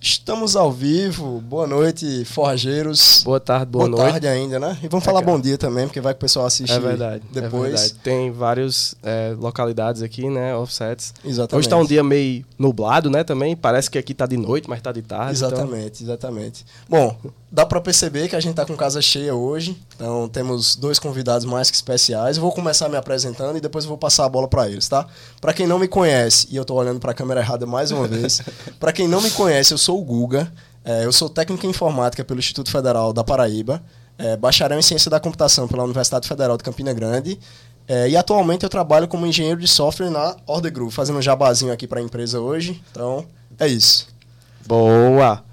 Estamos ao vivo. Boa noite, forrageiros. Boa tarde, boa, boa noite. tarde ainda, né? E vamos falar bom dia também, porque vai que o pessoal assiste É verdade. depois. É verdade. Tem várias localidades aqui, né? Offsets. Exatamente. Hoje tá um dia meio nublado, né? Também. Parece que aqui tá de noite, mas tá de tarde. Exatamente, então... exatamente. Bom, dá para perceber que a gente tá com casa cheia hoje. Então temos dois convidados mais que especiais. Eu vou começar me apresentando e depois eu vou passar a bola para eles, tá? Para quem não me conhece, e eu tô olhando para a câmera errada mais uma vez. para quem não me conhece, eu sou o Guga. É, eu sou técnico em informática pelo Instituto Federal da Paraíba, é, bacharel em ciência da computação pela Universidade Federal de Campina Grande. É, e atualmente eu trabalho como engenheiro de software na Order Group, fazendo um jabazinho aqui para a empresa hoje. Então, é isso. Boa!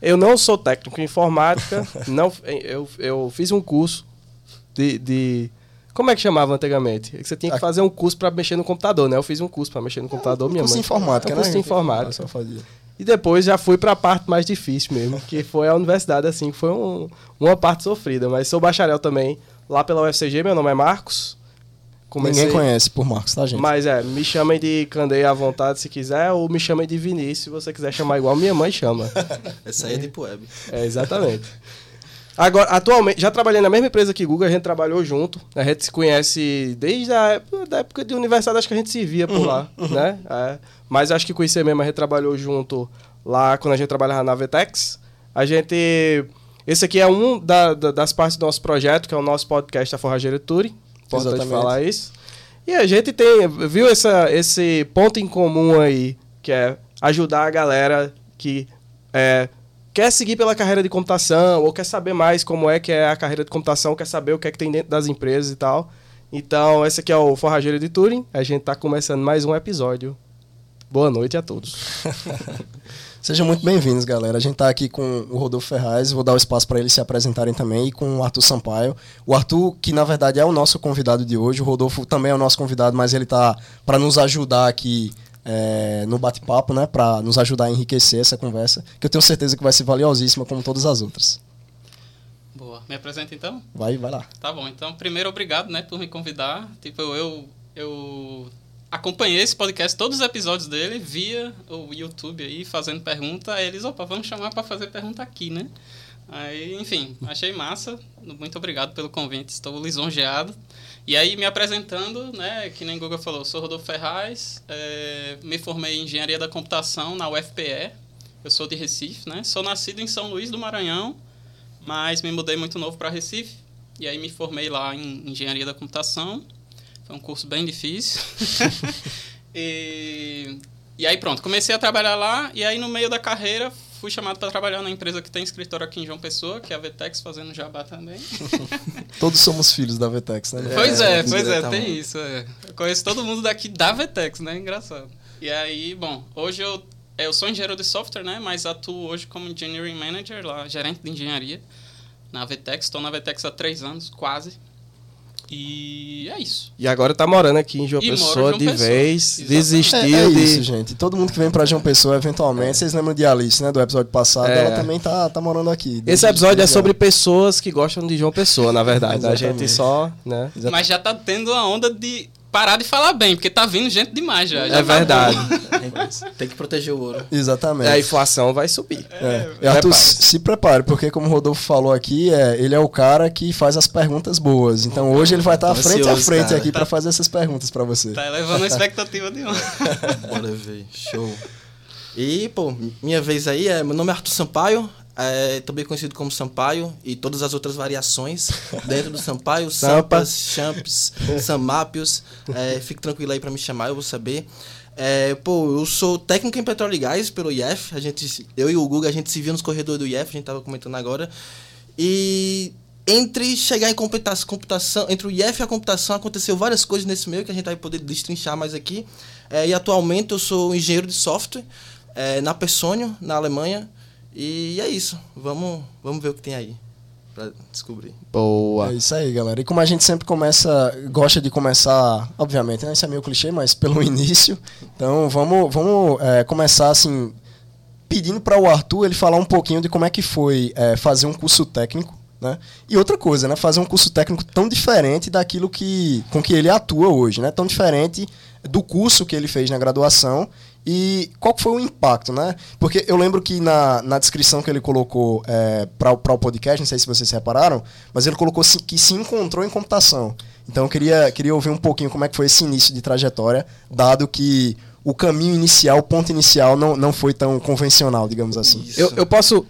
Eu não sou técnico em informática, não, eu, eu fiz um curso de, de como é que chamava antigamente? Você tinha que fazer um curso para mexer no computador, né? Eu fiz um curso para mexer no computador, é, um minha curso mãe. De informática, é um curso né? de informática. E depois já fui para a parte mais difícil mesmo, que foi a universidade, assim, que foi um, uma parte sofrida. Mas sou bacharel também lá pela UFCG, meu nome é Marcos. Comecei... Ninguém conhece por Marcos, tá, gente? Mas é, me chamem de Candeia à vontade se quiser, ou me chamem de Vinícius, se você quiser chamar igual minha mãe chama. Essa aí é Deep Web. É, exatamente. Agora, atualmente, já trabalhei na mesma empresa que Google, a gente trabalhou junto. A gente se conhece desde a época, da época de universidade, acho que a gente se via por uhum, lá, uhum. né? É, mas acho que conhecer mesmo, a gente trabalhou junto lá quando a gente trabalhava na Vetex. A gente. Esse aqui é um da, da, das partes do nosso projeto, que é o nosso podcast, a Forrageira Touring. Importante Exatamente. falar isso. E a gente tem, viu essa, esse ponto em comum aí, que é ajudar a galera que é, quer seguir pela carreira de computação, ou quer saber mais como é que é a carreira de computação, quer saber o que é que tem dentro das empresas e tal. Então, esse aqui é o Forrageiro de Turing. A gente está começando mais um episódio. Boa noite a todos. Sejam muito bem-vindos, galera. A gente está aqui com o Rodolfo Ferraz, vou dar o espaço para eles se apresentarem também, e com o Arthur Sampaio. O Arthur, que na verdade é o nosso convidado de hoje, o Rodolfo também é o nosso convidado, mas ele está para nos ajudar aqui é, no bate-papo, né, para nos ajudar a enriquecer essa conversa, que eu tenho certeza que vai ser valiosíssima como todas as outras. Boa. Me apresenta então? Vai, vai lá. Tá bom. Então, primeiro, obrigado, né, por me convidar. Tipo, eu, eu acompanhei esse podcast, todos os episódios dele, via o YouTube aí, fazendo pergunta. Aí eles, opa, vamos chamar para fazer pergunta aqui, né? Aí, enfim, achei massa. Muito obrigado pelo convite, estou lisonjeado. E aí, me apresentando, né, que nem Google falou, sou Rodolfo Ferraz, é, me formei em Engenharia da Computação na UFPE, eu sou de Recife, né, sou nascido em São Luís do Maranhão, mas me mudei muito novo para Recife, e aí me formei lá em Engenharia da Computação, foi um curso bem difícil. e, e aí pronto, comecei a trabalhar lá, e aí no meio da carreira fui chamado para trabalhar na empresa que tem escritório aqui em João Pessoa, que é a Vetex, fazendo jabá também. Todos somos filhos da Vetex, né? Pois é, é pois é, tem isso. É. Eu conheço todo mundo daqui da Vetex, né? Engraçado. E aí, bom, hoje eu, eu sou engenheiro de software, né? Mas atuo hoje como Engineering Manager, lá, gerente de engenharia na Vetex. Estou na Vetex há três anos, quase. E é isso. E agora tá morando aqui em João e Pessoa João de Pessoa. vez, Exatamente. desistiu é, é de... isso, gente. Todo mundo que vem pra João Pessoa, eventualmente, é. vocês lembram de Alice, né, do episódio passado, é. ela também tá, tá morando aqui. Esse episódio é sobre pessoas que gostam de João Pessoa, na verdade. a gente só, né... Mas já tá tendo a onda de parar de falar bem, porque tá vindo gente demais já. já é tá verdade. Tem que proteger o ouro. Exatamente. A inflação vai subir. É. É. Arthur, se prepare, porque como o Rodolfo falou aqui, é, ele é o cara que faz as perguntas boas. Então hoje ele vai estar tá frente a frente cara. aqui tá. para fazer essas perguntas para você. Tá elevando a expectativa de um. Bora ver. Show. E, pô, minha vez aí, é, meu nome é Arthur Sampaio, é, também conhecido como Sampaio e todas as outras variações dentro do Sampaio, Sampas, Champs, Samápios. É, fique tranquilo aí para me chamar, eu vou saber. É, pô, eu sou técnico em petróleo e gás pelo IF. A gente, eu e o Guga, a gente se viu nos corredores do IF, a gente tava comentando agora. E entre chegar em computação, computação, entre o IF e a computação, aconteceu várias coisas nesse meio que a gente vai poder destrinchar mais aqui. É, e atualmente eu sou engenheiro de software é, na Persônio, na Alemanha. E é isso. Vamos, vamos ver o que tem aí para descobrir. Boa. É isso aí, galera. E como a gente sempre começa, gosta de começar, obviamente, né? Isso é meio clichê, mas pelo início. Então vamos, vamos é, começar assim, pedindo para o Arthur ele falar um pouquinho de como é que foi é, fazer um curso técnico. Né? E outra coisa, né? fazer um curso técnico tão diferente daquilo que, com que ele atua hoje, né? tão diferente do curso que ele fez na graduação e qual foi o impacto, né? Porque eu lembro que na, na descrição que ele colocou é, para o podcast, não sei se vocês repararam, mas ele colocou que se encontrou em computação. Então eu queria, queria ouvir um pouquinho como é que foi esse início de trajetória, dado que o caminho inicial, o ponto inicial não, não foi tão convencional, digamos assim. Eu, eu posso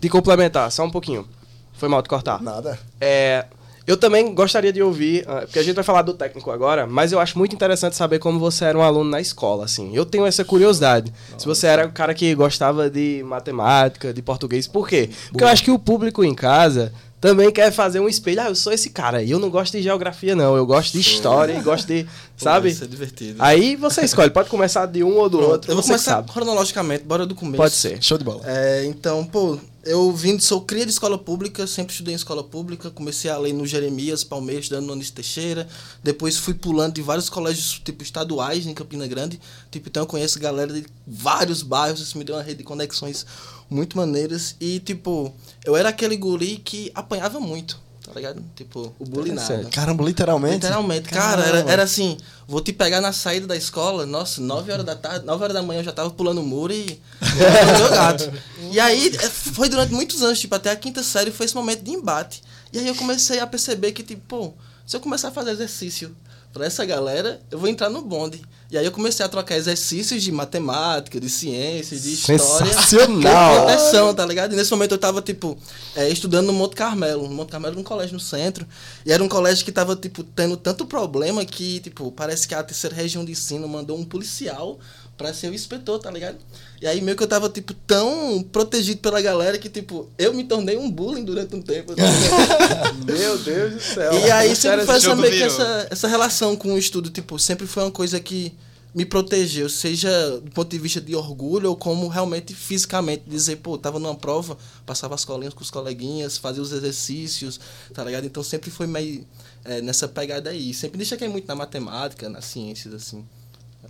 te complementar, só um pouquinho. Foi mal de cortar. Nada. É, eu também gostaria de ouvir, ah, porque a gente vai falar do técnico agora, mas eu acho muito interessante saber como você era um aluno na escola, assim. Eu tenho essa curiosidade. Nossa. Se você era o cara que gostava de matemática, de português, por quê? Porque eu acho que o público em casa também quer fazer um espelho. Ah, eu sou esse cara. E eu não gosto de geografia, não. Eu gosto de história e gosto de. sabe? Isso é divertido. Aí você escolhe. Pode começar de um ou do outro. Eu vou começar cronologicamente, bora do começo. Pode ser. Show de bola. É, então, pô, eu vim, sou cria de escola pública, sempre estudei em escola pública, comecei a ler no Jeremias, Palmeiras, dando no Anísio Teixeira, depois fui pulando de vários colégios, tipo, estaduais em Campina Grande, tipo, então eu conheço galera de vários bairros, isso me deu uma rede de conexões muito maneiras, e, tipo, eu era aquele guri que apanhava muito, tá ligado? Tipo, o bullying nada. Caramba, literalmente? Literalmente. Cara, era, era, assim, vou te pegar na saída da escola, nossa, 9 horas da tarde, 9 horas da manhã eu já tava pulando o muro e meu gato. E aí, é, foi durante muitos anos, tipo, até a quinta série foi esse momento de embate. E aí eu comecei a perceber que, tipo, pô, se eu começar a fazer exercício para essa galera, eu vou entrar no bonde. E aí eu comecei a trocar exercícios de matemática, de ciências, de história. Sensacional! Proteção, tá ligado? E nesse momento eu tava, tipo, é, estudando no Monte Carmelo. No Monte Carmelo era um colégio no centro. E era um colégio que tava, tipo, tendo tanto problema que, tipo, parece que a terceira região de ensino mandou um policial pra ser o inspetor, tá ligado? E aí meio que eu tava, tipo, tão protegido pela galera que, tipo, eu me tornei um bullying durante um tempo. Tá Meu Deus do céu. E aí sempre foi essa, meio que essa, essa relação com o estudo, tipo, sempre foi uma coisa que me protegeu, seja do ponto de vista de orgulho ou como realmente fisicamente dizer, pô, tava numa prova, passava as colinhas com os coleguinhas, fazia os exercícios, tá ligado? Então sempre foi meio é, nessa pegada aí. Sempre deixei muito na matemática, nas ciências, assim.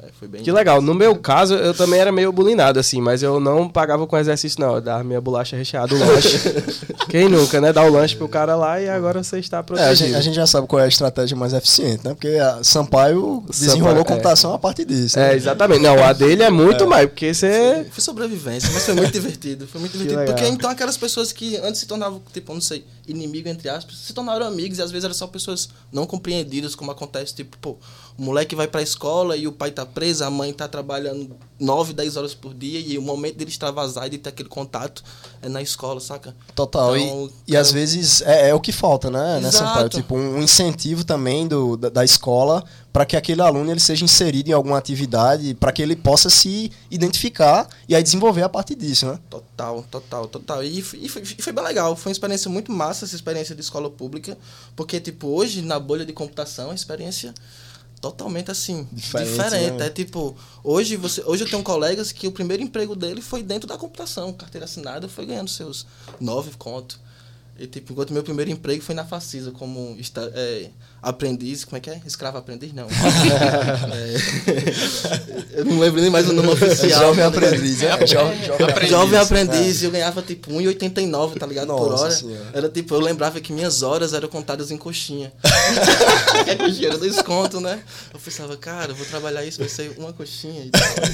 É, foi bem que legal. No meu caso, eu também era meio bulinado, assim, mas eu não pagava com exercício, não. Eu dava minha bolacha recheada, o lanche. Quem nunca, né? Dar o lanche pro cara lá e agora você está protegido. É, a, gente, a, gente, já sabe qual é a estratégia mais eficiente, né? Porque a Sampaio desenrolou Sampaio, computação é. a partir disso. Né? É, exatamente. Não, a dele é muito é. mais, porque você... Foi sobrevivência, mas foi muito divertido. Foi muito divertido. Porque então aquelas pessoas que antes se tornavam, tipo, não sei, inimigo, entre aspas, se tornaram amigos e às vezes eram só pessoas não compreendidas, como acontece, tipo, pô, o moleque vai pra escola e o pai tá preso, a mãe tá trabalhando 9, 10 horas por dia e o momento dele extravasar e de ter aquele contato é na escola, saca? Total. Então, e, e às vezes é, é, o que falta, né, nessa parte. Tipo, um incentivo também do, da, da escola para que aquele aluno ele seja inserido em alguma atividade, para que ele possa se identificar e aí desenvolver a partir disso, né? Total, total, total. E, e, foi, e foi bem legal. Foi uma experiência muito massa essa experiência de escola pública, porque, tipo, hoje, na bolha de computação, a experiência totalmente assim diferente, diferente. Né? é tipo hoje você hoje eu tenho colegas que o primeiro emprego dele foi dentro da computação carteira assinada foi ganhando seus nove contos e tipo enquanto meu primeiro emprego foi na Facisa como é, aprendiz, como é que é? Escravo aprendiz? Não. é, eu não lembro nem mais o nome oficial. Jovem aprendiz, é? é jovem, jovem aprendiz. Jovem aprendiz, é. eu ganhava tipo 1,89, tá ligado? Nossa por hora. Senhora. Era tipo, eu lembrava que minhas horas eram contadas em coxinha. é coxinha era dois contos, né? Eu pensava, cara, eu vou trabalhar isso, vai ser uma coxinha.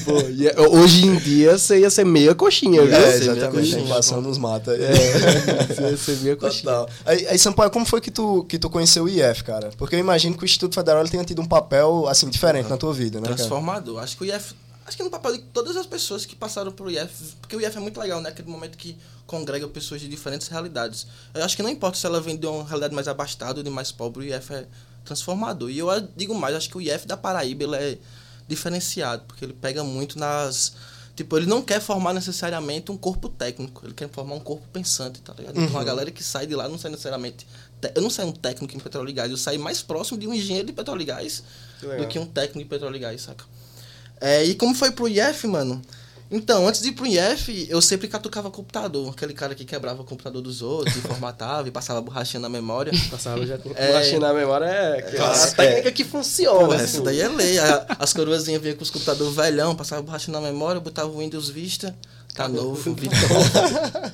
Pô, e é, hoje em dia você ia ser meia coxinha, viu? É, exatamente. A inflação nos mata. É. Você ia ser meia coxinha. Aí, aí, Sampaio, como foi que tu, que tu conheceu o IF, cara? Porque eu imagino que o Instituto Federal tenha tido um papel assim diferente uhum. na tua vida, né? Transformador. Cara? Acho que o IF. Acho que no papel de todas as pessoas que passaram pelo IF, porque o IF é muito legal, né? Aquele momento que congrega pessoas de diferentes realidades. Eu acho que não importa se ela vem de uma realidade mais abastada ou de mais pobre, o IF é transformador. E eu digo mais, acho que o IF da Paraíba ele é diferenciado, porque ele pega muito nas. Tipo, ele não quer formar necessariamente um corpo técnico, ele quer formar um corpo pensante, tá ligado? Então a uhum. galera que sai de lá não sai necessariamente eu não saio um técnico em petróleo e gás, eu saio mais próximo de um engenheiro de petróleo e gás do que um técnico de petróleo e gás, saca? É, e como foi pro IF, mano? Então, antes de ir pro IF, eu sempre catucava computador. Aquele cara que quebrava o computador dos outros, e formatava, e passava borrachinha na memória. Passava já é, borrachinha na memória é, é a técnica é, que funciona. Pô, assim. Essa daí é lei. as coroazinhas vinham com os computadores velhão, passava borrachinha na memória, botava o Windows Vista, Tá novo, Vitor.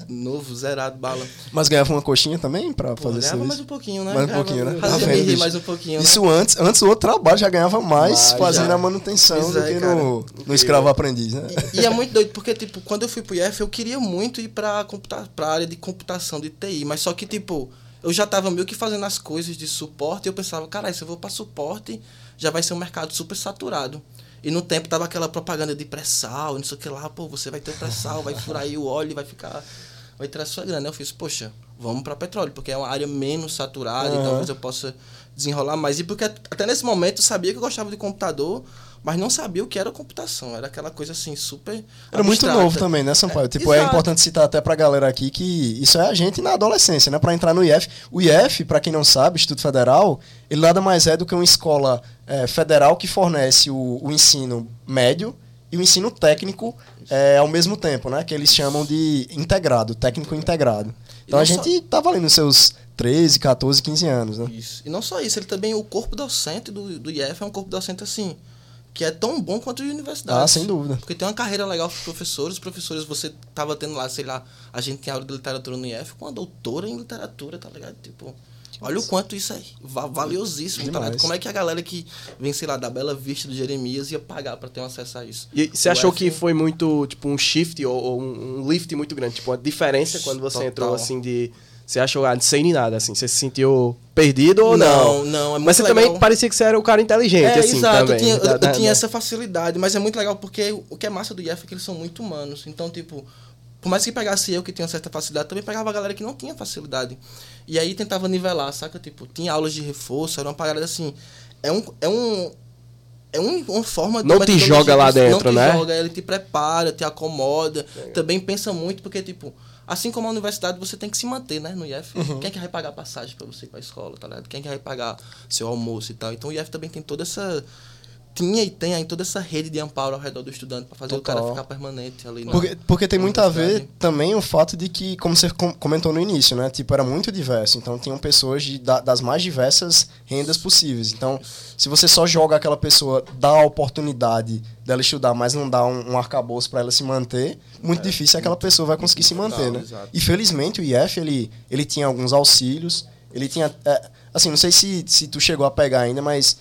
novo, zerado, bala. Mas ganhava uma coxinha também pra Pô, fazer ganhava serviço? mais um pouquinho, né? Mais um Ganhava- pouquinho, né? Fazia Tá vendo, mais um pouquinho, né? Isso antes, antes o outro trabalho já ganhava mais Mais, fazendo já. a manutenção Pois do é, que cara. no, no escravo aprendiz, né? E, e é muito doido, porque, tipo, quando eu fui pro IF, eu queria muito ir pra, computa pra área de computação, de TI, mas só que, tipo, eu já tava meio que fazendo as coisas de suporte e eu pensava, caralho, se eu vou pra suporte, já vai ser um mercado super saturado. E no tempo tava aquela propaganda de pré-sal, não sei o que lá, pô, você vai ter o pré-sal, vai furar aí o óleo, vai ficar. Vai ter a sua grana. Eu fiz, poxa, vamos pra petróleo, porque é uma área menos saturada, Aham. e talvez eu possa desenrolar mais. E porque até nesse momento eu sabia que eu gostava de computador, mas não sabia o que era computação. Era aquela coisa assim, super. Era muito abstrata. novo também, né, Sampaio? tipo, é exato. importante citar até pra galera aqui que isso é a gente na adolescência, né? Pra entrar no IF. O IF, pra quem não sabe, Instituto Federal, ele nada mais é do que uma escola é, federal que fornece o, o ensino médio e o ensino técnico é, ao mesmo tempo, né? Que eles chamam de integrado, técnico integrado. Então a gente tava ali nos seus 13, 14, 15 anos, né? Isso. E não só isso, ele também, o corpo docente do, do IF é um corpo docente assim, que é tão bom quanto de universidade. Ah, sem dúvida. Porque tem uma carreira legal para professores. Os professores, você tava tendo lá, sei lá, a gente tem aula de literatura no IF com uma doutora em literatura, tá ligado? Tipo, olha o quanto isso é va- valiosíssimo, tá Demais. ligado? Como é que a galera que vem, sei lá, da Bela Vista do Jeremias ia pagar para ter um acesso a isso? E você achou F- que foi muito, tipo, um shift ou, ou um, um lift muito grande? Tipo, uma diferença quando você Total. entrou, assim, de... Você achou, ah, sem nem nada, assim? Você se sentiu perdido ou não? Não, não, é muito Mas você legal. também parecia que você era o cara inteligente, É, assim, exato, também. eu tinha, eu- eu tinha essa facilidade, mas é muito legal porque o que é massa do IF é que eles são muito humanos. Então, tipo, por mais que pegasse eu que tinha certa facilidade, também pegava a galera que não tinha facilidade. E aí tentava nivelar, saca? Tipo, tinha aulas de reforço, era uma parada assim. É um. É um é um, uma forma de Não te joga lá dentro, não te né? joga, ele te prepara, te acomoda. Também pensa muito, porque, tipo, assim como a universidade, você tem que se manter, né, no IF. Uhum. Quem é que vai pagar passagem pra você ir pra escola, tá ligado? Quem é que vai pagar seu almoço e tal? Então o IF também tem toda essa. Tinha e tem aí toda essa rede de amparo ao redor do estudante pra fazer o Total. cara ficar permanente ali. na- Porque, porque tem muito a ver também o fato de que, como você com- comentou no início, né? Tipo, era muito diverso. Então tinham pessoas de, da- das mais diversas rendas possíveis. Então, se você só joga aquela pessoa, dá a oportunidade dela estudar, mas não dá um, um arcabouço para ela se manter, muito difícil aquela pessoa vai conseguir se manter, Total, né? exato. E felizmente o IF, ele, ele tinha alguns auxílios, ele tinha... é, assim, não sei se, se tu chegou a pegar ainda, mas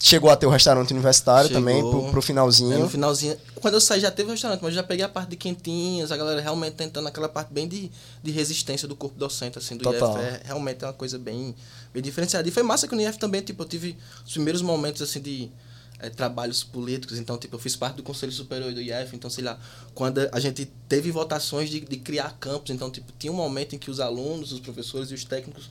chegou a ter o restaurante universitário Chegou. também, pro, pro finalzinho. É, no finalzinho. Quando eu saí já teve restaurante, mas eu já peguei a parte de quentinhas, a galera realmente tentando aquela parte bem de, de resistência do corpo docente, assim, do Total. IF. É, realmente é uma coisa bem, bem diferenciada. E foi massa que no IF também, tipo, eu tive os primeiros momentos, assim, de eh, trabalhos políticos. Então, tipo, eu fiz parte do Conselho Superior do IF. Então, sei lá, quando a gente teve votações de, de criar campos, então, tipo, tinha um momento em que os alunos, os professores e os técnicos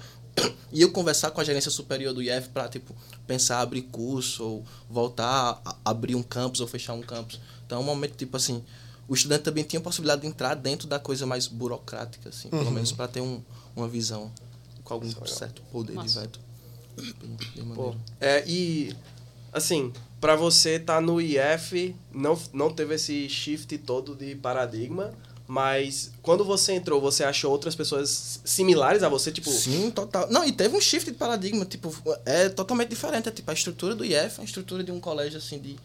iam conversar com a gerência superior do IF para, tipo, pensar abrir curso ou voltar a abrir um campus ou fechar um campus. Então, é um momento, tipo assim, o estudante também tinha a possibilidade de entrar dentro da coisa mais burocrática, assim, pelo menos para ter um, uma visão com algum certo poder de Massa. veto. Pô, é, e, assim, pra você tá no IF, não, não teve esse shift todo de paradigma, mas quando você entrou, você achou outras pessoas similares a você, tipo... Sim, total. Não, e teve um shift de paradigma, tipo, é totalmente diferente. É tipo, a estrutura do IF é a estrutura de um colégio, assim, de,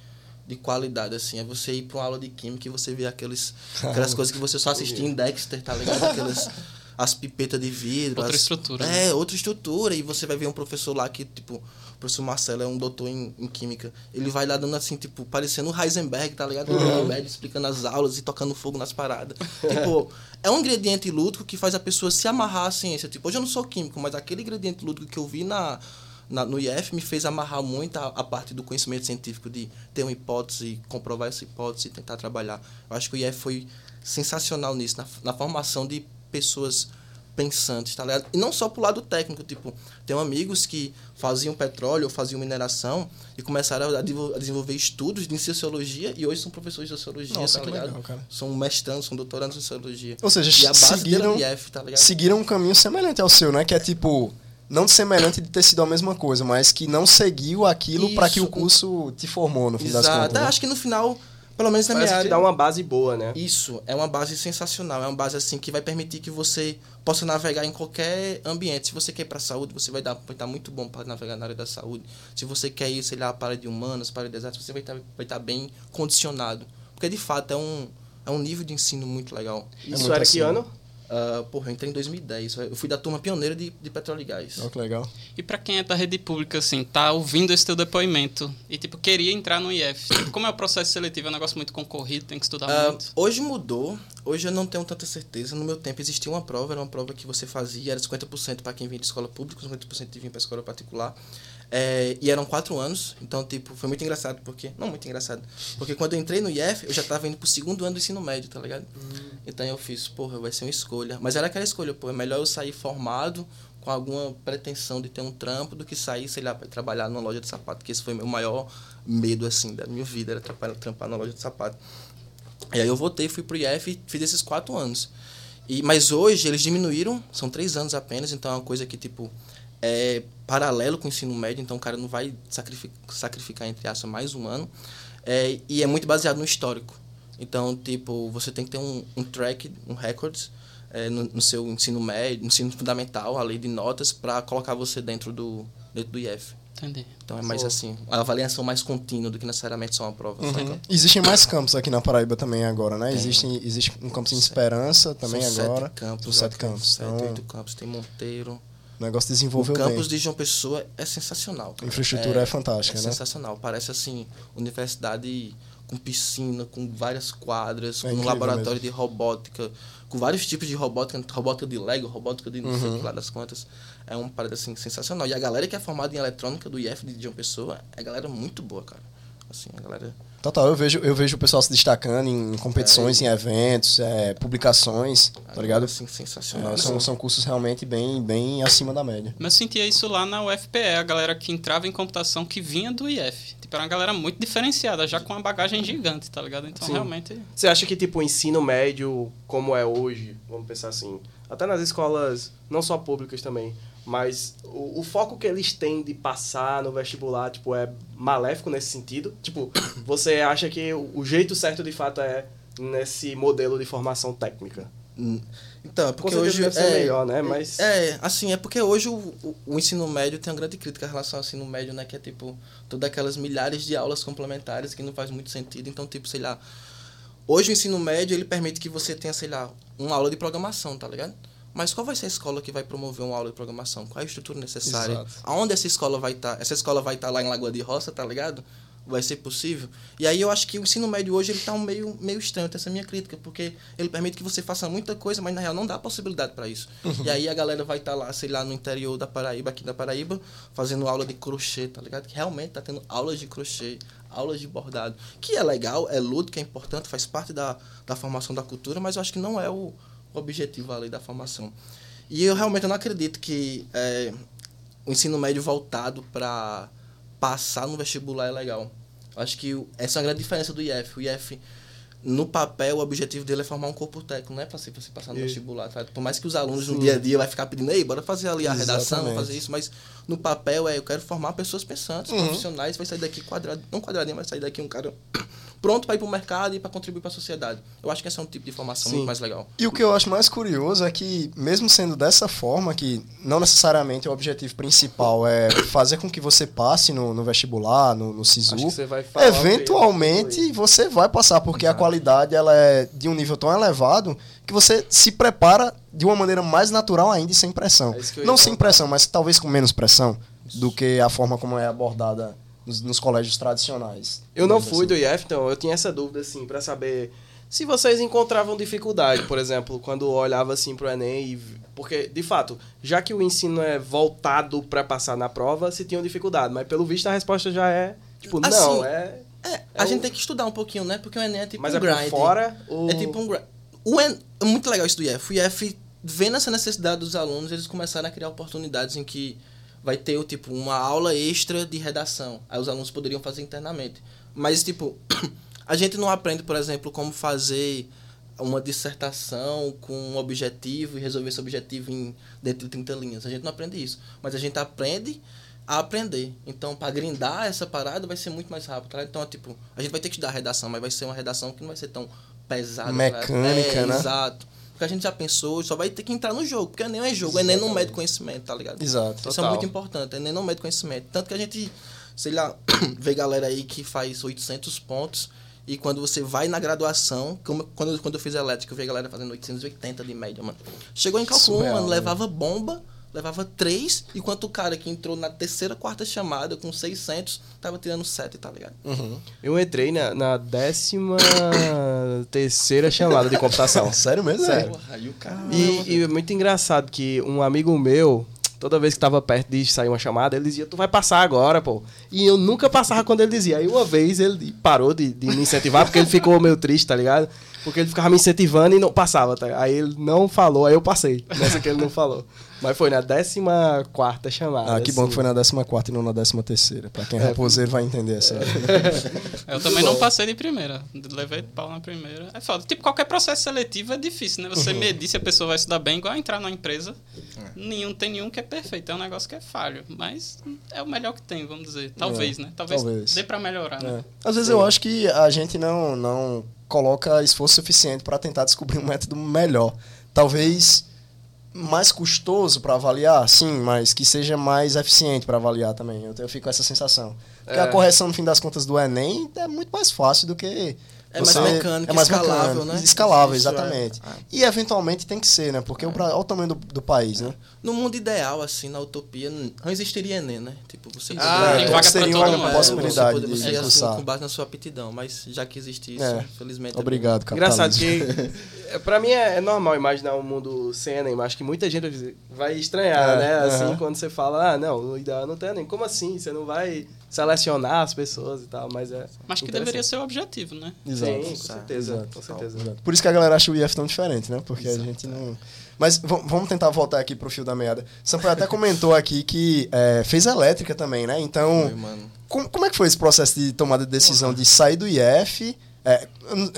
de qualidade, assim. É você ir pra uma aula de química e você vê aqueles, aquelas coisas que você só assistia em Dexter, tá ligado? Aquelas, as pipetas de vidro. Outra as- estrutura, É, outra estrutura. E você vai ver um professor lá que, tipo, o professor Marcelo é um doutor em, em química. Ele vai lá dando assim, tipo, parecendo o Heisenberg, tá ligado? O Heisenberg explicando as aulas e tocando fogo nas paradas. tipo, é um ingrediente lúdico que faz a pessoa se amarrar à ciência. Tipo, hoje eu não sou químico, mas aquele ingrediente lúdico que eu vi na, na- no IF me fez amarrar muito a, a parte do conhecimento científico de ter uma hipótese, comprovar essa hipótese e tentar trabalhar. Eu acho que o IF foi sensacional nisso, na, na formação de pessoas pensantes, tá ligado? E não só pro lado técnico, tipo, tenho amigos que faziam petróleo ou faziam mineração e começaram a, desenvol- a desenvolver estudos de sociologia e hoje são professores de sociologia, Nossa, tá ligado? legal, cara. São mestrandos, são doutorandos em sociologia. Ou seja, e a base seguiram, é o IF, tá ligado? seguiram um caminho semelhante ao seu, né? Que é tipo, não semelhante de ter sido a mesma coisa, mas que não seguiu aquilo para que o curso te formou, no fim das Exato. contas. É, né? Acho que no final, pelo menos na Parece minha área... dá uma base boa, né? Isso, é uma base sensacional. É uma base assim que vai permitir que você possa navegar em qualquer ambiente. Se você quer ir para a saúde, você vai, dar, vai estar muito bom para navegar na área da saúde. Se você quer ir, sei lá, para a área de humanas, para a área de exatas, você vai estar, vai estar bem condicionado. Porque de fato é um, é um nível de ensino muito legal. Isso muito era assim. que ano? Uh, porra, eu entrei em 2010. Eu fui da turma pioneira de, de petróleo e gás. Olha que legal. E pra quem é da rede pública, assim, tá ouvindo esse teu depoimento e, tipo, queria entrar no IF. Tipo, como é o processo seletivo? É um negócio muito concorrido, tem que estudar Ah, muito. hoje mudou, hoje eu não tenho tanta certeza. No meu tempo existia uma prova, era uma prova que você fazia, era 50% para quem vinha de escola pública, 50% vinha para escola particular. É, e eram quatro anos, então, tipo, foi muito engraçado, porque. Não muito engraçado. Porque quando eu entrei no IF, eu já tava indo pro segundo ano do ensino médio, tá ligado? Então eu fiz, porra, vai ser uma escolha. Mas era aquela escolha, pô, é melhor eu sair formado com alguma pretensão de ter um trampo do que sair, sei lá, pra trabalhar numa loja de sapato, que esse foi meu maior medo, assim, da minha vida, era trabalhar, trampar na loja de sapato. E aí eu voltei, fui pro IF e fiz esses quatro anos. E, mas hoje eles diminuíram, são três anos apenas, então é uma coisa que, tipo, é paralelo com o ensino médio, então o cara não vai sacrificar, sacrificar entre aspas, mais um ano. É, e é muito baseado no histórico. Então, tipo, você tem que ter um, um track, um records é, no, no seu ensino médio, no ensino fundamental, a lei de notas, para colocar você dentro do, dentro do IF. Entendi. Então é mais assim, a avaliação mais contínua do que necessariamente só uma prova. Uhum. Existem mais campos aqui na Paraíba também agora, né? Tem. Existe, existe um campus em Esperança também São agora. Sete campos, São sete campos. Sete, Então, oito campos. Tem Monteiro. O negócio O desenvolveu campus bem. de João Pessoa é sensacional. A cara. infraestrutura é, fantástica, é né? sensacional. Parece assim, universidade com piscina, com várias quadras, É com um laboratório de robótica, com vários tipos de robótica, robótica de Lego, robótica de não sei Uhum. o que lá das contas. É uma parada assim sensacional. E a galera que é formada em eletrônica do IF de João Pessoa é galera muito boa, cara. Assim, a galera Total, eu vejo, eu vejo o pessoal se destacando em competições, em eventos, é, publicações, tá ligado? assim sensacional. É, são, são cursos realmente bem, bem acima da média. Mas eu sentia isso lá na UFPE, a galera que entrava em computação que vinha do IF. Tipo, era uma galera muito diferenciada, já com uma bagagem gigante, tá ligado? Então, Sim. realmente... Você acha que, tipo, o ensino médio, como é hoje, vamos pensar assim, até nas escolas, não só públicas também, mas o, o foco que eles têm de passar no vestibular, tipo, é maléfico nesse sentido? Tipo, você acha que o, o jeito certo, de fato, é nesse modelo de formação técnica? Hum, Então, é porque hoje. é, melhor, né? Mas... É, assim, é porque hoje o, o, o ensino médio tem uma grande crítica em relação ao ensino médio, né? Que é tipo, todas aquelas milhares de aulas complementares que não faz muito sentido. Então, tipo, sei lá. Hoje o ensino médio ele permite que você tenha, sei lá, uma aula de programação, tá ligado? Mas qual vai ser a escola que vai promover uma aula de programação? Qual é a estrutura necessária? Exato. Aonde essa escola vai estar? Essa escola vai estar lá em Lagoa de Roça, tá ligado? Vai ser possível? E aí eu acho que o ensino médio hoje ele tá um meio, meio estranho, essa é a minha crítica, porque ele permite que você faça muita coisa, mas na real não dá possibilidade para isso. E aí a galera vai estar lá, sei lá, no interior da Paraíba, aqui da Paraíba, fazendo aula de crochê, tá ligado? Que realmente tá tendo aulas de crochê, aulas de bordado, que é legal, é lúdico, é importante, faz parte da, da formação da cultura, mas eu acho que não é o objetivo ali da formação. E eu realmente não acredito que é, o ensino médio voltado para passar no vestibular é legal. Acho que essa é uma grande diferença do IF. O IF, no papel, o objetivo dele é formar um corpo técnico, não é para você, passar no E- vestibular. Tá? Por mais que os alunos no Sim. dia a dia vai ficar pedindo, ei, bora fazer ali a redação, Exatamente. fazer isso, mas no papel é, eu quero formar pessoas pensantes, Uhum. profissionais, vai sair daqui quadrado, não quadradinho, vai sair daqui um cara pronto para ir para o mercado e para contribuir para a sociedade. Eu acho que esse é um tipo de formação Sim. muito mais legal. E o que eu acho mais curioso é que, mesmo sendo dessa forma, que não necessariamente o objetivo principal é fazer com que você passe no, no vestibular, no, no SISU, Acho que você vai falar eventualmente você vai passar, porque a Exato. qualidade ela é de um nível tão elevado que você se prepara de uma maneira mais natural ainda e sem pressão. É Não sem falar. pressão, mas talvez com menos pressão do que a forma como é abordada nos, nos colégios tradicionais. Eu não fui assim. do IF, então eu tinha essa dúvida, assim, pra saber se vocês encontravam dificuldade, por exemplo, quando olhava assim pro Enem e... Porque, de fato, já que o ensino é voltado pra passar na prova, se tinham dificuldade. Mas, pelo visto, a resposta já é, tipo, Assim, não, é... É, a É gente o- tem que estudar um pouquinho, né? Porque o Enem é tipo mas um é grind. fora ou... É tipo um grind. O En... É muito legal isso do IF. O IF, vendo essa necessidade dos alunos, eles começaram a criar oportunidades em que vai ter, tipo, uma aula extra de redação. Aí os alunos poderiam fazer internamente. Mas, tipo, a gente não aprende, por exemplo, como fazer uma dissertação com um objetivo e resolver esse objetivo em dentro de 30 linhas. A gente não aprende isso. Mas a gente aprende a aprender. Então, para grindar essa parada vai ser muito mais rápido. Tá? Então, tipo, a gente vai ter que a redação, mas vai ser uma redação que não vai ser tão pesada. tá? Mecânica, é, né? Exato. Porque a gente já pensou, só vai ter que entrar no jogo. Porque Enem é jogo, Enem não mede conhecimento, tá ligado? Exato. Isso é Total. muito importante. Enem não mede conhecimento. Tanto que a gente, sei lá, vê galera aí que faz 800 pontos E quando você vai na graduação, como, quando, quando eu fiz elétrica, eu vi a galera fazendo 880 de média, mano. Chegou em cálculo, mano, né? levava bomba, levava 3, enquanto o cara que entrou na terceira, quarta chamada com 600, tava tirando 7, tá ligado? Uhum. Eu entrei na, na décima terceira chamada de computação. Sério mesmo? Sério. Porra, aí o cara... E, e é muito engraçado que um amigo meu, toda vez que tava perto de sair uma chamada, ele dizia, tu vai passar agora, pô. E eu nunca passava quando ele dizia. Aí uma vez ele parou de, de me incentivar, porque ele ficou meio triste, tá ligado? Porque ele ficava me incentivando e não passava, tá? Aí ele não falou, aí eu passei. Nessa que ele não falou. Mas foi na décima quarta chamada. Ah, que bom assim. que foi na 14 e não na 13. Pra quem é raposeiro vai entender essa. Eu também não passei de primeira. Levei pau na primeira. É foda. Tipo, qualquer processo seletivo é difícil, né? Você medir se a pessoa vai se dar bem, igual entrar numa empresa. Nenhum, tem nenhum que é perfeito. É um negócio que é falho. Mas é o melhor que tem, vamos dizer. Talvez, né? Talvez, talvez. dê pra melhorar, né? É. Às vezes eu acho que a gente não, não coloca esforço suficiente para tentar descobrir um método melhor. Talvez mais custoso para avaliar, sim, mas que seja mais eficiente para avaliar também. Eu, eu fico com essa sensação. Porque É. a correção, no fim das contas, do Enem é muito mais fácil do que. É mais mecânico, é mais escalável, mecânico, né? Escalável, é. exatamente. É. E eventualmente tem que ser, né? Porque o Bra- olha o tamanho do, do país, né? No mundo ideal, assim, na utopia, não existiria Enem, né? Tipo, você Ah, É, vaga seria uma mundo. possibilidade você, de, poder- você de ia, assim, com base na sua aptidão, mas já que existe isso, É. infelizmente... Obrigado, Engraçado capitalismo. que, é, pra mim, é, é normal imaginar um mundo sem Enem, mas que muita gente vai estranhar, É, né? Assim, quando você fala, ah, não, o ideal não tem Enem. Como assim? Você não vai selecionar as pessoas e tal, mas é. Mas que deveria ser o objetivo, né? Exato. Sim, com Exato, certeza. exato, com certeza. Por isso que a galera acha o IF tão diferente, né? Porque a gente não. Mas vamos tentar voltar aqui pro fio da meada. Sampaio até comentou aqui que é, fez elétrica também, né? Então, Foi, mano. como, como é que foi esse processo de tomada de decisão de sair do IF, é,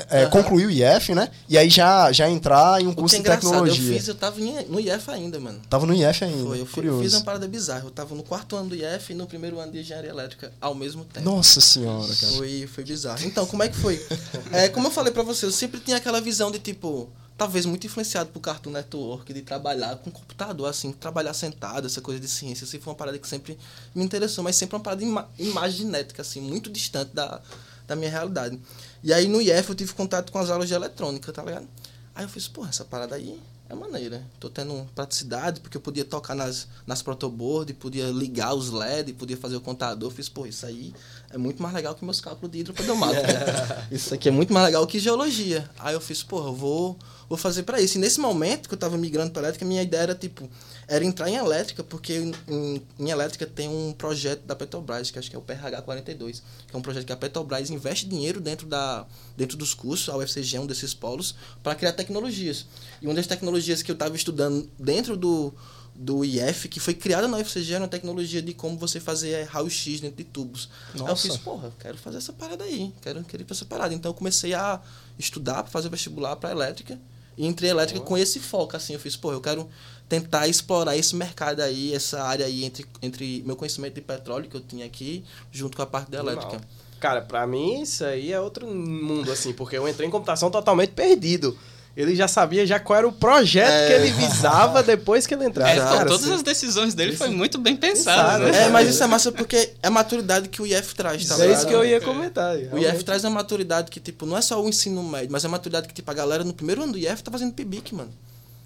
é, concluir o IF, né? E aí já, já entrar em um curso é de engraçado, eu tecnologia? fiz, eu tava no IF ainda, mano. Tava no IF ainda. Foi, eu, curioso. fiz uma parada bizarra. Eu tava no quarto ano do IF e no primeiro ano de engenharia elétrica ao mesmo tempo. Nossa senhora, cara. Foi, foi bizarro. Então, como é que foi? É, como eu falei pra você, eu sempre tinha aquela visão de tipo, talvez muito influenciado por Cartoon Network, de trabalhar com computador, assim, trabalhar sentado, essa coisa de ciência. Assim, foi uma parada que sempre me interessou, mas sempre uma parada ima imaginética, assim, muito distante da, da minha realidade. E aí no IF eu tive contato com as aulas de eletrônica, tá ligado? Aí eu fiz, porra, essa parada aí é maneira. Tô tendo praticidade, porque eu podia tocar nas, nas protoboard, podia ligar os LED, podia fazer o contador. Fiz, pô, isso aí é muito mais legal que meus cálculos de hidropedomática. isso aqui é muito mais legal que geologia. Aí eu fiz, porra, eu vou, vou fazer pra isso. E nesse momento que eu tava migrando pra elétrica, minha ideia era, tipo, era entrar em elétrica, porque em, em- elétrica tem um projeto da Petrobras, que acho que é o PRH 42, que é um projeto que a Petrobras investe dinheiro dentro, da, dentro dos cursos, a UFCG é um desses polos, para criar tecnologias. E uma das tecnologias que eu estava estudando dentro do, do IF, que foi criada na UFCG, era uma tecnologia de como você fazer raio-x dentro de tubos. Aí eu Nossa. fiz, porra, quero fazer essa parada aí, quero, quero ir pra essa parada. Então eu comecei a estudar para fazer vestibular para elétrica, e entrei elétrica com esse foco, assim, eu fiz, pô, eu quero tentar explorar esse mercado aí, essa área aí entre, entre meu conhecimento de petróleo que eu tinha aqui, junto com a parte da elétrica. Normal. Cara, pra mim isso aí é outro mundo, assim, porque eu entrei em computação totalmente perdido. Ele já sabia já qual era o projeto que ele visava depois que ele entrava. É, Cara, todas assim, as decisões dele foi muito bem Pensado, pensadas, né? É, mas isso é massa porque é a maturidade que o IF traz, tá é ligado? isso que eu ia comentar. O IF traz uma maturidade que, tipo, não é só o ensino médio, mas é a maturidade que, tipo, a galera no primeiro ano do IF tá fazendo PIBIC, mano.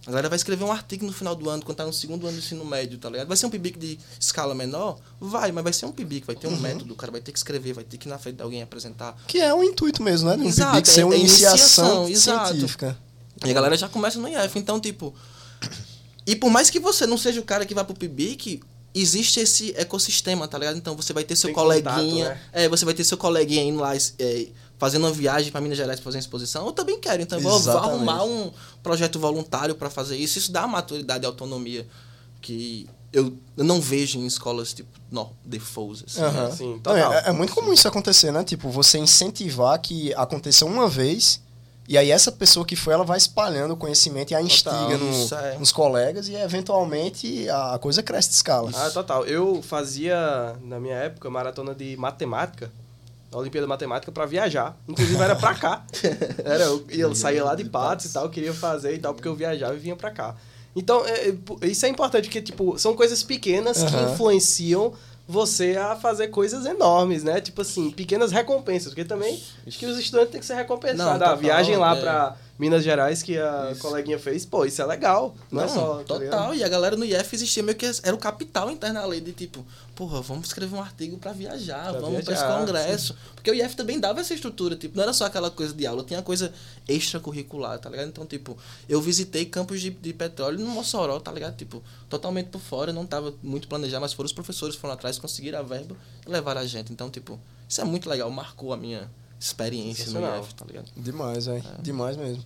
A galera vai escrever um artigo no final do ano, quando tá no segundo ano do ensino médio, tá ligado? Vai ser um PIBIC de escala menor? Vai, mas vai ser um PIBIC, vai ter um método, o cara vai ter que escrever, vai ter que ir na frente de alguém apresentar. Que é um intuito mesmo, né? Um Exato, PIBIC ser é- uma é iniciação iniciação, exato. científica. E a galera já começa no IF. Então, tipo. E por mais que você não seja o cara que vai pro PIBIC, existe esse ecossistema, tá ligado? Então você vai ter seu Tem coleguinha. contato, né? É, você vai ter seu coleguinha indo lá é, fazendo uma viagem pra Minas Gerais pra fazer uma exposição. Eu também quero. Então eu vou, Exatamente. arrumar um projeto voluntário pra fazer isso. Isso dá maturidade e autonomia que eu, eu não vejo em escolas tipo no, defaults. Assim, Aham. né? Sim, Não, total. é, é muito comum isso acontecer, né? Tipo, você incentivar que aconteça uma vez e aí essa pessoa que foi, ela vai espalhando o conhecimento e a instiga no- é. nos colegas e eventualmente a coisa cresce de escala. Ah, total. Eu fazia, na minha época, maratona de matemática, na Olimpíada de Matemática, pra viajar. Inclusive era pra cá. Era, eu, eu saía lá de Patos e tal, queria fazer e tal, porque eu viajava e vinha pra cá. Então, é, é, isso é importante, porque, tipo, são coisas pequenas que Aham. influenciam você a fazer coisas enormes, né? Tipo assim, pequenas recompensas. Porque também acho que os estudantes têm que ser recompensados. Não, a total, viagem lá é. pra Minas Gerais que a Isso. coleguinha fez, pô, isso é legal. Não, Não, é só. tá ligado? total. e a galera no IF existia meio que era o capital interno ali de tipo, porra, vamos escrever um artigo pra viajar, Pra vamos pra esse congresso. Porque o IF também dava essa estrutura, tipo, não era só aquela coisa de aula, tinha coisa extracurricular, tá ligado? Então, tipo, eu visitei campos de, de petróleo no Mossoró, tá ligado? Tipo, totalmente por fora, não tava muito planejado, mas foram os professores que foram atrás, conseguiram a verba e levaram a gente. Então, tipo, isso é muito legal, marcou a minha experiência no. IF, tá ligado? Demais, velho. Demais mesmo.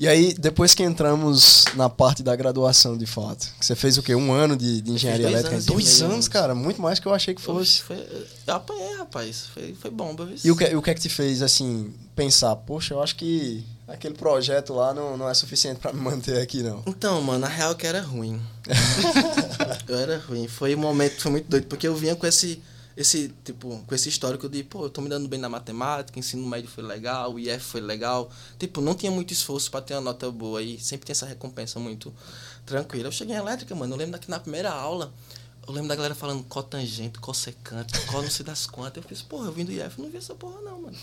E aí, depois que entramos na parte da graduação, de fato, que você fez o quê? Um ano de, de engenharia dois elétrica? anos Dois anos, cara. Muito mais que eu achei que fosse. foi, eu apanhei, rapaz. Foi, foi bomba, viu? E o que, e o que é que te fez, assim, pensar, poxa, eu acho que aquele projeto lá não, não é suficiente pra me manter aqui, não. Então, mano, a real é que era ruim. eu era ruim. Foi um momento, foi muito doido, porque eu vinha com esse, esse, tipo, com esse histórico de, pô, eu tô me dando bem na matemática, ensino médio foi legal, o IF foi legal. Tipo, não tinha muito esforço pra ter uma nota boa e sempre tem essa recompensa muito tranquila. Eu cheguei em elétrica, mano, eu lembro daqui na primeira aula, eu lembro da galera falando cotangente, cossecante, co não sei das quantas. Eu fiz, porra, eu vim do IF, não vi essa porra não, mano.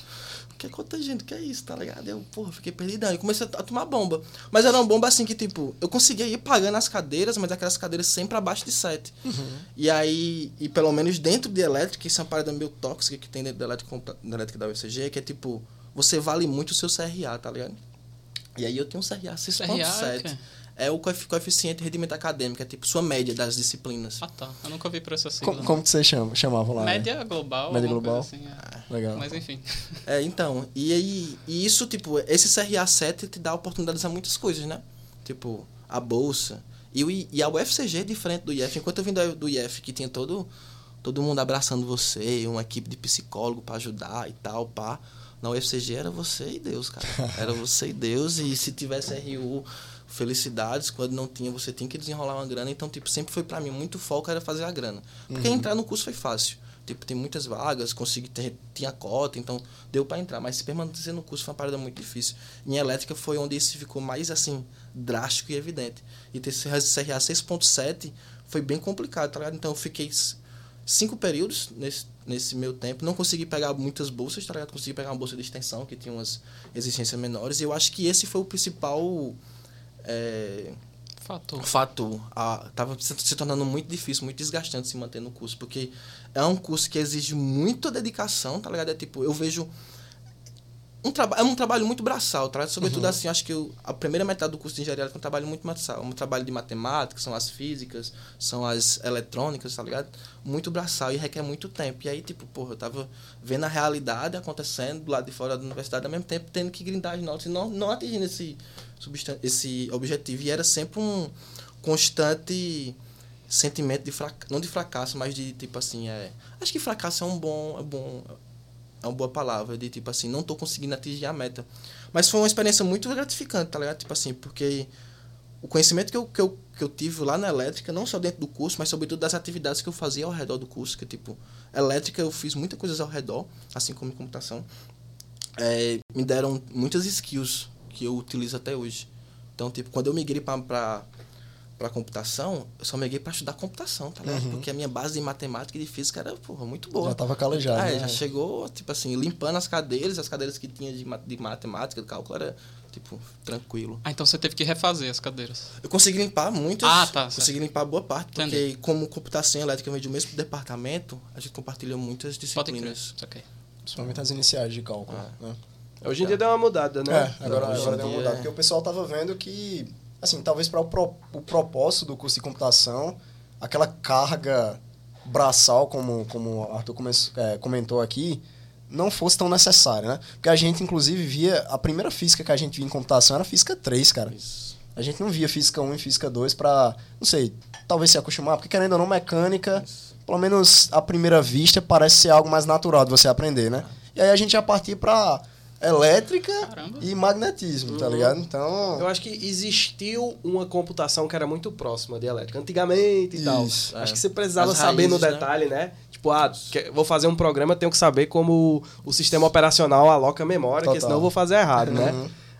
O que é cotangente? O que é isso, tá ligado? Eu, porra, fiquei perdidão. E comecei a tomar bomba. Mas era uma bomba assim que, tipo, eu conseguia ir pagando as cadeiras, mas aquelas cadeiras sempre abaixo de 7. E aí, e pelo menos dentro de elétrica, isso é uma parada meio tóxica que tem dentro da elétrica, da elétrica da UFCG, que é tipo, você vale muito o seu CRA, tá ligado? E aí eu tenho um CRA CRA é o 6.7. É o coefi- coeficiente de rendimento acadêmico, é tipo sua média das disciplinas. Ah, tá. Eu nunca vi por essa sigla. Como, como que você chama, chamava lá? né? Média global. Média alguma global. coisa Assim, é. Legal. Mas enfim. É, então, e aí, e isso, tipo, esse CRA 7 te dá oportunidades a muitas coisas, né? Tipo, a bolsa. E, o, e a UFCG é diferente do IF. Enquanto eu vim do, do IF, que tinha todo, todo mundo abraçando você, uma equipe de psicólogo pra ajudar e tal, pá. Na UFCG era você e Deus, cara. Era você e Deus. E se tivesse RU, felicidades. Quando não tinha, você tinha que desenrolar uma grana. Então, tipo, sempre foi pra mim muito foco era fazer a grana. Porque entrar no curso foi fácil. Tipo, tem muitas vagas, consegui ter, tinha cota, então deu pra entrar. Mas se permanecer no curso foi uma parada muito difícil. Em elétrica foi onde isso ficou mais, assim, drástico e evidente. E ter CRA 6.7 foi bem complicado, tá ligado? Então eu fiquei cinco períodos nesse, nesse meu tempo. Não consegui pegar muitas bolsas, tá ligado? Consegui pegar uma bolsa de extensão, que tinha umas exigências menores. E eu acho que esse foi o principal... é, Fator. fator. A, tava se, se tornando muito difícil, muito desgastante se manter no curso, porque é um curso que exige muita dedicação, tá ligado? É tipo, eu vejo um é um trabalho muito braçal, tá? Sobretudo assim, acho que eu- a primeira metade do curso de engenharia é um trabalho muito braçal, um trabalho de matemática, são as físicas, são as eletrônicas, tá ligado? Muito braçal e requer muito tempo. E aí, tipo, porra, eu tava vendo a realidade acontecendo do lado de fora da universidade ao mesmo tempo, tendo que grindar as notas e não, não atingindo esse, esse objetivo. E era sempre um constante sentimento de fracasso, não de fracasso, mas de tipo assim, é, acho que fracasso é um bom, é bom, uma boa palavra, de tipo assim, não tô conseguindo atingir a meta. Mas foi uma experiência muito gratificante, tá ligado? Tipo assim, porque o conhecimento que eu, que eu, que eu tive lá na elétrica, não só dentro do curso, mas sobretudo das atividades que eu fazia ao redor do curso, que tipo, elétrica eu fiz muitas coisas ao redor, assim como computação, é, me deram muitas skills que eu utilizo até hoje. Então, tipo, quando eu migrei para para computação, eu só migrei para estudar computação, tá ligado? Porque a minha base de matemática e de física era, porra, muito boa. Já tava calejado. Ah, é, né? já chegou, tipo assim, limpando as cadeiras, as cadeiras que tinha de, de matemática, de cálculo, era, tipo, tranquilo. Ah, então você teve que refazer as cadeiras. Eu consegui limpar muitas. Ah, tá, Consegui limpar boa parte, porque Entendi. como computação elétrica vem do mesmo departamento, a gente compartilha muitas Pode crer. disciplinas. Ok. Principalmente as iniciais de cálculo. Ah. né? Hoje em dia deu uma mudada, né? É, agora, agora deu uma mudada. é. Porque o pessoal tava vendo que, assim, talvez para o, pro- o propósito do curso de computação, aquela carga braçal, como, como o Arthur come- é, comentou aqui, não fosse tão necessária, né? Porque a gente, inclusive, via. A primeira física que a gente via em computação era física 3, cara. Isso. A gente não via física 1 e física 2 pra, não sei, talvez se acostumar, porque querendo ou não, mecânica, pelo menos à primeira vista, parece ser algo mais natural de você aprender, né? E aí a gente ia partir pra elétrica Caramba. e magnetismo, tá ligado? Então, Eu acho que existiu uma computação que era muito próxima de elétrica, antigamente e tal. Isso, acho é. que você precisava As saber no raízes, né? detalhe, né? Tipo, ah, que- vou fazer um programa, tenho que saber como o sistema operacional aloca a memória, porque Total. senão eu vou fazer errado, né?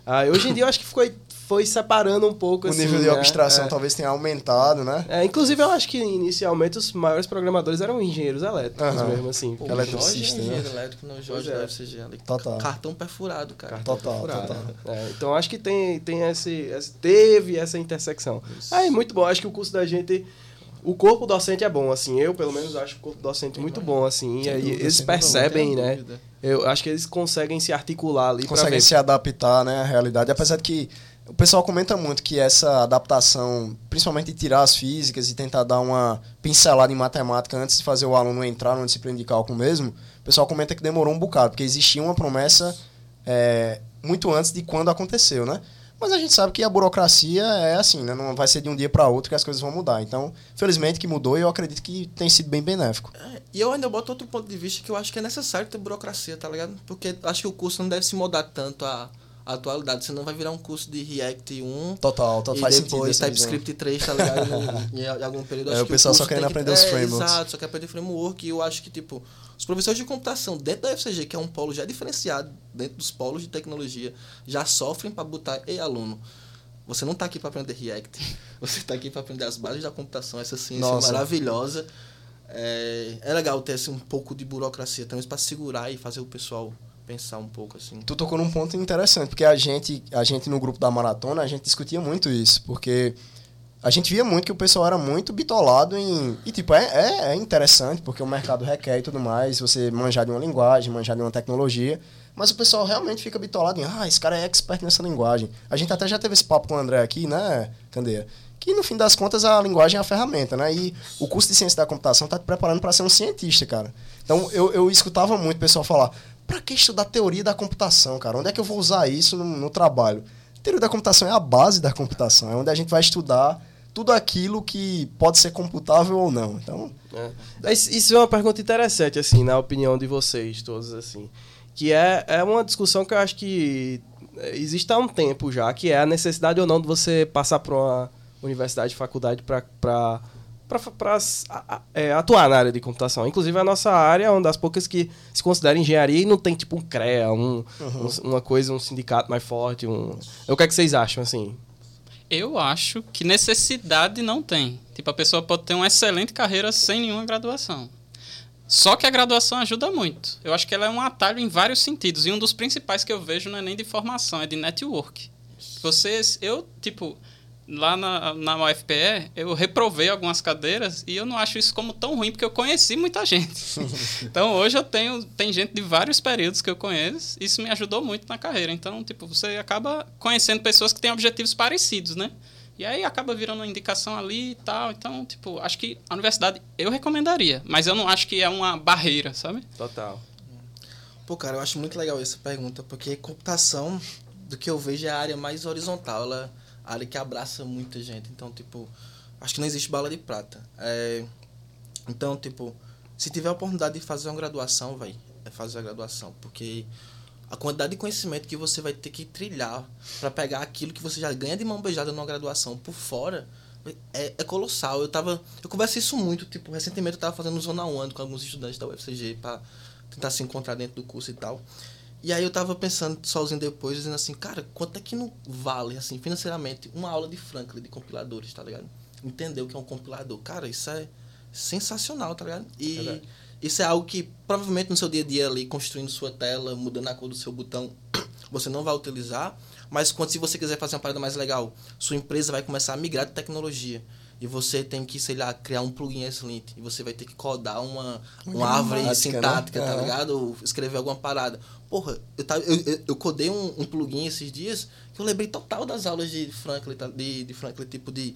Ah, hoje em dia eu acho que foi, foi separando um pouco O assim, nível de né? abstração É. talvez tenha aumentado, né? É, inclusive, eu acho que inicialmente os maiores programadores eram engenheiros elétricos mesmo, assim. Pô, o é Jorge é eletricista, né? engenheiro elétrico, não, Jorge Pois é. da FCG ali. Total. Cartão perfurado, cara. Total, Furado. total. É, então acho que tem, tem esse, esse- Teve essa intersecção. Aí, muito bom. Acho que o curso da gente. O corpo docente é bom, assim. Eu, pelo menos, acho o corpo docente muito bom, assim. E eles percebem, né? dúvida. Eu acho que eles conseguem se articular ali conseguem se adaptar né, à realidade. Apesar de que o pessoal comenta muito que essa adaptação, principalmente de tirar as físicas e tentar dar uma pincelada em matemática antes de fazer o aluno entrar numa disciplina de cálculo mesmo, o pessoal comenta que demorou um bocado, porque existia uma promessa é, muito antes de quando aconteceu, né? Mas a gente sabe que a burocracia é assim, né? Não vai ser de um dia para outro que as coisas vão mudar. Então, felizmente que mudou e eu acredito que tem sido bem benéfico. É, e eu ainda boto outro ponto de vista que eu acho que é necessário ter burocracia, tá ligado? Porque acho que o curso não deve se mudar tanto à atualidade, senão vai virar um curso de React 1 Total, total e faz sentido. depois visão. TypeScript 3, tá ligado? em, em algum período. É, o que pessoal só curso querendo tem que- aprender os é, frameworks. Exato, só quer aprender framework e eu acho que, tipo, os professores de computação dentro da UFCG, que é um polo já diferenciado dentro dos polos de tecnologia, já sofrem para botar, ei aluno, você não tá aqui para aprender React, você tá aqui para aprender as bases da computação, essa ciência Nossa. maravilhosa. É, é legal ter assim, um pouco de burocracia também para segurar e fazer o pessoal pensar um pouco assim. Tu tocou num ponto interessante, porque a gente, a gente no grupo da maratona, a gente discutia muito isso, porque a gente via muito que o pessoal era muito bitolado em. E tipo, é, é, é interessante, porque o mercado requer e tudo mais, você manjar de uma linguagem, manjar de uma tecnologia. Mas o pessoal realmente fica bitolado em, ah, esse cara é expert nessa linguagem. A gente até já teve esse papo com o André aqui, né, Candeia? Que no fim das contas a linguagem é a ferramenta, né? E o curso de ciência da computação tá te preparando para ser um cientista, cara. Então eu, eu escutava muito o pessoal falar: pra que estudar teoria da computação, cara? Onde é que eu vou usar isso no, no trabalho? Teoria da computação é a base da computação, é onde a gente vai estudar tudo aquilo que pode ser computável ou não. Então, É. Isso é uma pergunta interessante, assim, na opinião de vocês todos, assim. Que é, é uma discussão que eu acho que existe há um tempo já, que é a necessidade ou não de você passar por uma universidade, faculdade para para é, atuar na área de computação. Inclusive, a nossa área é uma das poucas que se considera engenharia e não tem, tipo, um CREA, um, um- uma coisa, um sindicato mais forte. Um... O que é que vocês acham, assim? Eu acho que necessidade não tem. Tipo, a pessoa pode ter uma excelente carreira sem nenhuma graduação. Só que a graduação ajuda muito. Eu acho que ela é um atalho em vários sentidos. E um dos principais que eu vejo não é nem de formação, é de network. Vocês, eu, tipo, lá na, na UFPE, eu reprovei algumas cadeiras e eu não acho isso como tão ruim, porque eu conheci muita gente. então hoje eu tenho tem gente de vários períodos que eu conheço, isso me ajudou muito na carreira. Então, tipo, você acaba conhecendo pessoas que têm objetivos parecidos, né? E aí acaba virando uma indicação ali e tal. Então, tipo, acho que a universidade eu recomendaria, mas eu não acho que é uma barreira, sabe? Total. Pô, cara, eu acho muito legal essa pergunta, porque computação, do que eu vejo, é a área mais horizontal, ela área que abraça muita gente. Então, tipo, acho que não existe bala de prata. É, então, tipo, se tiver a oportunidade de fazer uma graduação, vai, é fazer a graduação, porque a quantidade de conhecimento que você vai ter que trilhar para pegar aquilo que você já ganha de mão beijada numa graduação por fora é, é colossal. Eu tava. Eu converso isso muito, tipo, recentemente eu tava fazendo Zona 1 com alguns estudantes da UFCG para tentar se encontrar dentro do curso e tal. E aí eu tava pensando sozinho depois, dizendo assim, cara, quanto é que não vale, assim, financeiramente, uma aula de Franklin de compiladores, tá ligado? Entender o que é um compilador. Cara, isso é sensacional, tá ligado? E Verdade. isso é algo que provavelmente no seu dia a dia ali, construindo sua tela, mudando a cor do seu botão, você não vai utilizar. Mas quando se você quiser fazer uma parada mais legal, sua empresa vai começar a migrar de tecnologia. E você tem que, sei lá, criar um plugin excelente. E você vai ter que codar uma, uma árvore gramática, né? sintática, tá Aham. ligado? Ou escrever alguma parada. Porra, eu, tava, eu, eu, codei um, um plugin esses dias que eu lembrei total das aulas de Franklin, tá? de, de Franklin, tipo de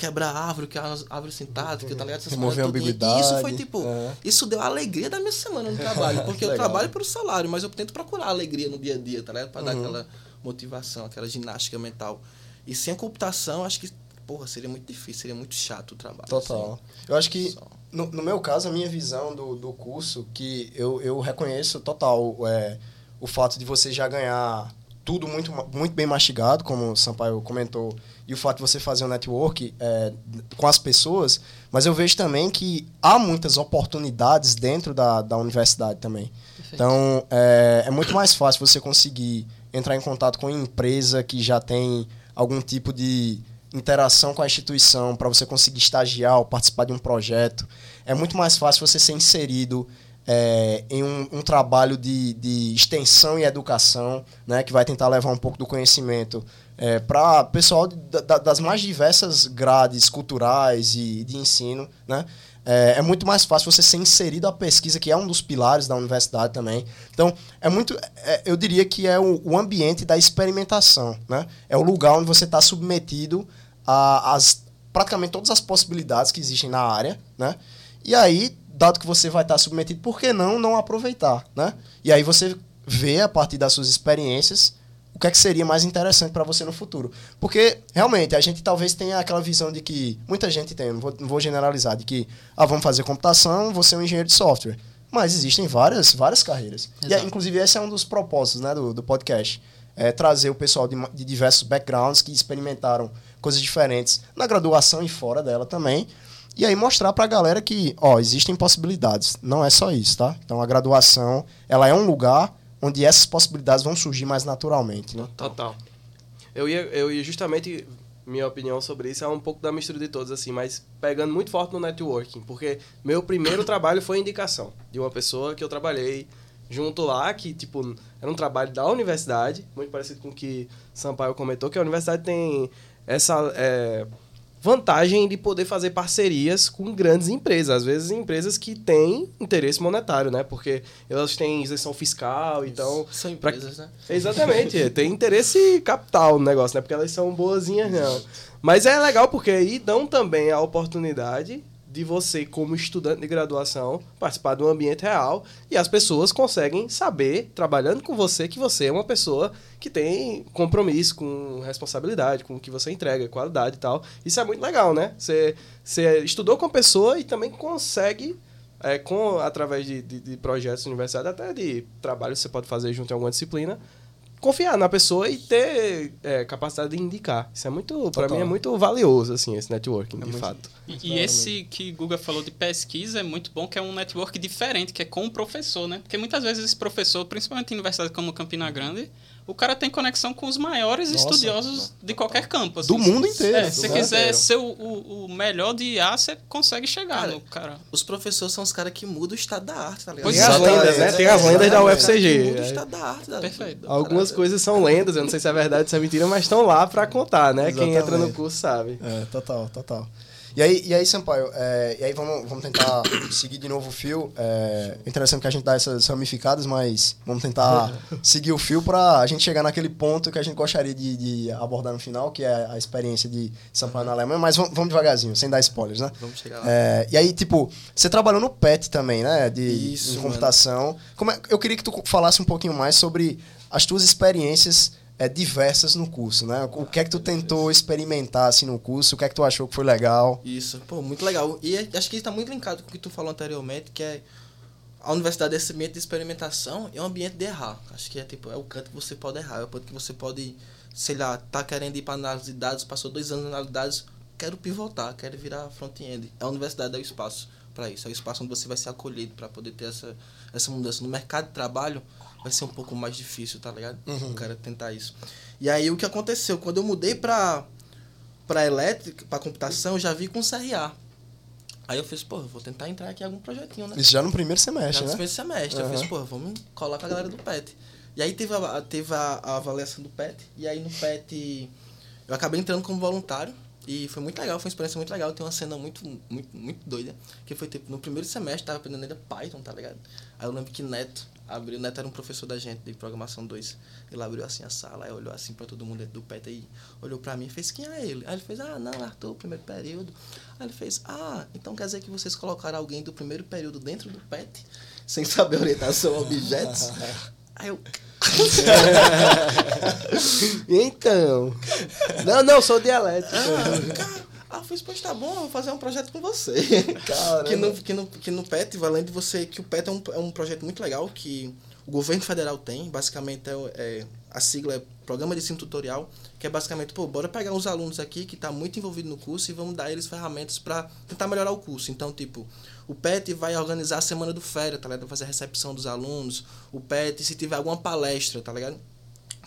quebrar árvore, que é uma árvore sintática, tá ligado? Essas Remover tudinho. E isso foi ambiguidade, tipo, é. isso deu a alegria da minha semana no trabalho. Porque eu trabalho pelo salário, mas eu tento procurar alegria no dia a dia, tá ligado? Pra Uhum. dar aquela motivação, aquela ginástica mental. E sem a computação, acho que, porra, seria muito difícil, seria muito chato o trabalho. Total. assim. Eu acho que, no, no meu caso, a minha visão do, do curso, que eu, eu reconheço total é, o fato de você já ganhar tudo muito, muito bem mastigado, como o Sampaio comentou, e o fato de você fazer um network é, com as pessoas, mas eu vejo também que há muitas oportunidades dentro da, da universidade também. Então, é, é muito mais fácil você conseguir entrar em contato com uma empresa que já tem algum tipo de interação com a instituição para você conseguir estagiar ou participar de um projeto. É muito mais fácil você ser inserido é, em um, um trabalho de, de, extensão e educação, né, que vai tentar levar um pouco do conhecimento é, para pessoal da, das mais diversas grades culturais e de ensino, né? É, é, muito mais fácil você ser inserido à pesquisa, que é um dos pilares da universidade também. Então, é muito. É, eu diria que é o, o, ambiente da experimentação. Né? É o lugar onde você está submetido a as, praticamente todas as possibilidades que existem na área. Né? E aí, dado que você vai estar submetido, por que não não aproveitar? Né? E aí você vê, a partir das suas experiências, o que é que seria mais interessante para você no futuro. Porque, realmente, a gente talvez tenha aquela visão de que, muita gente tem, não vou, não vou generalizar, de que, ah, vamos fazer computação, você é um engenheiro de software. Mas existem várias, várias carreiras. E, inclusive, esse é um dos propósitos né, do, do podcast. É trazer o pessoal de, de diversos backgrounds que experimentaram coisas diferentes na graduação e fora dela também. E aí mostrar para a galera que, ó, existem possibilidades. Não é só isso, tá? Então a graduação, ela é um lugar onde essas possibilidades vão surgir mais naturalmente, né? Total. Eu ia, eu ia justamente minha opinião sobre isso é um pouco da mistura de todos assim, mas pegando muito forte no networking, porque meu primeiro trabalho foi indicação de uma pessoa que eu trabalhei junto lá, que tipo era um trabalho da universidade, muito parecido com o que Sampaio comentou, que a universidade tem essa é, vantagem de poder fazer parcerias com grandes empresas, às vezes empresas que têm interesse monetário, né? Porque elas têm isenção fiscal, então... São empresas, pra... né? Exatamente, tem interesse capital no negócio, né? Porque elas são boazinhas, não. Mas é legal porque aí dão também a oportunidade de você, como estudante de graduação, participar de um ambiente real e as pessoas conseguem saber, trabalhando com você, que você é uma pessoa que tem compromisso com responsabilidade, com o que você entrega, qualidade e tal. Isso é muito legal, né? Você, você estudou com a pessoa e também consegue, é, com através de, de, de projetos universidade, até de trabalho que você pode fazer junto em alguma disciplina, confiar na pessoa e ter é, capacidade de indicar. Isso é muito, para mim, é muito valioso, assim, esse networking, é de muito, fato. E, e esse que Guga falou de pesquisa é muito bom, que é um network diferente, que é com o professor, né? Porque muitas vezes esse professor, principalmente em universidades como Campina Grande, o cara tem conexão com os maiores Nossa, estudiosos de qualquer campo. Assim. Do mundo inteiro. É, se você quiser inteiro. ser o, o, o, melhor de IA, você consegue chegar cara, no cara. Os professores são os caras que mudam o estado da arte, tá ligado? Tem as lendas, né? Tem as lendas da UFCG. Muda o estado da arte. Da, Perfeito. Algumas coisas são lendas, eu não sei se é verdade ou se é mentira, mas estão lá pra contar, né? Exatamente. Quem entra no curso sabe. É, total, total. E aí, e aí Sampaio, é, e aí vamos, vamos tentar seguir de novo o fio. É interessante que a gente dá essas ramificadas, mas vamos tentar seguir o fio para a gente chegar naquele ponto que a gente gostaria de, de, abordar no final, que é a experiência de Sampaio na Alemanha. Mas vamos, vamos devagarzinho, sem dar spoilers, né? Vamos chegar lá. É, e aí, tipo, você trabalhou no PET também, né? De, Isso, de computação. Como é, eu queria que tu falasse um pouquinho mais sobre as tuas experiências é, diversas no curso, né? O que é que tu tentou experimentar assim no curso? O que é que tu achou que foi legal? Isso, pô, muito legal. E acho que está muito linkado com o que tu falou anteriormente, que é a universidade é esse ambiente de experimentação é um ambiente de errar. Acho que é tipo, é o canto que você pode errar, é o ponto que você pode, sei lá, tá querendo ir para análise de dados, passou dois anos na análise de dados, quero pivotar, quero virar front-end. A universidade é o espaço para isso, é o espaço onde você vai ser acolhido para poder ter essa, essa mudança. No mercado de trabalho, vai ser um pouco mais difícil, tá ligado? Uhum. O cara tentar isso. E aí o que aconteceu? Quando eu mudei pra, pra elétrica, pra computação, eu já vi com CRA. Aí eu fiz, pô, vou tentar entrar aqui em algum projetinho, né? Isso já no primeiro semestre, já no né? primeiro semestre. Uhum. Eu fiz, pô, vamos colar com a galera do PET. E aí teve a, teve a, a avaliação do PET, e aí no PET eu acabei entrando como voluntário. E foi muito legal, foi uma experiência muito legal. Tem uma cena muito, muito, muito doida. Que foi tipo, no primeiro semestre, tava aprendendo ainda Python, tá ligado? Aí eu lembro que Neto, abriu, o Neto era um professor da gente de programação 2. Ele abriu assim a sala, aí olhou assim para todo mundo dentro do PET aí, olhou para mim e fez: Quem é ele? Aí ele fez: Ah, não, Arthur, primeiro período. Aí ele fez: Ah, então quer dizer que vocês colocaram alguém do primeiro período dentro do PET, sem saber orientação a objetos? aí eu. então. Não, não, sou dialético. Ah, ah, eu fiz, pois tá bom, eu vou fazer um projeto com você. que, no, que, no, que no PET, além de você, que o PET é um, é um projeto muito legal que o governo federal tem, basicamente é, é a sigla é Programa de Ensino Tutorial, que é basicamente, pô, bora pegar uns alunos aqui que tá muito envolvido no curso e vamos dar eles ferramentas para tentar melhorar o curso. Então, tipo, o PET vai organizar a semana do férias, tá ligado? Vai fazer a recepção dos alunos. O PET, se tiver alguma palestra, tá ligado?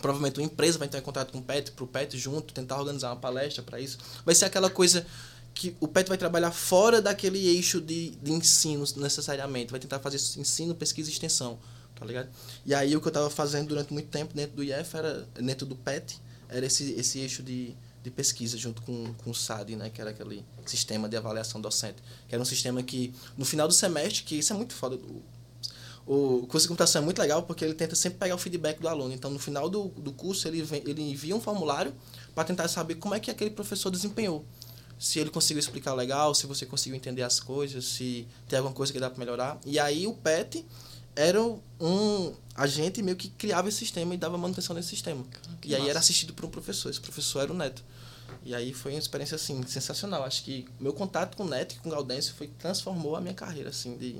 Provavelmente uma empresa vai entrar em contato com o PET, pro PET junto, tentar organizar uma palestra para isso. Vai ser aquela coisa que o PET vai trabalhar fora daquele eixo de, de ensino necessariamente, vai tentar fazer ensino, pesquisa e extensão, tá ligado? E aí o que eu estava fazendo durante muito tempo dentro do IF era dentro do PET, era esse esse eixo de, de pesquisa junto com, com o SAD, né, que era aquele sistema de avaliação docente, que era um sistema que no final do semestre, que isso é muito foda, o, o curso de computação é muito legal porque ele tenta sempre pegar o feedback do aluno. Então, no final do, do curso, ele, vem, ele envia um formulário para tentar saber como é que aquele professor desempenhou se ele conseguiu explicar legal, se você conseguiu entender as coisas, se tem alguma coisa que dá para melhorar. E aí o PET era um agente meio que criava esse sistema e dava manutenção nesse sistema. Que e massa. aí era assistido por um professor, esse professor era o Neto. E aí foi uma experiência assim sensacional. Acho que meu contato com o Neto e com o Gaudêncio foi transformou a minha carreira assim de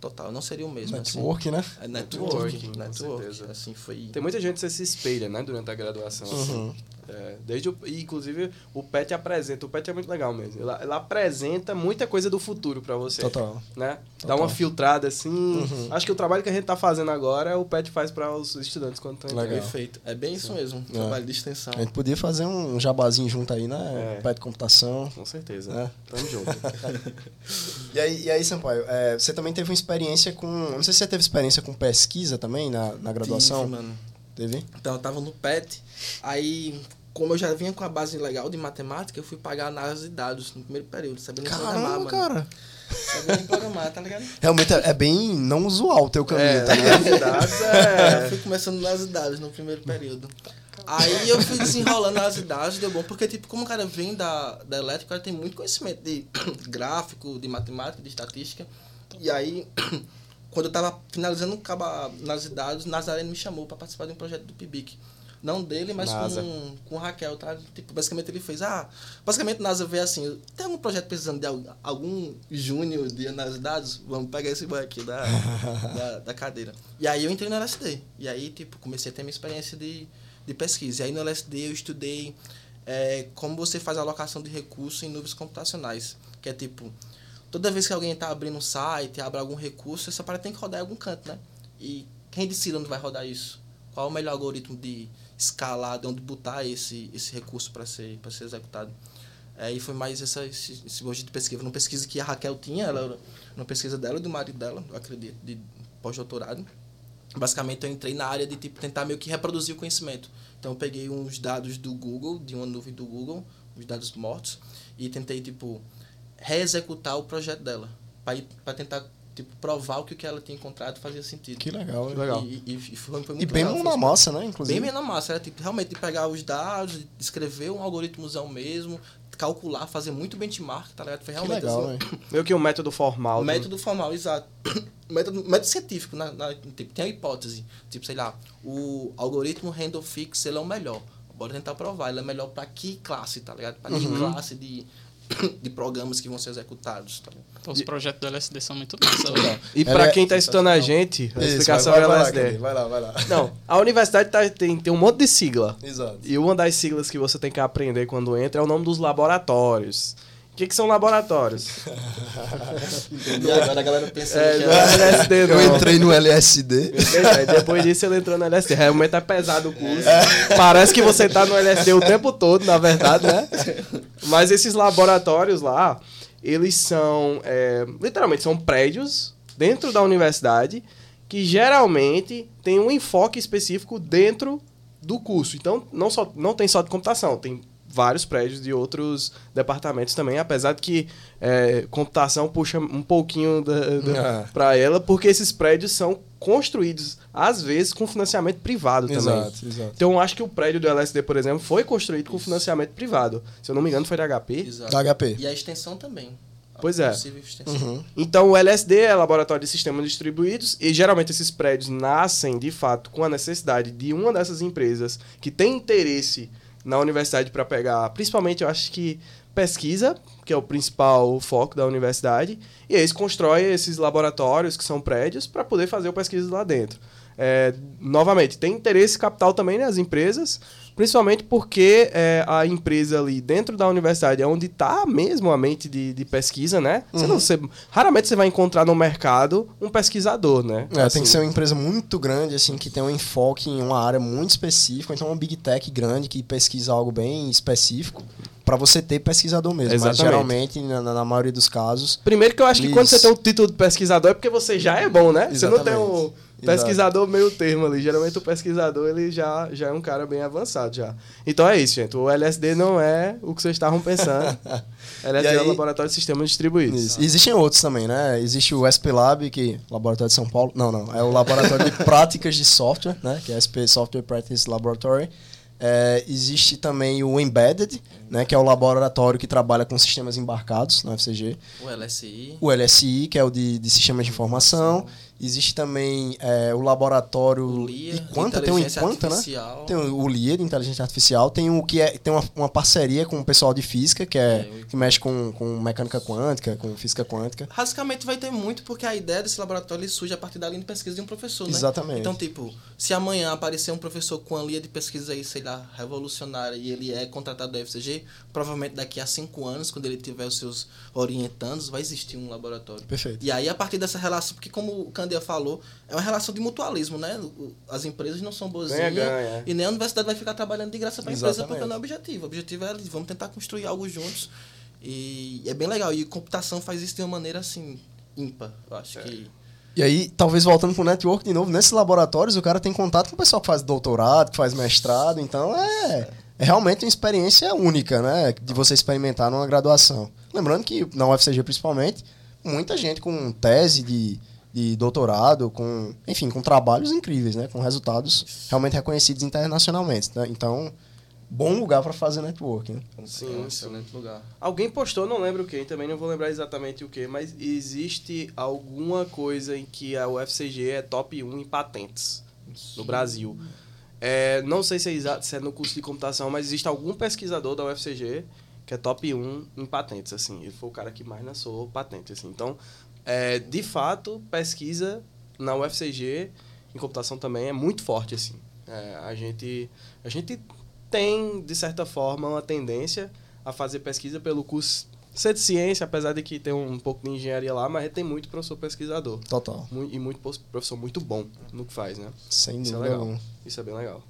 total. Não seria o mesmo. Network, assim. né? É network, network, network assim foi. Tem muita gente que se espelha, né, durante a graduação. Uhum. Assim. É, desde o, inclusive o PET apresenta, o PET é muito legal mesmo. Ela, ela apresenta muita coisa do futuro para você. Total. Né? Total. Dá uma filtrada assim. Uhum. Acho que o trabalho que a gente tá fazendo agora, o PET faz para os estudantes quando estão Legal. Perfeito. É bem isso mesmo, é. trabalho de extensão. A gente podia fazer um jabazinho junto aí, né? É. PET Computação. Com certeza. É. Tamo junto. e, aí, e aí, Sampaio, é, você também teve uma experiência com. Não sei se você teve experiência com pesquisa também na, na graduação. Tive, mano. Teve? Então, eu tava no PET, aí, como eu já vinha com a base legal de matemática, eu fui pagar análise de dados no primeiro período, sabendo Caramba, programar, mano. programar, tá ligado? Realmente é, é bem não usual o teu caminho, é, tá ligado? Análise de dados é... Eu fui começando análise de dados no primeiro período. Aí eu fui desenrolando as dados, deu bom, porque, tipo, como o cara vem da, da elétrica, o cara tem muito conhecimento de gráfico, de matemática, de estatística. E aí, quando eu estava finalizando o nas dados, Nazareno me chamou para participar de um projeto do PIBIC. Não dele, mas com, com o Raquel, tá? Tipo, basicamente ele fez, ah, basicamente NASA vê assim, tem algum projeto precisando de algum, algum júnior de análise de dados? Vamos pegar esse boy aqui da, da, da, cadeira. E aí eu entrei no LSD. E aí, tipo, comecei a ter minha experiência de, de pesquisa. E aí no LSD eu estudei é, como você faz a alocação de recursos em nuvens computacionais. Que é tipo, toda vez que alguém está abrindo um site, abre algum recurso, essa parada tem que rodar em algum canto, né? E quem decide onde vai rodar isso? Qual o melhor algoritmo de escalar, de onde botar esse, esse recurso para ser, ser executado? É, e foi mais essa, esse, esse de pesquisa. Uma pesquisa que a Raquel tinha, ela, uma pesquisa dela e do marido dela, eu acredito, de pós-doutorado. Basicamente, eu entrei na área de tipo, tentar meio que reproduzir o conhecimento. Então, eu peguei uns dados do Google, de uma nuvem do Google, os dados mortos, e tentei, tipo, reexecutar o projeto dela. Para tentar tipo, provar o que, que ela tinha encontrado fazia sentido. Que legal, que legal. E, e, e foi, foi muito e bem legal, na massa, né? Inclusive. Bem na massa. Era tipo, realmente de pegar os dados, escrever um algoritmozão mesmo, calcular, fazer muito benchmark, tá ligado? Foi realmente que legal, assim, Meio que um método formal. Método formal, exato. método, método científico, na, na, tipo, tem a hipótese. Tipo, sei lá, o algoritmo Randall Fix, ele é o melhor. Bora tentar provar. Ele é melhor para que classe, tá ligado? Para que uhum. classe de de programas que vão ser executados. Tá então, os projetos do LSD são muito bons. e para quem está estudando a gente, a explicação vai, vai, é LSD. Vai lá, vai lá. Não, a universidade tá, tem, tem um monte de sigla. Exato. E uma das siglas que você tem que aprender quando entra é o nome dos laboratórios. O que, que são laboratórios? e agora a galera pensa é, que não é LSD, não. Eu entrei no LSD. Depois disso ele entrou no LSD. Realmente é pesado o curso. É. Parece que você tá no LSD o tempo todo, na verdade, né? Mas esses laboratórios lá, eles são, é, literalmente, são prédios dentro da universidade que geralmente tem um enfoque específico dentro do curso. Então, não, só, não tem só de computação, tem vários prédios de outros departamentos também, apesar de que é, computação puxa um pouquinho ah. para ela, porque esses prédios são construídos, às vezes, com financiamento privado também. Exato, exato. Então, eu acho que o prédio do LSD, por exemplo, foi construído com financiamento privado. Se eu não me engano, foi da HP. Exato. Da HP. E a extensão também. Pois é. Uhum. Então, o LSD é laboratório de sistemas distribuídos e geralmente esses prédios nascem, de fato, com a necessidade de uma dessas empresas que tem interesse na universidade para pegar, principalmente eu acho que pesquisa, que é o principal foco da universidade, e eles constroem esses laboratórios, que são prédios, para poder fazer o pesquisa lá dentro. É, novamente, tem interesse capital também nas empresas, Principalmente porque é, a empresa ali dentro da universidade é onde está mesmo a mente de, de pesquisa, né? Você Uhum. não, você, raramente você vai encontrar no mercado um pesquisador, né? É, Assim, tem que ser uma empresa muito grande, assim, que tem um enfoque em uma área muito específica, então uma big tech grande que pesquisa algo bem específico, para você ter pesquisador mesmo. Exatamente. Mas geralmente, na, na maioria dos casos, Primeiro que eu acho que quando você tem o título de pesquisador é porque você já é bom, né? Você não tem um Exatamente. Pesquisador meio termo ali. Geralmente o pesquisador ele já, já é um cara bem avançado já. Então é isso, gente. O LSD não é o que vocês estavam pensando. LSD E é o aí- Laboratório de Sistemas Distribuídos. Isso. Existem outros também, né? Existe o SP Lab, que Laboratório de São Paulo. Não, não. É o Laboratório de Práticas de Software, né? Que é SP Software Practice Laboratory. É, existe também o Embedded, né? Que é o laboratório que trabalha com sistemas embarcados no FCG. O LSI. O LSI, que é o de, de sistemas de informação. Existe também é, o laboratório O LIA, Quanta, tem o inteligência Enquanta, né? artificial. Tem o LIA de inteligência artificial, tem o que é tem uma, uma parceria com o pessoal de física, que é, É, que mexe com, com mecânica quântica, com física quântica. Basicamente vai ter muito, porque a ideia desse laboratório surge a partir da linha de pesquisa de um professor, né? Exatamente. Então, tipo, se amanhã aparecer um professor com a linha de pesquisa aí, sei lá, revolucionária, e ele é contratado da FCG, provavelmente daqui a cinco anos, quando ele tiver os seus orientandos, vai existir um laboratório. Perfeito. E aí, a partir dessa relação, porque como o Candia falou, é uma relação de mutualismo, né? O- As empresas não são boazinhas. Ganha-ganha. E nem a universidade vai ficar trabalhando de graça para a empresa, porque não é objetivo. O objetivo é vamos tentar construir algo juntos. E é bem legal. E computação faz isso de uma maneira assim, ímpar. Eu acho que. E aí, talvez voltando pro network de novo, nesses laboratórios o cara tem contato com o pessoal que faz doutorado, que faz mestrado, então é, é realmente uma experiência única, né? De você experimentar numa graduação. Lembrando que na UFCG principalmente, muita gente com tese de, de doutorado, com, enfim, com trabalhos incríveis, né? Com resultados realmente reconhecidos internacionalmente. né? Então, bom lugar para fazer networking. né? Sim, é um sim. excelente lugar. Alguém postou, não lembro quem, também não vou lembrar exatamente o que, mas existe alguma coisa em que a UFCG é top 1 em patentes no Brasil. É, não sei se é, exato, se é no curso de computação, mas existe algum pesquisador da UFCG que é top 1 em patentes, assim. Ele foi o cara que mais lançou patente, assim. Então, é, de fato, pesquisa na UFCG em computação também é muito forte, assim. É, a, gente, a gente tem, de certa forma, uma tendência a fazer pesquisa pelo curso ser de ciência, apesar de que tem um pouco de engenharia lá, mas tem muito professor pesquisador. Total. E muito professor muito bom no que faz, né? Sem Isso é dúvida legal. alguma. Isso é bem legal.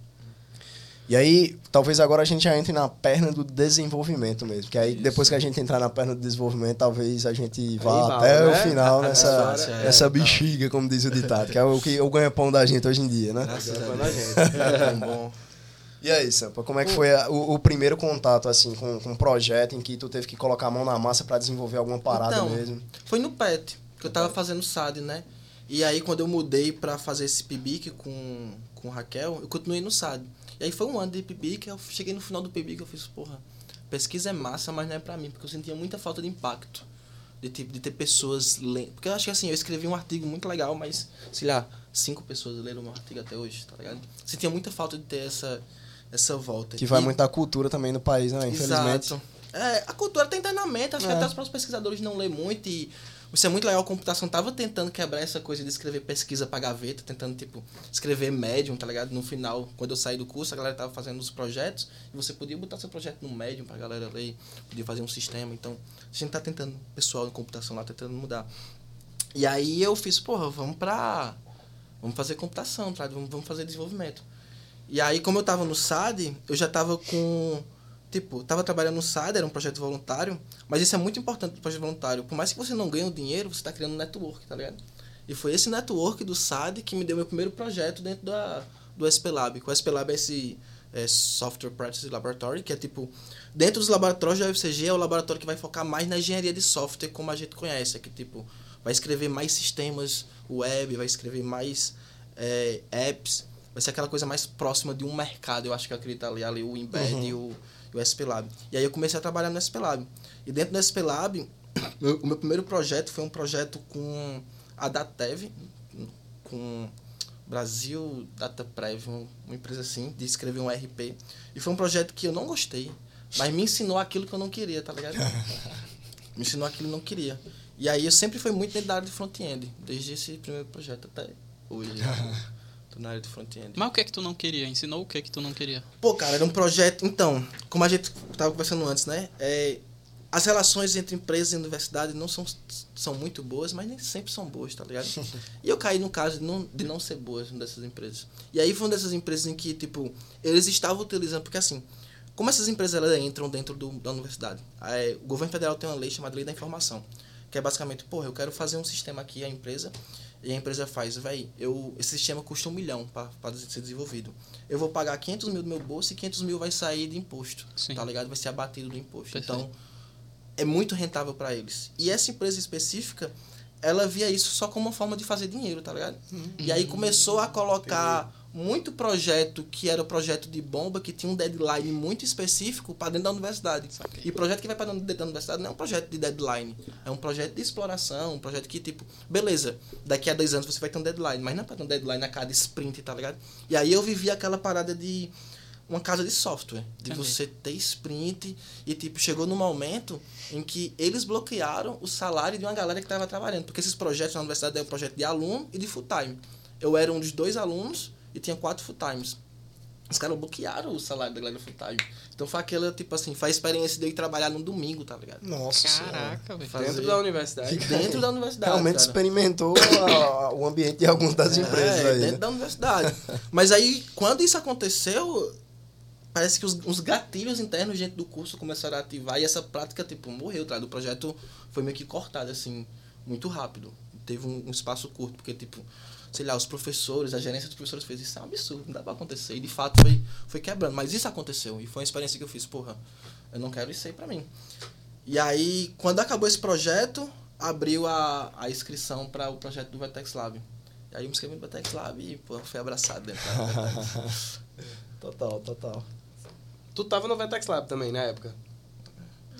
E aí, talvez agora a gente já entre na perna do desenvolvimento mesmo. Que aí, Isso. depois que a gente entrar na perna do desenvolvimento, talvez a gente vá Aí até né? o final A nessa, é, nessa bexiga, como diz o ditado, que é o que o ganha-pão da gente hoje em dia, né? Graças Agora a vai na Deus. gente. É bom. E aí, Sampa, como é que foi a- o, o primeiro contato, assim, com, com um projeto em que tu teve que colocar a mão na massa pra desenvolver alguma parada Então, mesmo? Foi no PET, que eu tava fazendo SAD, né? E aí, quando eu mudei pra fazer esse PIBIC com, com Raquel, eu continuei no SAD. E aí foi um ano de PIBIC, eu cheguei no final do PIBIC eu fiz, porra, pesquisa é massa, mas não é pra mim, porque eu sentia muita falta de impacto. De, tipo, de ter pessoas lendo. Porque eu acho que assim, eu escrevi um artigo muito legal, mas, sei lá, cinco pessoas leram meu artigo até hoje, tá ligado? Sentia muita falta de ter essa, essa volta. Que vai E- muito da cultura também no país, né? Infelizmente. Exato. É, a cultura tem internamente, acho que É. até os próprios pesquisadores não lêem muito e isso é muito legal, a computação tava tentando quebrar essa coisa de escrever pesquisa pra gaveta, tentando, tipo, escrever médium, tá ligado? No final, quando eu saí do curso, a galera tava fazendo os projetos e você podia botar seu projeto no médium pra galera ler, podia fazer um sistema, então a gente tá tentando, pessoal em computação lá, tentando mudar. E aí eu fiz, porra, vamos pra... Vamos fazer computação, tá? vamos, vamos fazer desenvolvimento. E aí, como eu tava no SAD, eu já tava com. Tipo, tava trabalhando no SAD, era um projeto voluntário, mas isso é muito importante pro projeto voluntário. Por mais que você não ganhe o dinheiro, você tá criando um network, tá ligado? E foi esse network do SAD que me deu meu primeiro projeto dentro da, do SP Lab. O SP Lab é esse é, Software Practice Laboratory, que é tipo. Dentro dos laboratórios da UFCG é o laboratório que vai focar mais na engenharia de software, como a gente conhece. É que, tipo, vai escrever mais sistemas web, vai escrever mais é, apps vai ser aquela coisa mais próxima de um mercado, eu acho que eu acredito ali, ali o Embed e, o, e o SP Lab. E aí eu comecei a trabalhar no SP Lab. E dentro do SP Lab, meu- o meu primeiro projeto foi um projeto com a Datev, com Brasil Data Prev, um- uma empresa assim, de escrever um RP. E foi um projeto que eu não gostei, mas me ensinou aquilo que eu não queria, tá ligado? me ensinou aquilo que eu não queria. E aí eu sempre fui muito dentro da área de front-end, desde esse primeiro projeto até hoje. Na área de front-end. Mas o que é que tu não queria? Ensinou o que é que tu não queria? Pô, cara, era um projeto. Então, como a gente tava conversando antes, né? É, as relações entre empresas e universidade não são, são muito boas, mas nem sempre são boas, tá ligado? e eu caí no caso de não, de não ser boas dessas empresas. E aí foi uma dessas empresas em que, tipo, eles estavam utilizando, porque assim, como essas empresas elas entram dentro do, da universidade? Aí, o governo federal tem uma lei chamada Lei da Informação, que é basicamente, porra, eu quero fazer um sistema aqui, a empresa, e a empresa faz, vai, eu esse sistema custa um milhão para ser desenvolvido. Eu vou pagar 500 mil do meu bolso e 500 mil vai sair de imposto, Sim. tá ligado? Vai ser abatido do imposto. Perfeito. Então, é muito rentável para eles. E essa empresa específica, ela via isso só como uma forma de fazer dinheiro, tá ligado? E aí começou a colocar muito projeto que era projeto de bomba, que tinha um deadline muito específico para dentro da universidade. Saquei. E projeto que vai para dentro da universidade não é um projeto de deadline, é um projeto de exploração, um projeto que, tipo, beleza, daqui a dois anos você vai ter um deadline, mas não é para ter um deadline a cada sprint, tá ligado? E aí eu vivi aquela parada de uma casa de software, de Entendi. você ter sprint e, tipo, chegou no momento em que eles bloquearam o salário de uma galera que estava trabalhando, porque esses projetos na universidade é um projeto de aluno e de full time. Eu era um dos dois alunos e tinha quatro full times. Os caras bloquearam o salário da galera full time. Então foi aquela, tipo assim, faz a experiência de eu ir trabalhar no domingo, tá ligado? Nossa. Caraca, velho. Fazer- Dentro da universidade. Dentro da universidade. Realmente cara. experimentou a- o ambiente de algumas das empresas É, aí. dentro né? da universidade. Mas aí, quando isso aconteceu, parece que os, os gatilhos internos dentro do curso começaram a ativar e essa prática, tipo, morreu, tá? O projeto foi meio que cortado, assim, muito rápido. Teve um, um espaço curto, porque, tipo, sei lá, os professores, a gerência dos professores fez isso é um absurdo, não dá pra acontecer. E de fato foi, foi quebrando. Mas isso aconteceu e foi uma experiência que eu fiz, porra, eu não quero isso aí pra mim. E aí, quando acabou esse projeto, abriu a, a inscrição para o projeto do Vertex Lab. E aí eu me inscrevi no Vertex Lab e, pô, fui abraçado dentro da. Total, total. Tu tava no Vetex Lab também, na época.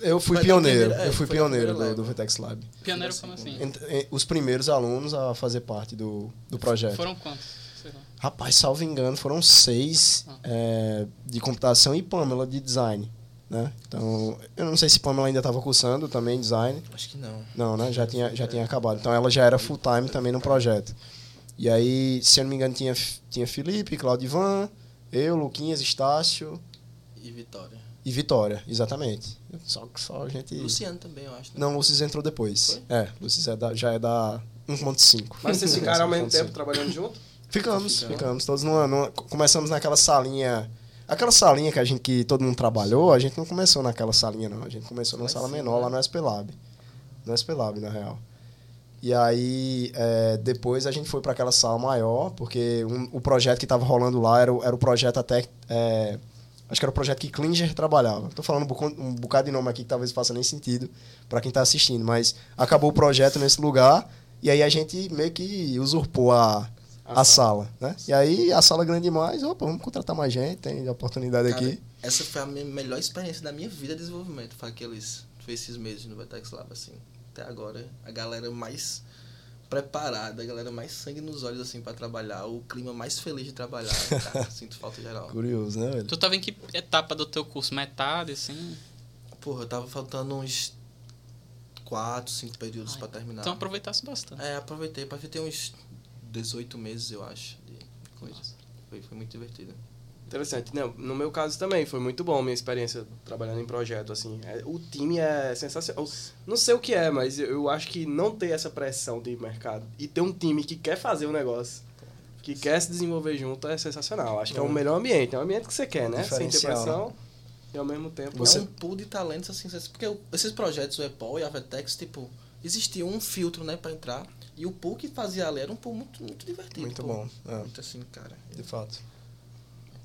Eu fui Foi pioneiro, primeira- é, eu fui pioneiro do, do. Vitex Lab. Pioneiro como assim, eh, os primeiros alunos a fazer parte do, do projeto. Foram quantos? Sei lá. Rapaz, salvo engano, foram seis Ah. eh, de computação e Pamela de design. Né? Então, eu não sei se Pamela ainda estava cursando também design. Acho que não. Não, né? Já tinha, já tinha acabado. Então ela já era full time também no projeto. E aí, se eu não me engano, tinha, tinha Felipe, Claudivan, eu, Luquinhas, Estácio E Vitória. e Vitória, exatamente. Só que só a gente. Luciano também, eu acho. né? Não, Lucis entrou depois. É, Lucis é da- já é da 1.5. Mas vocês ficaram ao mesmo 1.5. tempo trabalhando junto? Ficamos, Ficamos. ficamos. Todos numa, numa- Começamos naquela salinha. Aquela salinha que a gente que todo mundo trabalhou, a gente não começou naquela salinha, não. A gente começou numa Lá sala cima, menor lá né? no SP Lab. No SP Lab, na real. E aí, é, depois a gente foi para aquela sala maior, porque um- o projeto que estava rolando lá era, o- era o projeto até. é, acho que era o projeto que Klinger trabalhava. Tô falando um bocado de nome aqui que talvez faça nem sentido para quem tá assistindo, mas acabou o projeto nesse lugar, e aí a gente meio que usurpou a, A a sala, né? E aí a sala grande demais, opa, vamos contratar mais gente, tem oportunidade Cara, aqui. Essa foi a minha melhor experiência da minha vida de desenvolvimento. Foi aqueles. Foi esses meses no Vertex Lab, assim. Até agora, a galera mais preparada, a galera mais sangue nos olhos, assim, pra trabalhar. O clima mais feliz de trabalhar. Cara, sinto falta geral. Curioso, né, velho? Tu tava em que etapa do teu curso? Metade, assim? Porra, eu tava faltando uns 4, 5 períodos pra terminar. Então aproveitasse bastante. É, aproveitei. Passei ter uns 18 meses, eu acho, de coisa. Foi, foi muito divertido. Interessante. Não, no meu caso também, foi muito bom a minha experiência trabalhando em projeto, assim. É, o time é sensacional. Não sei o que é, mas eu, acho que não ter essa pressão de mercado e ter um time que quer fazer o negócio, que quer se desenvolver junto, é sensacional. Acho que é o É. melhor ambiente. É o ambiente que você quer, né? Sem ter Diferencial, pressão e ao mesmo tempo... Você- É um pool de talentos, assim, porque esses projetos, o Apple e a Vertex, tipo, existia um filtro, né, pra entrar. E o pool que fazia ali era um pool muito, muito divertido. Muito pô. bom, é. Muito assim, cara. De fato.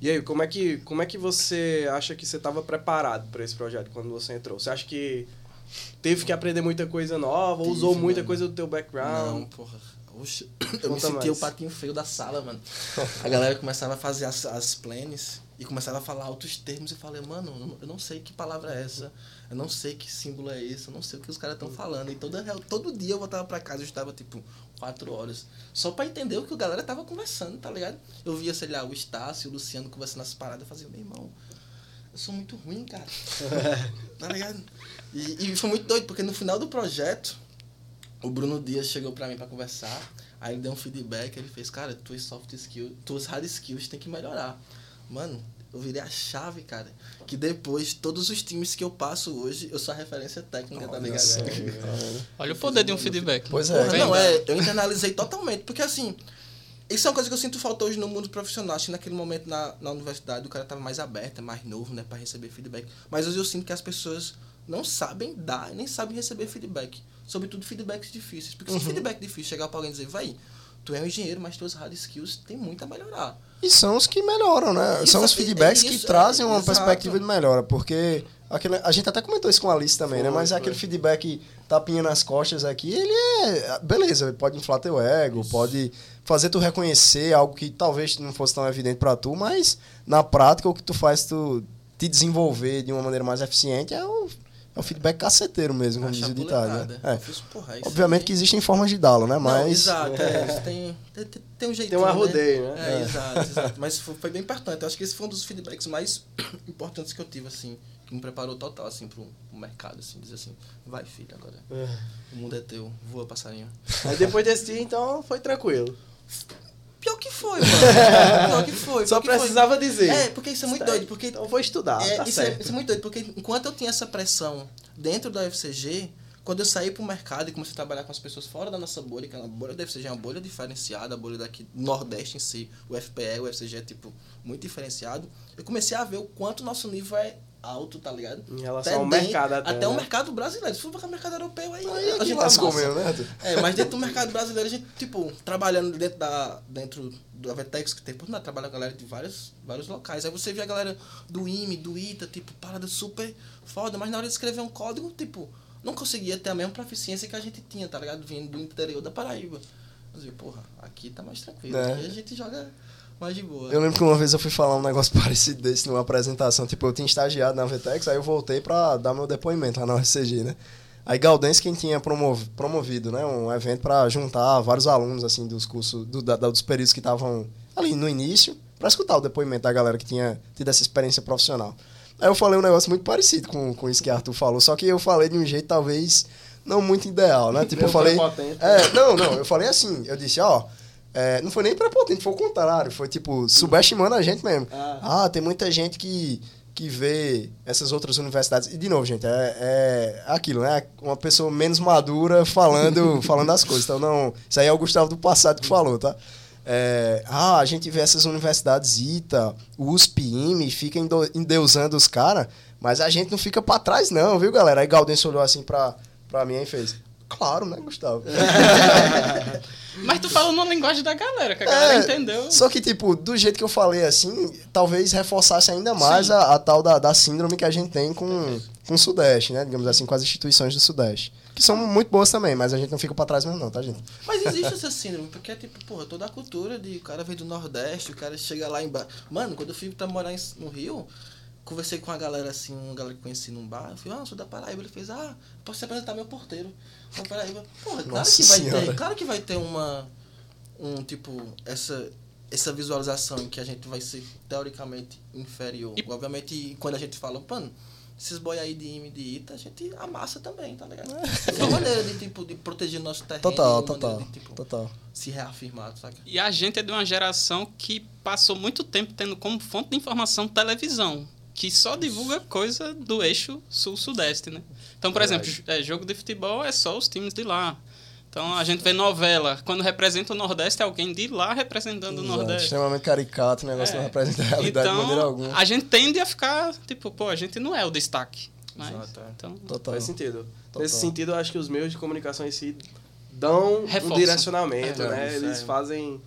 E aí, como é que, como é que você acha que você estava preparado para esse projeto quando você entrou? Você acha que teve que aprender muita coisa nova, Tive, usou muita mano. coisa do teu background? Não, porra. Oxe, eu me sentia mais. o patinho feio da sala, mano. A galera começava a fazer as, as planes e começava a falar outros termos e eu falei, mano, eu não- sei que palavra é essa, eu não sei que símbolo é esse, eu não sei o que os caras estão falando. E toda, todo dia eu voltava pra casa, eu estava tipo quatro horas, só pra entender o que a galera tava conversando, tá ligado? Eu via, sei lá, o Estácio, o Luciano conversando as paradas, eu fazia, meu irmão, eu sou muito ruim, cara. tá ligado? E, e foi muito doido, porque no final do projeto, o Bruno Dias chegou pra mim pra conversar, aí ele deu um feedback, ele fez, cara, tuas soft skills, tuas hard skills tem que melhorar. Mano, eu virei a chave, cara. Que depois, todos os times que eu passo hoje, eu sou a referência técnica, tá ligado? Olha o poder de um feedback. Pois é. Porra, não, é, eu internalizei totalmente, porque assim, isso é uma coisa que eu sinto falta hoje no mundo profissional. Acho que naquele momento na, na universidade o cara tava mais aberto, é mais novo, né, pra receber feedback. Mas hoje eu sinto que as pessoas não sabem dar, nem sabem receber feedback. Sobretudo feedbacks difíceis. Porque se Uhum. feedback difícil chegar pra alguém e dizer, vai, tu é um engenheiro, mas tuas hard skills tem muito a melhorar. E são os que melhoram, né? Isso, são os é- feedbacks é que isso, trazem é, uma perspectiva de melhora, porque aquele, a gente até comentou isso com a Alice também, né? Foi, Mas foi. aquele feedback tapinha nas costas aqui, ele é. Beleza, ele pode inflar teu ego, pode fazer tu reconhecer algo que talvez não fosse tão evidente pra tu, mas na prática o que tu faz tu te desenvolver de uma maneira mais eficiente é o, é o feedback caceteiro mesmo, como diz o ditado. Né? Eu É. fiz, porra, isso Obviamente aí- que existem formas de dá-lo, né? Não, Mas. exato, é, isso tem, tem, tem- tem um jeitinho, um arrodeio, né? É, É. exato, exato. Mas foi, foi bem importante. Eu acho que esse foi um dos feedbacks mais importantes que eu tive, assim, que me preparou total, assim, pro, pro mercado, assim, dizer assim, vai filho, agora o mundo é teu, voa passarinho. Aí depois desse dia, então, foi tranquilo. Pior que foi, mano. Pior que foi. Só que foi. precisava dizer. É, porque isso é muito doido, porque Então vou estudar, É, tá isso, é, isso é muito doido, porque enquanto eu tinha essa pressão dentro da UFCG, quando eu saí pro mercado e comecei a trabalhar com as pessoas fora da nossa bolha, que a bolha da UFCG é uma bolha diferenciada, a bolha daqui do Nordeste em si, o FPE, o UFCG é, tipo, muito diferenciado, eu comecei a ver o quanto o nosso nível é alto, tá ligado? Em relação ao mercado até, Até o né? mercado brasileiro. Se for para o mercado europeu, aí, Aí a aqui gente lascou amassa. mesmo, né? É, mas dentro do mercado brasileiro, a gente, tipo, trabalhando dentro da dentro do Avetex, que tem por nada, trabalha com a galera de vários, vários locais. Aí você vê a galera do IME, do ITA, tipo, parada super foda, mas na hora de escrever um código, tipo, não conseguia ter a mesma proficiência que a gente tinha, tá ligado? Vindo do interior da Paraíba. Eu dizia, porra, aqui tá mais tranquilo, É. aqui a gente joga mais de boa. Eu lembro que uma vez eu fui falar um negócio parecido desse numa apresentação. Tipo, eu tinha estagiado na Vetex, aí eu voltei pra dar meu depoimento lá na UFCG, né? Aí Galdense quem tinha promov- promovido, né? Um evento pra juntar vários alunos, assim, dos cursos, do- da- dos períodos que estavam ali no início, pra escutar o depoimento da galera que tinha tido essa experiência profissional. Aí eu falei um negócio muito parecido com, com isso que Arthur falou, só que eu falei de um jeito talvez não muito ideal, né? Tipo, eu falei. É, não, não, eu falei assim, eu disse, ó. É, não foi nem prepotente, foi o contrário. Foi tipo, subestimando a gente mesmo. Ah. Ah, tem muita gente que, que vê essas outras universidades. E de novo, gente, é, é aquilo, né? Uma pessoa menos madura falando, falando as coisas. Então, não. Isso aí é o Gustavo do passado que falou, tá? É, ah, a gente vê essas universidades ITA, USP, IME, fica endeusando os caras, mas a gente não fica pra trás, não, viu, galera? Aí Gaudense olhou assim pra, pra mim e fez. Claro, né, Gustavo? Mas tu falou na linguagem da galera, que a galera É, entendeu. Só que, tipo, do jeito que eu falei assim, talvez reforçasse ainda mais a, a tal da, da síndrome que a gente tem com, com o Sudeste, né? Digamos assim, com as instituições do Sudeste. Que são muito boas também, mas a gente não fica pra trás mesmo, não, tá, gente? Mas existe essa síndrome, porque é tipo, porra, toda a cultura de o cara veio do Nordeste, o cara chega lá embaixo. Mano, quando eu fui pra morar no Rio, conversei com uma galera assim, uma galera que conheci num bar, eu falei, ah, sou da Paraíba. Ele fez, ah, posso te apresentar meu porteiro. Paraíba. Porra, claro que vai Senhora. ter, claro que vai ter uma. Um tipo, essa. Essa visualização em que a gente vai ser teoricamente inferior. E- Obviamente, quando a gente fala, mano, esses boi aí de IME e de ITA, a gente amassa também, tá ligado? É uma maneira de, tipo, de proteger nosso terreno. Total, total. de, tipo, Total. se reafirmar, saca? E a gente é de uma geração que passou muito tempo tendo como fonte de informação televisão, que só divulga coisa do eixo sul-sudeste, né? Então, por Verdade. exemplo, é, jogo de futebol é só os times de lá. Então a gente vê novela, quando representa o Nordeste, é alguém de lá representando o Exato. Nordeste. Extremamente caricato, o negócio É. não representa a realidade de maneira Então, alguma. a gente tende a ficar, tipo, pô, a gente não é o destaque. Mas, Exato, é. então, Total. Faz sentido. Total. Nesse sentido, eu acho que os meios de comunicação em si dão um direcionamento, É, né? Eles é. fazem...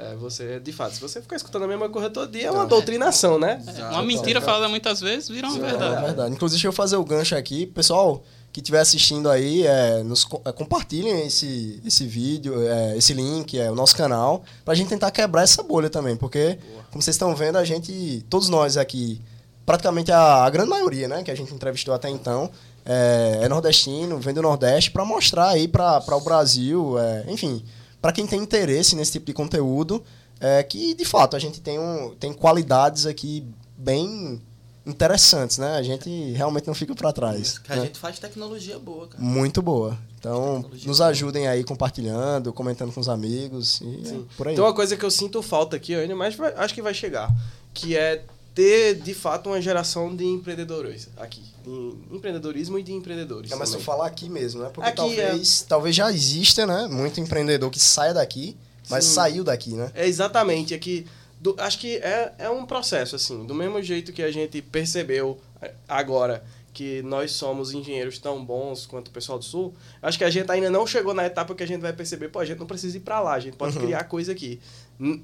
é, você, de fato, se você ficar escutando a mesma coisa todo dia, é uma doutrinação, né? Exato. uma mentira Total. falada muitas vezes vira uma É verdade. verdade. Inclusive, deixa eu fazer o gancho aqui. Pessoal que estiver assistindo aí, é, nos, é, compartilhem esse, esse vídeo, é, esse link, é, o nosso canal, pra gente tentar quebrar essa bolha também. Porque, como vocês estão vendo, a gente, todos nós aqui, praticamente a, a grande maioria, né, que a gente entrevistou até então, é, é nordestino, vem do Nordeste, pra mostrar aí pra, pra o Brasil, é, enfim, pra quem tem interesse nesse tipo de conteúdo, é, que de fato a gente tem, um, tem qualidades aqui bem interessantes, né? A gente realmente não fica para trás. Que a né? gente faz tecnologia boa, cara. Muito boa. Então, nos ajudem aí compartilhando, comentando com os amigos e é por aí. Tem uma coisa que eu sinto falta aqui ainda, mas acho que vai chegar. Que é ter, de fato, uma geração de empreendedores aqui. De empreendedorismo e de empreendedores. É, mas se eu falar aqui mesmo, né? Porque Aqui talvez, talvez já exista, né? Muito empreendedor que saia daqui, mas Sim. saiu daqui, né? É exatamente, é que do- acho que é, é um processo, assim, do mesmo jeito que a gente percebeu é, agora que nós somos engenheiros tão bons quanto o pessoal do Sul, acho que a gente ainda não chegou na etapa que a gente vai perceber, pô, a gente não precisa ir pra lá, a gente pode Uhum. criar coisa aqui.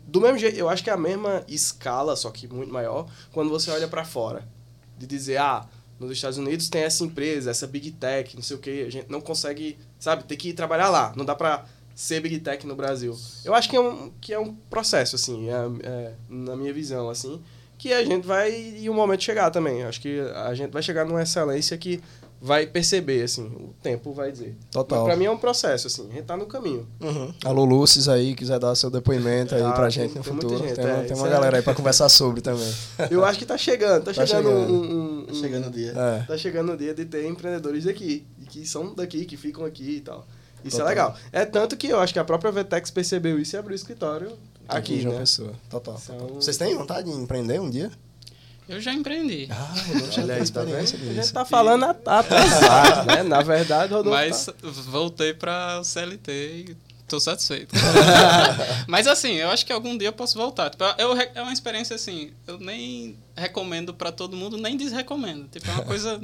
Do mesmo jeito, eu acho que é a mesma escala, só que muito maior, quando você olha pra fora. De dizer, ah, nos Estados Unidos tem essa empresa, essa Big Tech, não sei o que, a gente não consegue, sabe, ter que ir trabalhar lá, não dá pra ser Big Tech no Brasil. Eu acho que é um, que é um processo, assim, é- é, na minha visão, assim, que a gente vai e o momento chegar também. Acho que a gente vai chegar numa excelência que vai perceber, assim, o tempo vai dizer. Total. Mas pra mim é um processo, assim, a gente tá no caminho. Uhum. Alô, Lúcis aí, quiser dar seu depoimento aí Ah, pra tem- gente no tem muita futuro. gente, tem é, uma, tem uma é- galera aí pra conversar sobre também. Eu acho que tá chegando, tá, Tá chegando, chegando. Um, um- um- Tá chegando o dia. É. Tá chegando o dia de ter empreendedores daqui, e que são daqui, que ficam aqui e tal. Isso Total. é legal. É tanto que eu acho que a própria Vetex percebeu isso e abriu o escritório aqui, João né? Pessoa. Total. Então- Vocês têm vontade de empreender um dia? Eu já empreendi. Ah, Rodolfo já Olha aí, tá vendo? A gente tá falando a- atrasado, né? Na verdade, Rodolfo Mas tá- voltei pra CLT e tô satisfeito. Mas assim, eu acho que algum dia eu posso voltar. Tipo, eu, é uma experiência assim, eu nem recomendo pra todo mundo, nem desrecomendo. Tipo, é uma coisa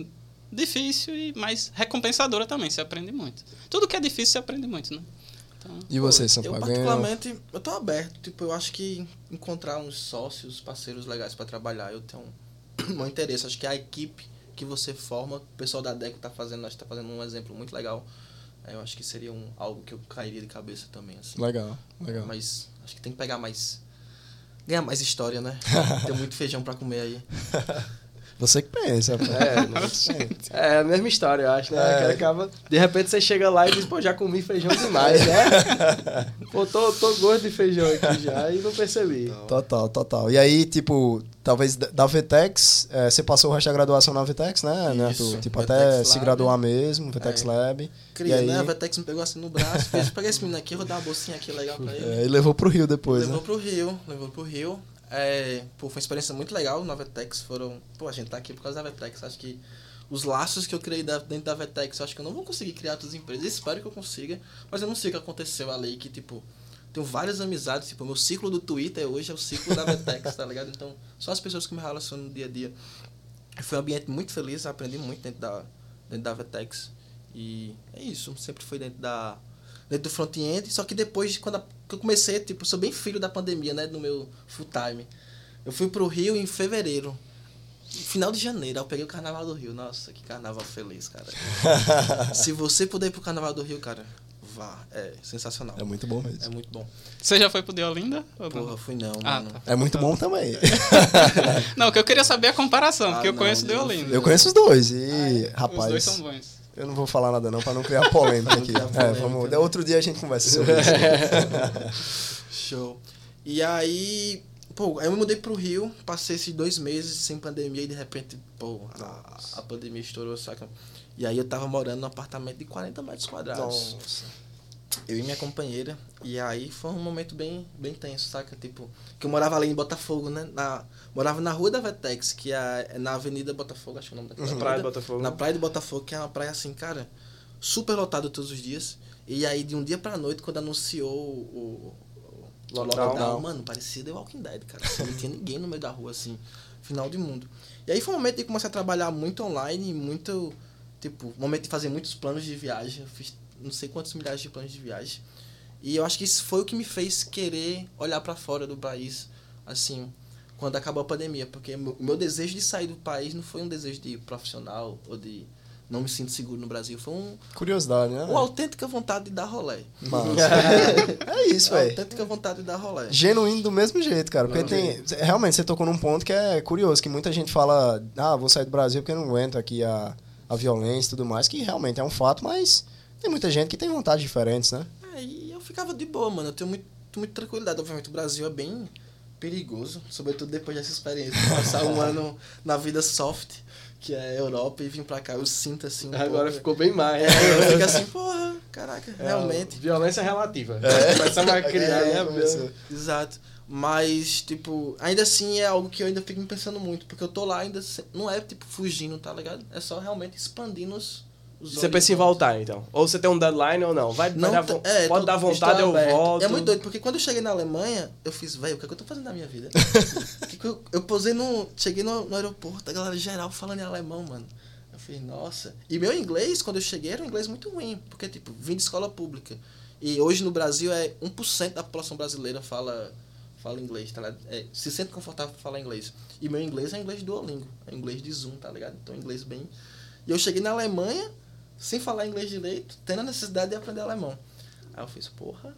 difícil e mais recompensadora também, você aprende muito. Tudo que é difícil você aprende muito, né? Então, E você, Eu, Sampaio? Ganhou- particularmente, eu tô aberto. Tipo, eu acho que encontrar uns sócios, parceiros legais pra trabalhar, eu tenho um, um interesse. Acho que a equipe que você forma, o pessoal da DEC tá fazendo, acho que tá fazendo um exemplo muito legal. É, Eu acho que seria um, algo que eu cairia de cabeça também, assim. Legal, legal. Mas acho que tem que pegar mais. Ganhar mais história, né? tem muito feijão pra comer aí. Você que pensa, pô. É, É a mesma história, eu acho, né? É. Que acaba, de repente você chega lá e diz, pô, já comi feijão demais, né? pô, tô, tô gordo de feijão aqui já e não percebi. Total, total. E aí, tipo, talvez da- Vetex, eh, você passou o resto da graduação na Vetex, né, né Isso, Arthur? Tipo, até se Lab. graduar mesmo, Vetex É. Lab. Cria, e aí, né? A Vetex me pegou assim no braço, fez, pega esse menino aqui, vou dar uma bolsinha aqui legal pra ele. eh, e levou pro Rio depois, levou né? pro Rio, levou pro Rio. É, pô, foi uma experiência muito legal na Vetex. Foram. Pô, a gente tá aqui por causa da Vetex. Acho que os laços que eu criei dentro da Vetex, eu acho que eu não vou conseguir criar outras empresas. Espero que eu consiga, mas eu não sei o que aconteceu ali. Que, tipo, tenho várias amizades. Tipo, meu ciclo do Twitter hoje é o ciclo da Vetex, tá ligado? Então, só as pessoas que me relacionam no dia a dia. Foi um ambiente muito feliz, aprendi muito dentro da, dentro da Vetex. E é isso, sempre foi dentro da dentro do front-end, só que depois, quando a- eu comecei, tipo, eu sou bem filho da pandemia, né, no meu full time. Eu fui pro Rio em fevereiro. Final de janeiro, aí eu peguei o Carnaval do Rio. Nossa, que carnaval feliz, cara. Se você puder ir pro Carnaval do Rio, cara, vá. É sensacional. É muito bom mesmo. É muito bom. você já foi pro de Olinda? ou não? Porra, fui não, Ah, mano. tá. É muito bom também. Não, que eu queria saber a comparação, Ah, porque eu não, conheço o de eu Olinda. Eu conheço os dois e, Os dois rapaz, são bons. Eu não vou falar nada não pra não criar polêmica aqui. É, vamos, né? outro dia a gente conversa sobre isso. Show. E aí, pô, aí eu me mudei pro Rio, passei esses dois meses sem pandemia e de repente, pô, a, a pandemia estourou, saca? E aí eu tava morando num apartamento de 40 metros quadrados. Nossa. Eu e minha companheira. E aí foi um momento bem, bem tenso, saca? Tipo, que eu morava ali em Botafogo, né? Na, morava na rua da Vetex, que é, é na Avenida Botafogo, acho que é o nome daquela Na Praia de. Botafogo. Na Praia de Botafogo, que é uma praia assim, cara, super lotada todos os dias. E aí, de um dia pra noite, quando anunciou o, o Lockdown. mano, parecia The Walking Dead, cara. Assim, não tinha ninguém no meio da rua, assim, final de mundo. E aí foi um momento de começar a trabalhar muito online, muito, tipo, momento de fazer muitos planos de viagem. Eu fiz não sei quantos milhares de planos de viagem. E eu acho que isso foi o que me fez querer olhar pra fora do país, assim, quando acabou a pandemia. Porque o meu desejo de sair do país não foi um desejo de profissional ou de não me sinto seguro no Brasil. Foi um, Curiosidade, né? uma autêntica vontade de dar rolé. Massa. é isso, Uma velho. autêntica vontade de dar rolé. Genuíno do mesmo jeito, cara. Porque tem. Realmente, você tocou num ponto que é curioso, que muita gente fala, ah, vou sair do Brasil porque eu não aguento aqui a, a violência e tudo mais, que realmente é um fato, mas tem muita gente que tem vontades diferentes, né? É, e eu ficava de boa, mano. Eu tenho muito, muita tranquilidade. Obviamente, o Brasil é bem perigoso, sobretudo depois dessa experiência. Passar um ano na vida soft, que é Europa, e vir pra cá, eu sinto assim. Um Agora pouco, ficou bem mais. É, eu fico assim, porra, caraca, É, realmente. Violência relativa. É. Começar a criar, É, né? começou. Exato. Mas, tipo, ainda assim é algo que eu ainda fico me pensando muito, porque eu tô lá ainda. Não é, tipo, fugindo, tá ligado? É só realmente expandindo os. Você pensa em voltar, então. Ou você tem um deadline ou não. Vai, vai Não, dar tá- vo- é, pode tô- dar vontade, eu aberto. volto. É muito doido, porque quando eu cheguei na Alemanha, eu fiz, velho, o que, é que eu tô fazendo na minha vida? Eu, eu posei no. Cheguei no, no aeroporto, a galera geral falando em alemão, mano. Eu falei, nossa. E meu inglês, quando eu cheguei, era um inglês muito ruim, porque, tipo, vim de escola pública. E hoje no Brasil é 1% da população brasileira fala, fala inglês, tá ligado? É, se sente confortável pra falar inglês. E meu inglês é inglês Duolingo, é inglês de Zoom, tá ligado? Então, inglês bem. E eu cheguei na Alemanha, sem falar inglês direito, tendo a necessidade de aprender alemão. Aí eu fiz, porra.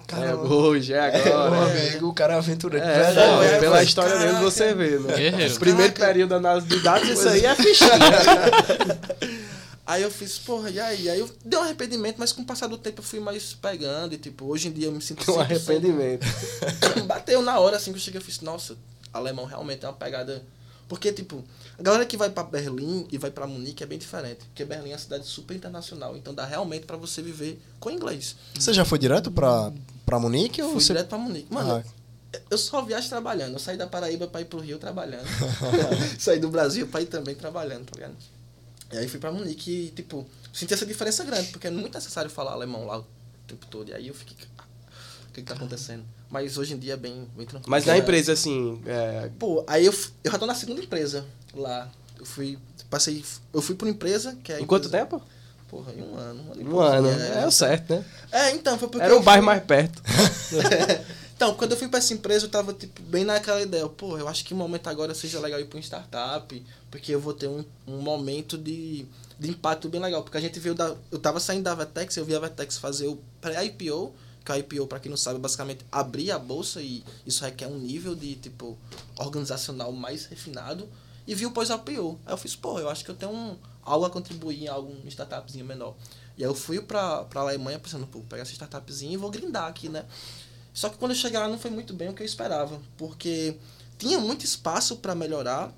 É Caramba. hoje, é Meu agora. amigo, o cara é aventureiro. É, não, é, pela história dele caraca. você vê, né? Guerreiro. Primeiro Caraca. período da análise de dados, isso aí é fichinha. Aí eu fiz, porra, e aí? Aí eu dei um arrependimento, mas com o passar do tempo eu fui mais pegando e, tipo, hoje em dia eu me sinto um 100%. arrependimento. Bateu na hora, assim, que eu cheguei e fiz, nossa, alemão realmente é uma pegada... Porque, tipo, a galera que vai pra Berlim e vai pra Munique é bem diferente. Porque Berlim é uma cidade super internacional, então dá realmente pra você viver com inglês. Você já foi direto pra, pra Munique ou Fui você... direto pra Munique. Mano, Ah, eu só viajo trabalhando. Eu saí da Paraíba pra ir pro Rio trabalhando. saí do Brasil pra ir também trabalhando, tá ligado? E aí fui pra Munique e, tipo, senti essa diferença grande, porque é muito necessário falar alemão lá o tempo todo. E aí eu fiquei, "Ah, o que que tá acontecendo? Mas hoje em dia é bem, bem tranquilo. Mas na empresa, assim, é, Pô, aí eu, eu já tô na segunda empresa lá. Eu fui, passei, eu fui pra uma empresa que é... a em quanto empresa- tempo? Porra, em um ano. Um ano, Um ano. é. É o certo, né? É, então, foi porque... Era o bairro fui- mais perto. então, quando eu fui pra essa empresa, eu tava, tipo, bem naquela ideia. Pô, eu acho que o momento agora seja legal ir pra uma startup, porque eu vou ter um, um momento de, de impacto bem legal. Porque a gente veio da... Eu tava saindo da Vetex, eu vi a Vetex fazer o pré-IPO, que o IPO, pra quem não sabe, é basicamente abrir a bolsa e isso requer um nível de, tipo, organizacional mais refinado. E vi o pós-IPO. Aí eu fiz, pô, eu acho que eu tenho um, algo a contribuir em algum startupzinho menor. E aí eu fui pra, pra Alemanha pensando, pô, pegar essa startupzinha e vou grindar aqui, né? Só que quando eu cheguei lá não foi muito bem o que eu esperava, porque tinha muito espaço para melhorar,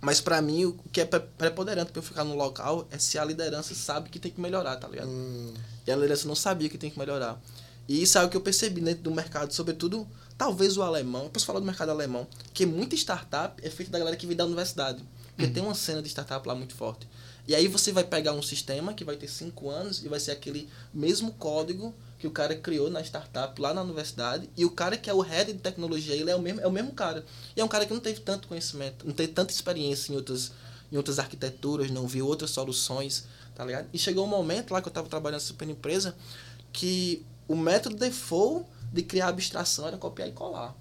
mas para mim o que é pre- preponderante para eu ficar no local é se a liderança sabe que tem que melhorar, tá ligado? hum, E a liderança não sabia que tem que melhorar. E isso é o que eu percebi dentro do mercado, sobretudo, talvez o alemão. Eu posso falar do mercado alemão, que muita startup é feita da galera que vem da universidade. Porque tem uma cena de startup lá muito forte. E aí você vai pegar um sistema que vai ter cinco anos e vai ser aquele mesmo código que o cara criou na startup lá na universidade. E o cara que é o head de tecnologia, ele é o mesmo, é o mesmo cara. E é um cara que não teve tanto conhecimento, não teve tanta experiência em outras, em outras arquiteturas, não viu outras soluções, tá ligado? E chegou um momento lá que eu estava trabalhando nessa super empresa que o método default de criar abstração era copiar e colar.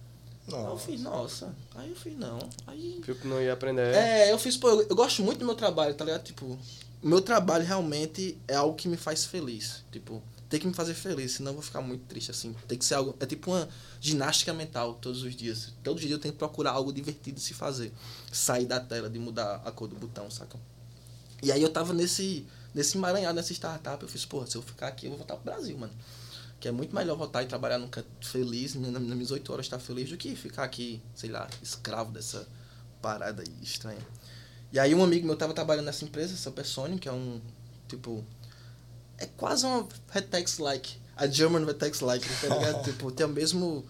Aí eu nossa. fiz, nossa. Aí eu fiz, não. Aí. Viu que não ia aprender. É, eu fiz, pô, eu, eu gosto muito do meu trabalho, tá ligado? Tipo, meu trabalho realmente é algo que me faz feliz. Tipo, tem que me fazer feliz, senão eu vou ficar muito triste, assim. Tem que ser algo. É tipo uma ginástica mental todos os dias. Todos os dias eu tenho que procurar algo divertido de se fazer. Sair da tela, de mudar a cor do botão, saca? E aí eu tava nesse, nesse emaranhado, nessa startup, eu fiz, pô, se eu ficar aqui, eu vou voltar pro Brasil, mano. Que é muito melhor voltar e trabalhar num canto feliz, na- nas minhas oito horas estar feliz, do que ficar aqui, sei lá, escravo dessa parada aí estranha. E aí um amigo meu tava trabalhando nessa empresa, Supersonic, que é um, tipo, é quase uma Vetex-like, a German Vetex-like, tá ligado? tipo, tem o mesmo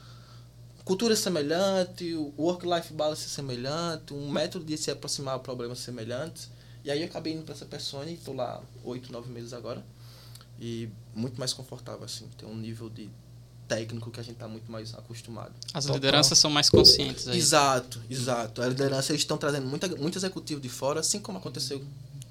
cultura semelhante, o work-life balance semelhante, um método de se aproximar a problemas semelhantes. E aí eu acabei indo pra essa Persona e tô lá oito, nove meses agora. E muito mais confortável, assim. Tem um nível de técnico que a gente tá muito mais acostumado. As Total. lideranças são mais conscientes aí. Exato, exato. A liderança, eles estão trazendo muita, muito executivo de fora, assim como aconteceu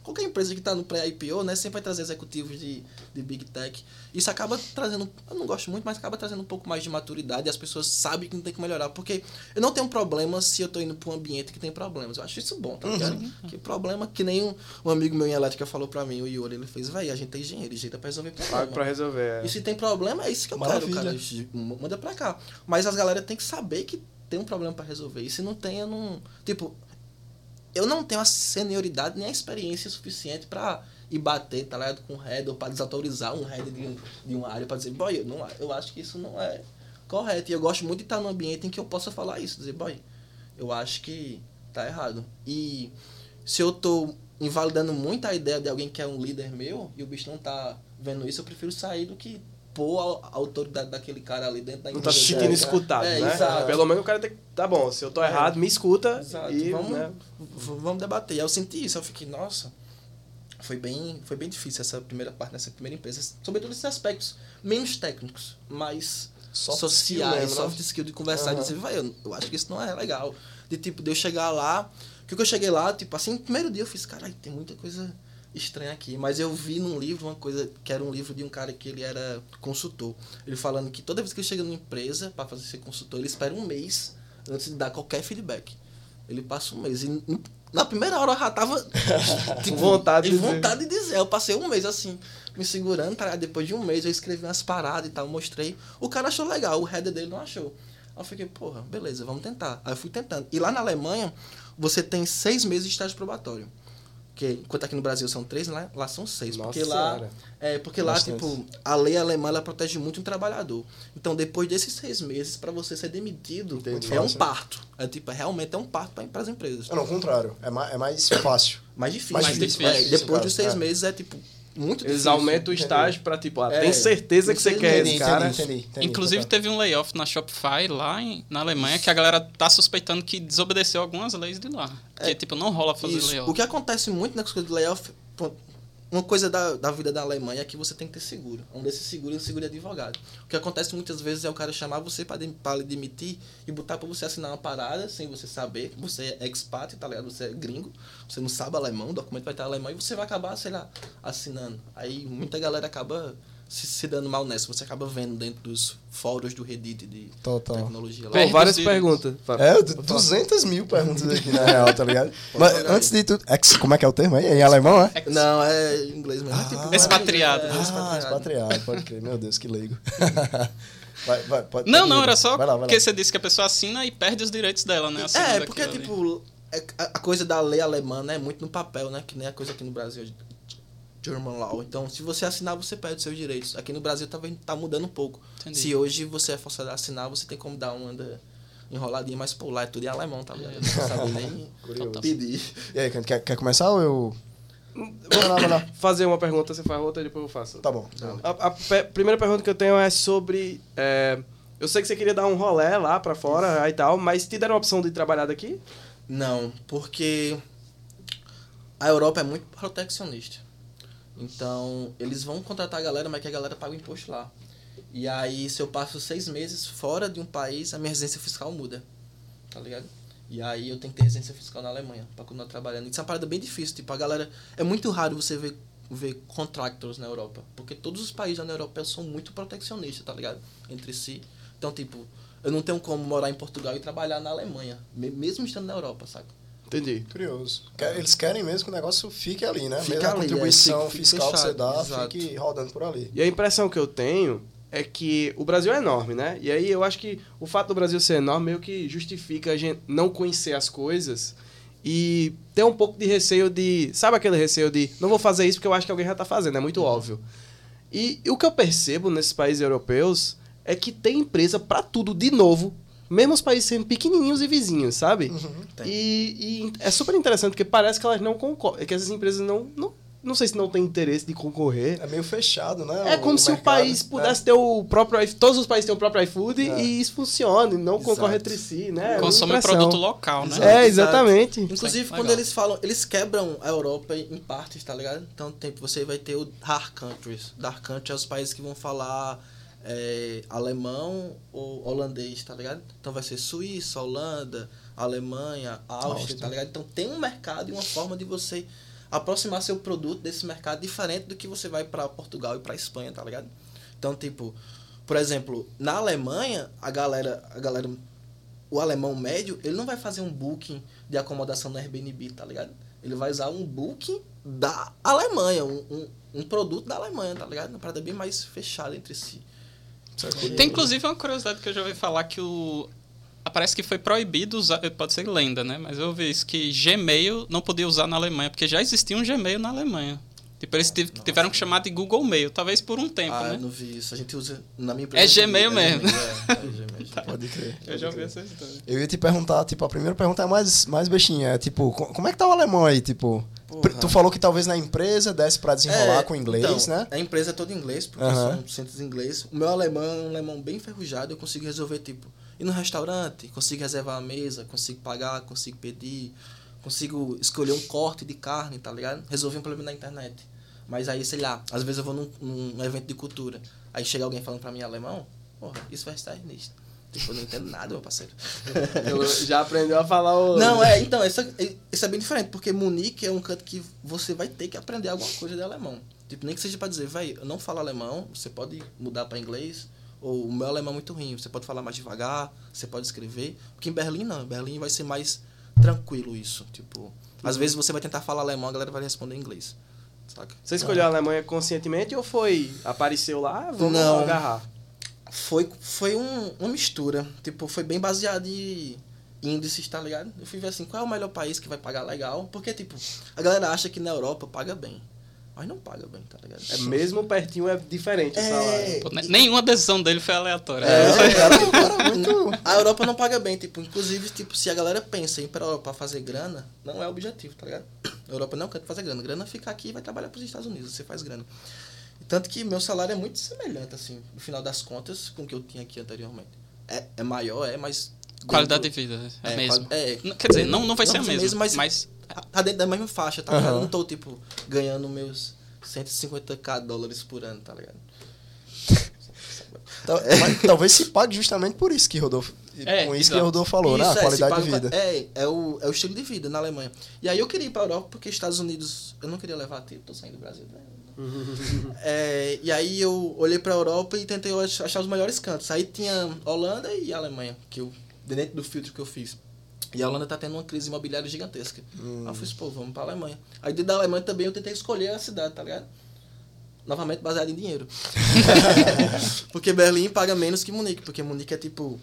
qualquer empresa que está no pré-IPO, né, sempre vai trazer executivos de, de Big Tech. Isso acaba trazendo, eu não gosto muito, mas acaba trazendo um pouco mais de maturidade e as pessoas sabem que não tem que melhorar. Porque eu não tenho problema se eu estou indo para um ambiente que tem problemas. Eu acho isso bom, tá ligado? Que problema que nem um, um amigo meu em elétrica falou para mim, o Yuri, ele fez, velho, a gente é engenheiro, jeito para resolver Pago problema. pra resolver. E se tem problema, é isso que eu Maravilha. quero, cara. Manda pra cá. Mas as galera tem que saber que tem um problema pra resolver. E se não tem, eu não. Tipo, eu não tenho a senioridade nem a experiência suficiente pra ir bater, tá ligado? Com um head ou pra desautorizar um head de, um, de uma área pra dizer, boy, eu, não, eu acho que isso não é correta. E eu gosto muito de estar num ambiente em que eu possa falar isso, dizer, boy, eu acho que tá errado. E se eu tô invalidando muito a ideia de alguém que é um líder meu e o bicho não tá vendo isso, eu prefiro sair do que pôr a autoridade daquele cara ali dentro da Não tá empresa se dele. sentindo escutado, É, né? exato. Pelo menos o cara tem que. Tá bom, se eu tô errado, me escuta. Exato. E, vamos, né? vamos debater. Eu senti isso, eu fiquei, nossa, foi bem, foi bem difícil essa primeira parte nessa primeira empresa, sobretudo esses aspectos menos técnicos, mais Soft sociais, skill né? soft skill de conversar, Aham. de dizer, vai, eu, eu acho que isso não é legal. De tipo, de eu chegar lá, que eu cheguei lá, tipo, assim, no primeiro dia eu fiz, caralho, tem muita coisa estranha aqui, mas eu vi num livro uma coisa que era um livro de um cara que ele era consultor. Ele falando que toda vez que ele chega numa empresa para fazer ser consultor, ele espera um mês antes de dar qualquer feedback. Ele passa um mês. E na primeira hora eu já tava. tipo, Vontade de e dizer. vontade de dizer. Eu passei um mês assim, me segurando. Tá? Depois de um mês eu escrevi umas paradas e tal, mostrei. O cara achou legal, o header dele não achou. Aí eu fiquei, porra, beleza, vamos tentar. Aí eu fui tentando. E lá na Alemanha, você tem seis meses de estágio probatório. Que, enquanto aqui no Brasil são três, lá, lá são seis. Nossa porque lá, é, porque lá, tipo, a lei alemã ela protege muito o trabalhador. Então, depois desses seis meses, para você ser demitido, Entendi. é um parto. É tipo, é, realmente é um parto para as empresas. Não, ao contrário. É mais, é mais fácil. Mais difícil. Mais difícil, É, difícil, depois cara. dos seis É. meses é tipo muito Eles difícil. aumentam o Entendi. estágio pra, tipo, ah, É, tem certeza que você tem quer esse cara. entendi, entendi, entendi. Inclusive, Tá. teve um layoff na Shopify lá em- na Alemanha que a galera tá suspeitando que desobedeceu algumas leis de lá. Que, tipo, não rola fazer Isso. layoff. O que acontece muito nas coisas de layoff, uma coisa da, da vida da Alemanha é que você tem que ter seguro. Um desses seguros é seguro de advogado. O que acontece muitas vezes é o cara chamar você para lhe demitir e botar para você assinar uma parada sem você saber você é expat, tá ligado? Você é gringo, você não sabe alemão, o documento vai estar em alemão e você vai acabar, sei lá, assinando. Aí muita galera acaba se, se dando mal nessa. Você acaba vendo dentro dos fóruns do Reddit de Total. tecnologia lá. Pô, várias perguntas. É, du- 200 mil perguntas aqui na real, tá ligado? Mas antes de tudo. Ex, como é que é o termo aí? Em alemão, é? Não, é em inglês mesmo. É tipo, Expatriado. é, Ah, expatriado, pode crer. Meu Deus, que leigo. vai, vai, pode, Não, pode não, era só Vai lá, vai lá. porque você disse que a pessoa assina e perde os direitos dela, né? assinando É, porque, ali. tipo, é- a a coisa da lei alemã né, é muito no papel, né? Que nem a coisa aqui no Brasil, German Law. Então, se você assinar, você perde seus direitos. Aqui no Brasil tá, vendo- tá mudando um pouco. Entendi. Se hoje você é forçado a assinar, você tem como dar uma anda- enroladinha, mas pô, lá é tudo em alemão, tá ligado? Não sabe nem pedir. E aí, quer, quer começar ou eu. Vai lá, vai lá. Fazer uma pergunta, você faz outra e depois eu faço. Tá bom. A, a primeira pergunta que eu tenho é sobre. é, eu sei que você queria dar um rolé lá pra fora aí e tal, mas te deram a opção de trabalhar daqui? Não, porque a Europa é muito proteccionista. Então, eles vão contratar a galera, mas que a galera paga o imposto lá. E aí, se eu passo seis meses fora de um país, a minha residência fiscal muda. Tá ligado? E aí eu tenho que ter residência fiscal na Alemanha pra continuar trabalhando. Isso é uma parada bem difícil. Tipo, a galera. É muito raro você ver, ver contractors na Europa. Porque todos os países União Europeia são muito proteccionistas, tá ligado? Entre si. Então, tipo, eu não tenho como morar em Portugal e trabalhar na Alemanha. me- Mesmo estando na Europa, saca? Entendi. Curioso. Eles querem mesmo que o negócio fique ali, né? Fica mesmo a ali, é, contribuição fique- fique fiscal que você fechado, dá, exato. fique rodando por ali. E a impressão que eu tenho é que o Brasil é enorme, né? E aí eu acho que o fato do Brasil ser enorme meio que justifica a gente não conhecer as coisas e ter um pouco de receio de. Sabe aquele receio de não vou fazer isso porque eu acho que alguém já tá fazendo, é muito óbvio. E, e o que eu percebo nesses países europeus é que tem empresa pra tudo de novo, mesmo os países sendo pequenininhos e vizinhos, sabe? Tem. E, e é super interessante porque parece que elas não concorrem, que essas empresas não, não. Não sei se não tem interesse de concorrer. É meio fechado, né? É como se o mercado. país pudesse ter o próprio todos os países têm o próprio iFood É. e isso funcione, não Exato. concorre entre si, né? É Consome impressão. produto local, né? É, exatamente. Inclusive, Legal. quando eles falam, eles quebram a Europa em partes, tá ligado? Então, tem, você vai ter o Dark Countries. Dark Countries é os países que vão falar é, alemão ou holandês, tá ligado? Então vai ser Suíça, Holanda, Alemanha, Áustria, Áustria. tá ligado? Então tem um mercado e uma forma de você aproximar seu produto desse mercado diferente do que você vai pra Portugal e pra Espanha, tá ligado? Então, tipo, por exemplo, na Alemanha, a galera, a galera o alemão médio, ele não vai fazer um booking de acomodação no Airbnb, tá ligado? Ele vai usar um booking da Alemanha, um, um, um produto da Alemanha, tá ligado? Uma parada bem mais fechada entre si. Tem inclusive uma curiosidade que eu já ouvi falar que o. ah, Parece que foi proibido usar, pode ser lenda, né? Mas eu ouvi isso que Gmail não podia usar na Alemanha, porque já existia um Gmail na Alemanha. Tipo, eles tiv- tiveram que chamar de Google Mail, talvez por um tempo, Ah, eu né? não vi isso. A gente usa na minha empresa. É Gmail mesmo. Gmail, é, é Gmail. Pode crer. Eu já ouvi essa história. Eu ia te perguntar, tipo, a primeira pergunta é mais, mais bestinha. É, tipo, co- como é que tá o alemão aí, tipo? Porra. Tu falou que talvez na empresa desse pra desenrolar É, com inglês, então, né? A empresa é toda em inglês, porque Aham. são centros em inglês. O meu alemão é um alemão bem enferrujado, eu consigo resolver, tipo, ir no restaurante, consigo reservar a mesa, consigo pagar, consigo pedir, consigo escolher um corte de carne, tá ligado? Resolver um problema na internet. Mas aí, sei lá, às vezes eu vou num, num evento de cultura, aí chega alguém falando pra mim alemão, porra, isso vai estar nisso. Tipo, eu não entendo nada, meu parceiro. Eu já aprendeu a falar o. Não, é, então, isso, é- isso é bem diferente, porque Munique é um canto que você vai ter que aprender alguma coisa de alemão. Tipo, nem que seja pra dizer, vai, eu não falo alemão, você pode mudar pra inglês, ou o meu alemão é muito ruim, você pode falar mais devagar, você pode escrever. Porque em Berlim não, em Berlim vai ser mais tranquilo isso. Tipo, às vezes você vai tentar falar alemão, a galera vai responder em inglês. Saca? Você escolheu a Alemanha conscientemente ou foi. Apareceu lá, vamos Não. agarrar? Foi, foi um, uma mistura. Tipo, foi bem baseado em índices, tá ligado? Eu fui ver assim, qual é o melhor país que vai pagar legal? Porque, tipo, a galera acha que na Europa paga bem. Mas não paga bem, tá ligado? É mesmo pertinho, é diferente o É, salário. Pô, ne- Nenhuma decisão dele foi aleatória. É, muito. A Europa não paga bem, tipo, inclusive, tipo, se a galera pensa em ir pra Europa pra fazer grana, não é o objetivo, tá ligado? A Europa não quer fazer grana. Grana fica aqui e vai trabalhar pros Estados Unidos, você faz grana. Tanto que meu salário é muito semelhante, assim, no final das contas, com o que eu tinha aqui anteriormente. É, é maior, é, mas. Qualidade de dentro- vida é, É, mesmo. é. Quer dizer, não, não vai Não ser a mesma, mesmo, mas, mas- Tá dentro da mesma faixa, tá ligado? Aham. Eu não tô, tipo, ganhando meus 150k dólares por ano, tá ligado? Tal- mas talvez se pague justamente por isso que Rodolfo. É, com isso exato. que Rodolfo falou, né? Isso, A é, qualidade se de paga- vida. É, é o, é o estilo de vida na Alemanha. E aí eu queria ir pra Europa porque Estados Unidos. Eu não queria levar tempo, tô saindo do Brasil. né? É, e aí eu olhei pra Europa e tentei ach- achar os melhores cantos. Aí tinha Holanda e Alemanha, que eu, dentro do filtro que eu fiz. E a Holanda tá tendo uma crise imobiliária gigantesca. Aí eu fiz, pô, vamos pra Alemanha. Aí dentro da Alemanha também eu tentei escolher a cidade, tá ligado? Novamente baseado em dinheiro. porque Berlim paga menos que Munique, porque Munique é tipo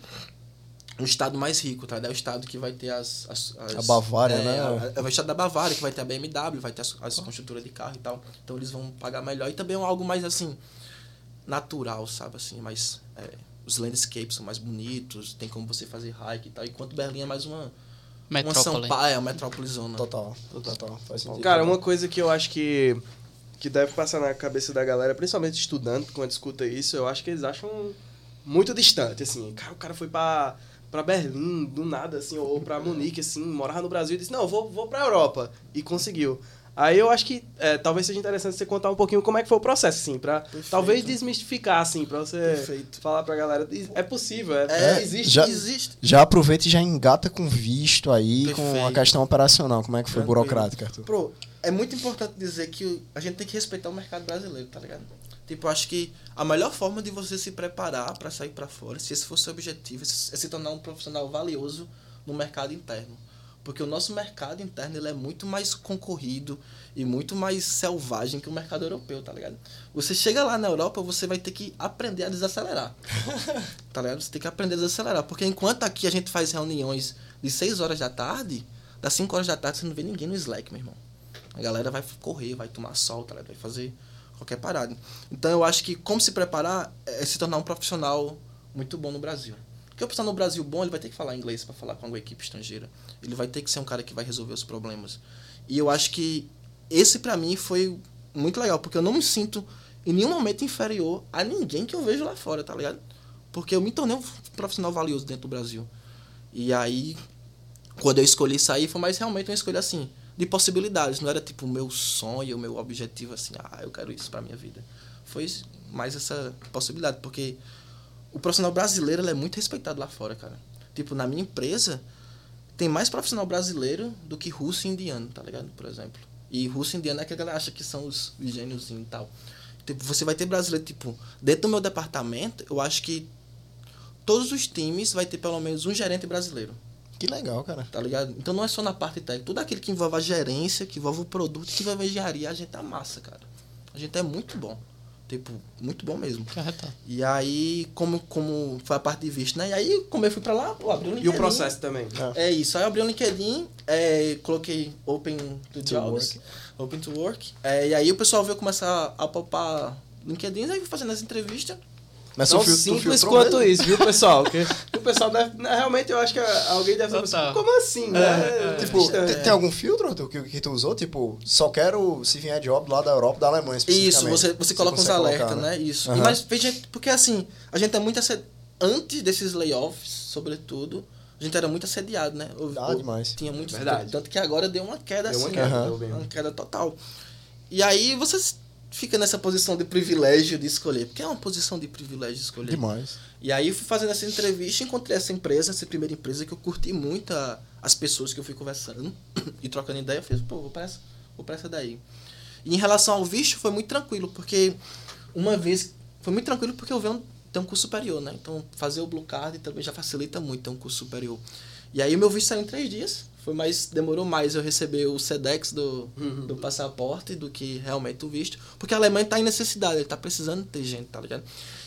um estado mais rico, tá? É o estado que vai ter as... as, as- A Bavária, é, né? É o estado da Bavária, que vai ter a BMW, vai ter as, as construtoras de carro e tal. Então eles vão pagar melhor. E também é algo mais, assim, natural, sabe? Assim, mais... é, os landscapes são mais bonitos, tem como você fazer hike e tal. Enquanto Berlim é mais uma... Uma São metrópole. Paulo, é, uma metrópole zona. Total, total. Faz sentido. Cara, uma coisa que eu acho que, que deve passar na cabeça da galera, principalmente estudando, quando escuta isso, eu acho que eles acham muito distante, assim. Cara, o cara foi pra, pra Berlim, do nada, assim, ou pra Munique, assim, morava no Brasil e disse, não, vou, vou pra Europa. E conseguiu. Aí eu acho que é, talvez seja interessante você contar um pouquinho como é que foi o processo, assim, pra Perfeito. talvez desmistificar, assim, pra você Perfeito. falar pra galera. É possível, é, É, existe. já- existe. Já aproveita e já engata com visto aí, com a Perfeito. questão operacional. Como é que foi Tranquilo. burocrática, Arthur? Pro, é muito importante dizer que a gente tem que respeitar o mercado brasileiro, tá ligado? Tipo, acho que a melhor forma de você se preparar para sair para fora, se esse for seu objetivo, é se é se tornar um profissional valioso no mercado interno. Porque o nosso mercado interno ele é muito mais concorrido e muito mais selvagem que o mercado europeu, tá ligado? Você chega lá na Europa, você vai ter que aprender a desacelerar. tá ligado? Você tem que aprender a desacelerar. Porque enquanto aqui a gente faz reuniões de 6 horas da tarde, das 5 horas da tarde você não vê ninguém no Slack, meu irmão. A galera vai correr, vai tomar sol, tá ligado? vai fazer qualquer parada. Então eu acho que como se preparar é se tornar um profissional muito bom no Brasil. Porque o profissional no Brasil bom, ele vai ter que falar inglês para falar com uma equipe estrangeira. Ele vai ter que ser um cara que vai resolver os problemas. E eu acho que esse pra mim foi muito legal, porque eu não me sinto em nenhum momento inferior a ninguém que eu vejo lá fora, tá ligado? Porque eu me tornei um profissional valioso dentro do Brasil. E aí, quando eu escolhi sair, foi mais realmente uma escolha assim, de possibilidades. Não era tipo o meu sonho, o meu objetivo assim, ah, eu quero isso pra minha vida. Foi mais essa possibilidade, porque o profissional brasileiro é muito respeitado lá fora, cara. Tipo, na minha empresa, tem mais profissional brasileiro do que russo e indiano, tá ligado? Por exemplo. E russo e indiano é que a galera acha que são os gênios e tal. Tipo, você vai ter brasileiro, tipo, dentro do meu departamento, eu acho que todos os times vai ter pelo menos um gerente brasileiro, Que legal, cara. tá ligado? Então não é só na parte técnica, tudo aquilo que envolve a gerência, que envolve o produto, que envolve a engenharia, a gente é massa, cara. A gente é muito bom. Tipo, muito bom mesmo. Que arretado. E aí, como, como foi a parte de visto, né? E aí, como eu fui pra lá, eu abri o E LinkedIn. o processo também. É isso. Aí eu abri o LinkedIn, é, coloquei Open to, To Jobs, Open to Work. É, e aí o pessoal veio começar a palpar LinkedIn, aí fui fazendo as entrevistas. Mas Tão fil- simples quanto mesmo? isso, viu, pessoal? Que o pessoal deve. né, Realmente, eu acho que alguém deve Total. pensar, como assim, né? É, tipo, Estranho. tem, tem algum filtro que, que tu usou? Tipo, só quero se vier job lá da Europa, da Alemanha Isso, você, você coloca uns consegue alertas, colocar, né? Isso. Aham. E, mas veja, porque assim, a gente é muito assediado. Antes desses layoffs, sobretudo, a gente era muito assediado, né? Ou- Ah, demais. Tinha muito. Verdade. Tanto que agora deu uma queda Deu uma assim. queda, né? deu bem. Uma queda total. E aí você fica nessa posição de privilégio de escolher. Porque é uma posição de privilégio de escolher. Demais. E aí fui fazendo essa entrevista, encontrei essa empresa, essa primeira empresa, que eu curti muito a- as pessoas que eu fui conversando e trocando ideia. Eu fiz, pô, vou pra essa, vou pra essa daí. E em relação ao visto, foi muito tranquilo, porque uma vez. Foi muito tranquilo porque eu venho ter um curso superior, né? Então fazer o Blue Card também já facilita muito ter um curso superior. E aí o meu visto saiu em três dias. Foi mais, demorou mais eu receber o SEDEX do, do passaporte do que realmente o visto. Porque a Alemanha está em necessidade, ele está precisando ter gente, tá ligado?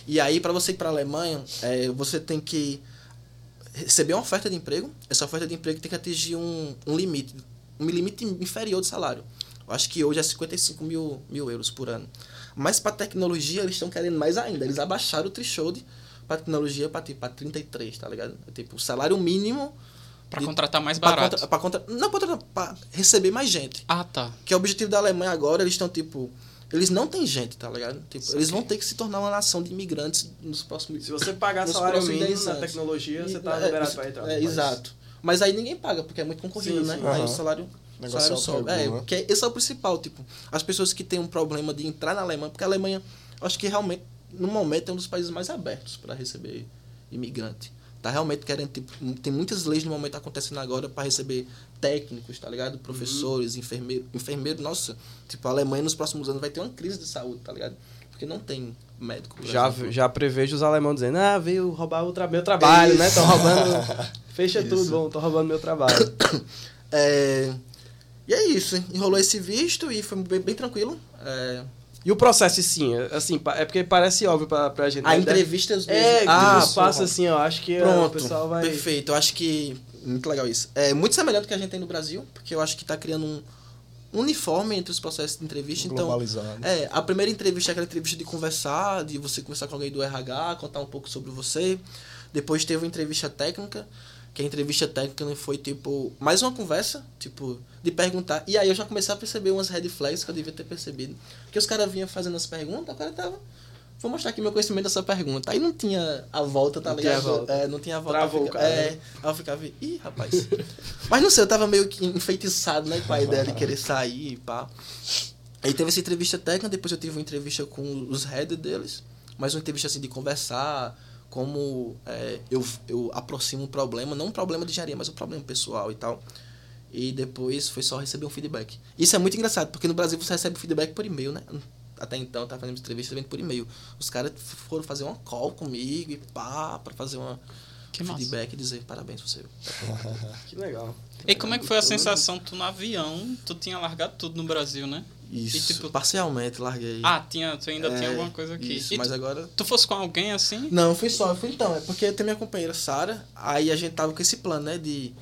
E aí, para você ir para a Alemanha, é, você tem que receber uma oferta de emprego. Essa oferta de emprego tem que atingir um, um limite, um limite inferior de salário. Eu acho que hoje é 55 mil, mil euros por ano. Mas para tecnologia, eles estão querendo mais ainda. Eles abaixaram o threshold para tecnologia para tipo, pra 33, tá ligado? Tipo, o salário mínimo. Pra de- contratar mais pra barato. contra- pra contra- não, pra, pra receber mais gente. Ah, tá. Que é o objetivo da Alemanha agora, eles estão tipo. Eles não têm gente, tá ligado? Tipo, eles vão ter que se tornar uma nação de imigrantes nos próximos Se você pagar salário mínimo 10 na tecnologia, você E- tá é, liberado pra entrar. É, exato. Mas aí ninguém paga, porque é muito concorrido, Sim, né? sim. Aí Aham. o salário, o salário o sobe. É, né? porque esse é o principal, tipo, as pessoas que têm um problema de entrar na Alemanha, porque a Alemanha, eu acho que realmente, no momento, é um dos países mais abertos para receber imigrante. Tá realmente querendo, tipo, tem muitas leis no momento acontecendo agora para receber técnicos, tá ligado? Professores, enfermeiro, enfermeiro, nossa, tipo, a Alemanha nos próximos anos vai ter uma crise de saúde, tá ligado? Porque não tem médico. Já, exemplo. já prevejo os alemães dizendo, ah, veio roubar o tra meu trabalho, né? Estão roubando. Fecha Isso. tudo, vão, estão roubando meu trabalho. É, e é isso, enrolou esse visto e foi bem, bem tranquilo. É, E o processo, sim, assim, é porque parece óbvio pra, pra gente. a né? entrevistas mesmo. É, ah, ah, passa assim, ó, acho que Pronto, o pessoal vai... perfeito. Eu acho que muito legal isso. É muito semelhante ao que a gente tem no Brasil, porque eu acho que tá criando um uniforme entre os processos de entrevista. Então, Globalizado. é, a primeira entrevista é aquela entrevista de conversar, de você conversar com alguém do RH, contar um pouco sobre você. Depois teve uma entrevista técnica, que a entrevista técnica foi tipo mais uma conversa, tipo, de perguntar. E aí eu já comecei a perceber umas red flags que eu devia ter percebido. Que os caras vinham fazendo as perguntas, o cara tava. Vou mostrar aqui meu conhecimento dessa pergunta. Aí não tinha a volta, tá Não tinha ligado? a volta. É, não tinha a volta. Travou Eu o ficava- cara, É, né? aí eu ficava, ih, rapaz. Mas não sei, eu tava meio que enfeitiçado, né, com a ideia de querer sair e pá. Aí teve essa entrevista técnica, depois eu tive uma entrevista com os head deles, mais uma entrevista assim de conversar, como é, eu, eu aproximo um problema, não um problema de engenharia, mas um problema pessoal e tal. E depois foi só receber um feedback. Isso é muito engraçado, porque no Brasil você recebe feedback por e-mail, né? Até então eu tava fazendo entrevista também por e-mail. Os caras foram fazer uma call comigo e pá, pra fazer uma Que massa. feedback e dizer parabéns você. Que legal. E como é que foi a sensação? Tu no avião, tu tinha largado tudo no Brasil, né? Isso, E, tipo, parcialmente larguei. Ah, tinha, tu ainda É, tinha alguma coisa aqui. Isso, E mas tu, agora tu fosse com alguém assim? Não, fui só, eu fui então, é porque tem minha companheira Sara, aí a gente tava com esse plano, né, de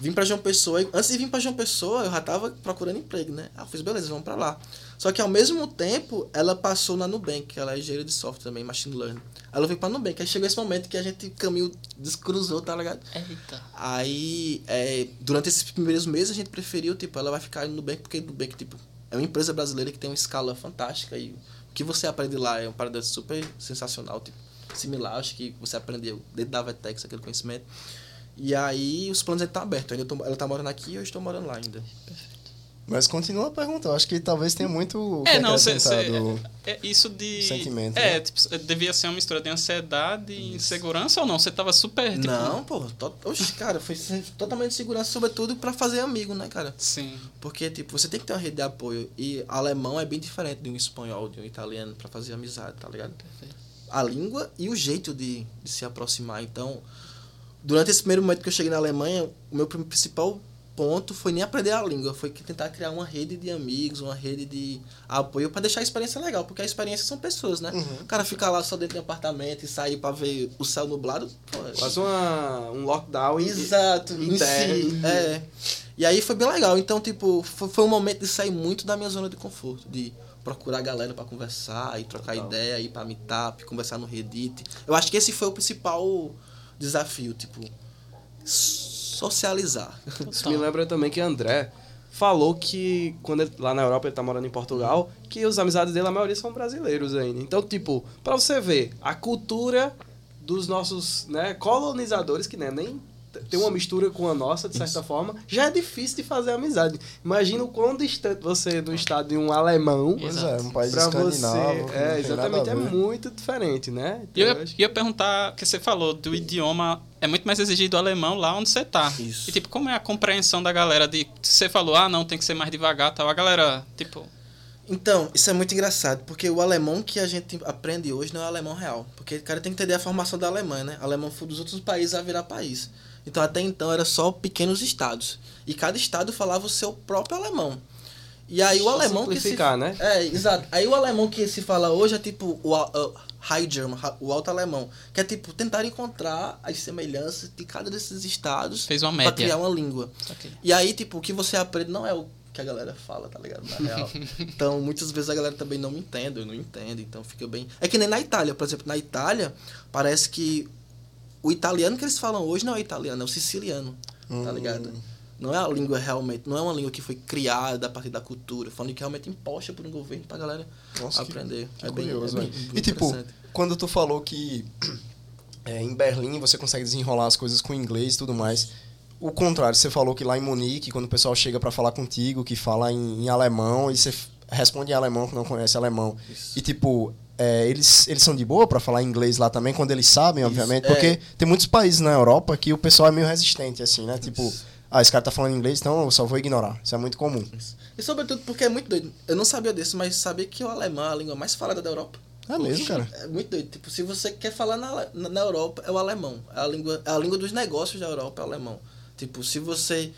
vir pra João Pessoa, e antes de vir pra João Pessoa, eu já tava procurando emprego, né? Aí eu fiz, beleza, vamos pra lá. Só que ao mesmo tempo, ela passou na Nubank, ela é engenheira de software também, machine learning. Ela veio pra Nubank, aí chegou esse momento que a gente caminho descruzou, tá ligado? Eita. Aí, é, durante esses primeiros meses, a gente preferiu, tipo, ela vai ficar no Nubank, porque Nubank, tipo, é uma empresa brasileira que tem uma escala fantástica e o que você aprende lá é um parada super sensacional, tipo, similar, acho que você aprendeu dentro da Vetex aquele conhecimento. E aí, os planos estão abertos, ainda tô- ela tá morando aqui e eu estou morando lá ainda. Mas continua a pergunta. Eu acho que talvez tenha muito É, não, cê, cê- do- é, isso de. sentimento, É, né? tipo, devia ser uma mistura de ansiedade e insegurança ou não? Você tava super. Tipo, Não, pô, to, oxe, cara, foi totalmente de segurança, sobretudo pra fazer amigo, né, cara? Sim. Porque, tipo, você tem que ter uma rede de apoio. E alemão é bem diferente de um espanhol, de um italiano, pra fazer amizade, tá ligado? A língua e o jeito de, de se aproximar. Então, durante esse primeiro momento que eu cheguei na Alemanha, o meu principal ponto foi nem aprender a língua, foi tentar criar uma rede de amigos, uma rede de apoio para deixar a experiência legal, porque a experiência são pessoas, né? O cara ficar lá só dentro de um apartamento e sair para ver o céu nublado, Faz uma, um lockdown Exato, em si, é. E aí foi bem legal. Então, tipo, foi, foi um momento de sair muito da minha zona de conforto, de procurar galera pra conversar e trocar Total. ideia, ir pra meetup, conversar no Reddit. Eu acho que esse foi o principal desafio, tipo, socializar. Isso me lembra também que André falou que quando ele, lá na Europa ele tá morando em Portugal, que os amizades dele a maioria são brasileiros ainda. Então, tipo, pra você ver a cultura dos nossos, né, colonizadores que né, nem tem uma mistura com a nossa de certa forma, já é difícil de fazer amizade. Imagina o quão distante você é do estado de um alemão Pois é, um país pra você. escandinavo. que não É, exatamente, é muito diferente, né? E eu Então, ia, eu acho- ia perguntar, que você falou do idioma, é muito mais exigido o alemão lá onde você tá. Isso. E tipo, como é a compreensão da galera de. Você falou, ah, não, tem que ser mais devagar tal. A galera, tipo. Então, isso é muito engraçado, porque o alemão que a gente aprende hoje não é o alemão real. Porque o cara tem que entender a formação da Alemanha, né? O alemão foi dos outros países a virar país. Então, até então, era só pequenos estados. E cada estado falava o seu próprio alemão. E aí, o Só alemão que se... né? É, exato. Aí, o alemão que se fala hoje é tipo o uh, High German, o alto alemão. Que é tipo tentar encontrar as semelhanças de cada desses estados Fez uma pra média. criar uma língua. Ok. E aí, tipo, o que você aprende não é o que a galera fala, tá ligado? Na real. Então, muitas vezes a galera também não me entende, eu não entendo, então fica bem. É que nem na Itália, por exemplo, na Itália, parece que o italiano que eles falam hoje não é o italiano, é o siciliano, tá Hum. ligado? Não é a língua realmente, não é uma língua que foi criada a partir da cultura, falando que realmente imposta por um governo pra galera Nossa, que- aprender. Que é bem, curioso, é bem, velho. bem E tipo, quando tu falou que é, em Berlim você consegue desenrolar as coisas com inglês e tudo mais, o contrário, você falou que lá em Munique, quando o pessoal chega pra falar contigo, que fala em, em alemão, e você responde em alemão que não conhece alemão. Isso. E tipo, é, eles, eles são de boa pra falar inglês lá também, quando eles sabem, obviamente, é. porque tem muitos países na Europa que o pessoal é meio resistente, assim, né? Tipo, Isso. ah, esse cara tá falando inglês, então eu só vou ignorar. Isso é muito comum. E sobretudo porque é muito doido. Eu não sabia disso, mas sabia que o alemão é a língua mais falada da Europa. É mesmo, cara. É muito doido. Tipo, se você quer falar na, na, na Europa, é o alemão. É a, língua, é a língua dos negócios da Europa, é o alemão. Tipo, se você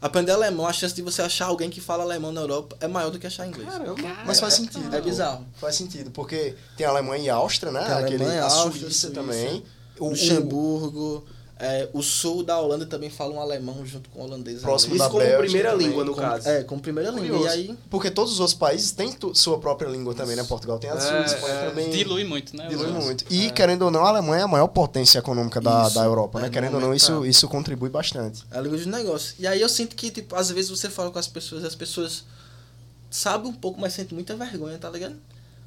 aprender alemão, a chance de você achar alguém que fala alemão na Europa é maior do que achar inglês. Caramba. Mas faz sentido. É bizarro. Faz sentido, porque tem a Alemanha e a Áustria, né? Tem a Aquele, Alemanha, a Áustria, Suíça, Suíça, também. O, o Luxemburgo, é, o sul da Holanda também fala um alemão junto com o holandês. Próximo Isso da como Bélgica primeira também, língua, no Como- caso. É, como primeira língua. E Curioso. aí, Porque todos os outros países têm tu- sua própria língua também, né? Portugal tem a sua, É, a Espanha é. também. Dilui muito, né? Dilui muito. E, querendo ou não, a Alemanha é a maior potência econômica da, Isso, da Europa, né? é, Querendo ou não, isso, tá. isso contribui bastante. É a língua dos negócios. E aí eu sinto que, tipo, às vezes você fala com as pessoas, as pessoas sabem um pouco, mas sentem muita vergonha, tá ligado?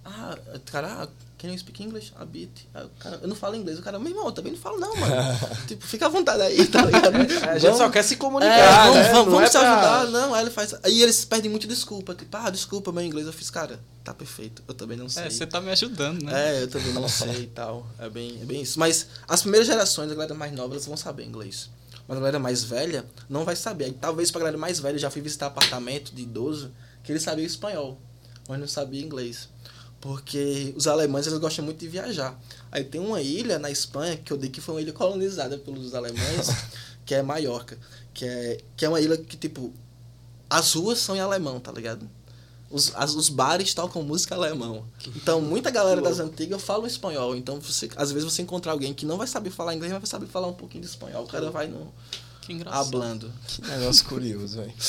Ah, cara, can you speak English? A bit. Ah, cara, eu não falo inglês. O cara, meu irmão, eu também não falo não, mano. tipo, fica à vontade aí, tá ligado? A gente Vamos- só quer se É, comunicar, vamos, né? vamos, Não vamos é se pra- ajudar. Não, aí ele faz. Aí eles pedem muito desculpa. Tipo, ah, desculpa, meu inglês. Eu fiz, cara, tá perfeito. Eu também não sei. É, você tá me ajudando, né? É, eu também não sei e tal. É bem, é bem isso. Mas as primeiras gerações, a galera mais nova, elas vão saber inglês. Mas a galera mais velha não vai saber. Aí, talvez pra galera mais velha, já fui visitar apartamento de idoso, que ele sabia espanhol, mas não sabia inglês. Porque os alemães, eles gostam muito de viajar. Aí tem uma ilha na Espanha, que eu digo que foi uma ilha colonizada pelos alemães, que é Maiorca. Que é, que é uma ilha que, tipo, as ruas são em alemão, tá ligado? Os, as- os bares tocam música alemão. Então, muita galera das antigas fala espanhol. Então, você, às vezes você encontra alguém que não vai saber falar inglês, mas vai saber falar um pouquinho de espanhol. O cara vai no Que engraçado. hablando. Que negócio curioso, velho.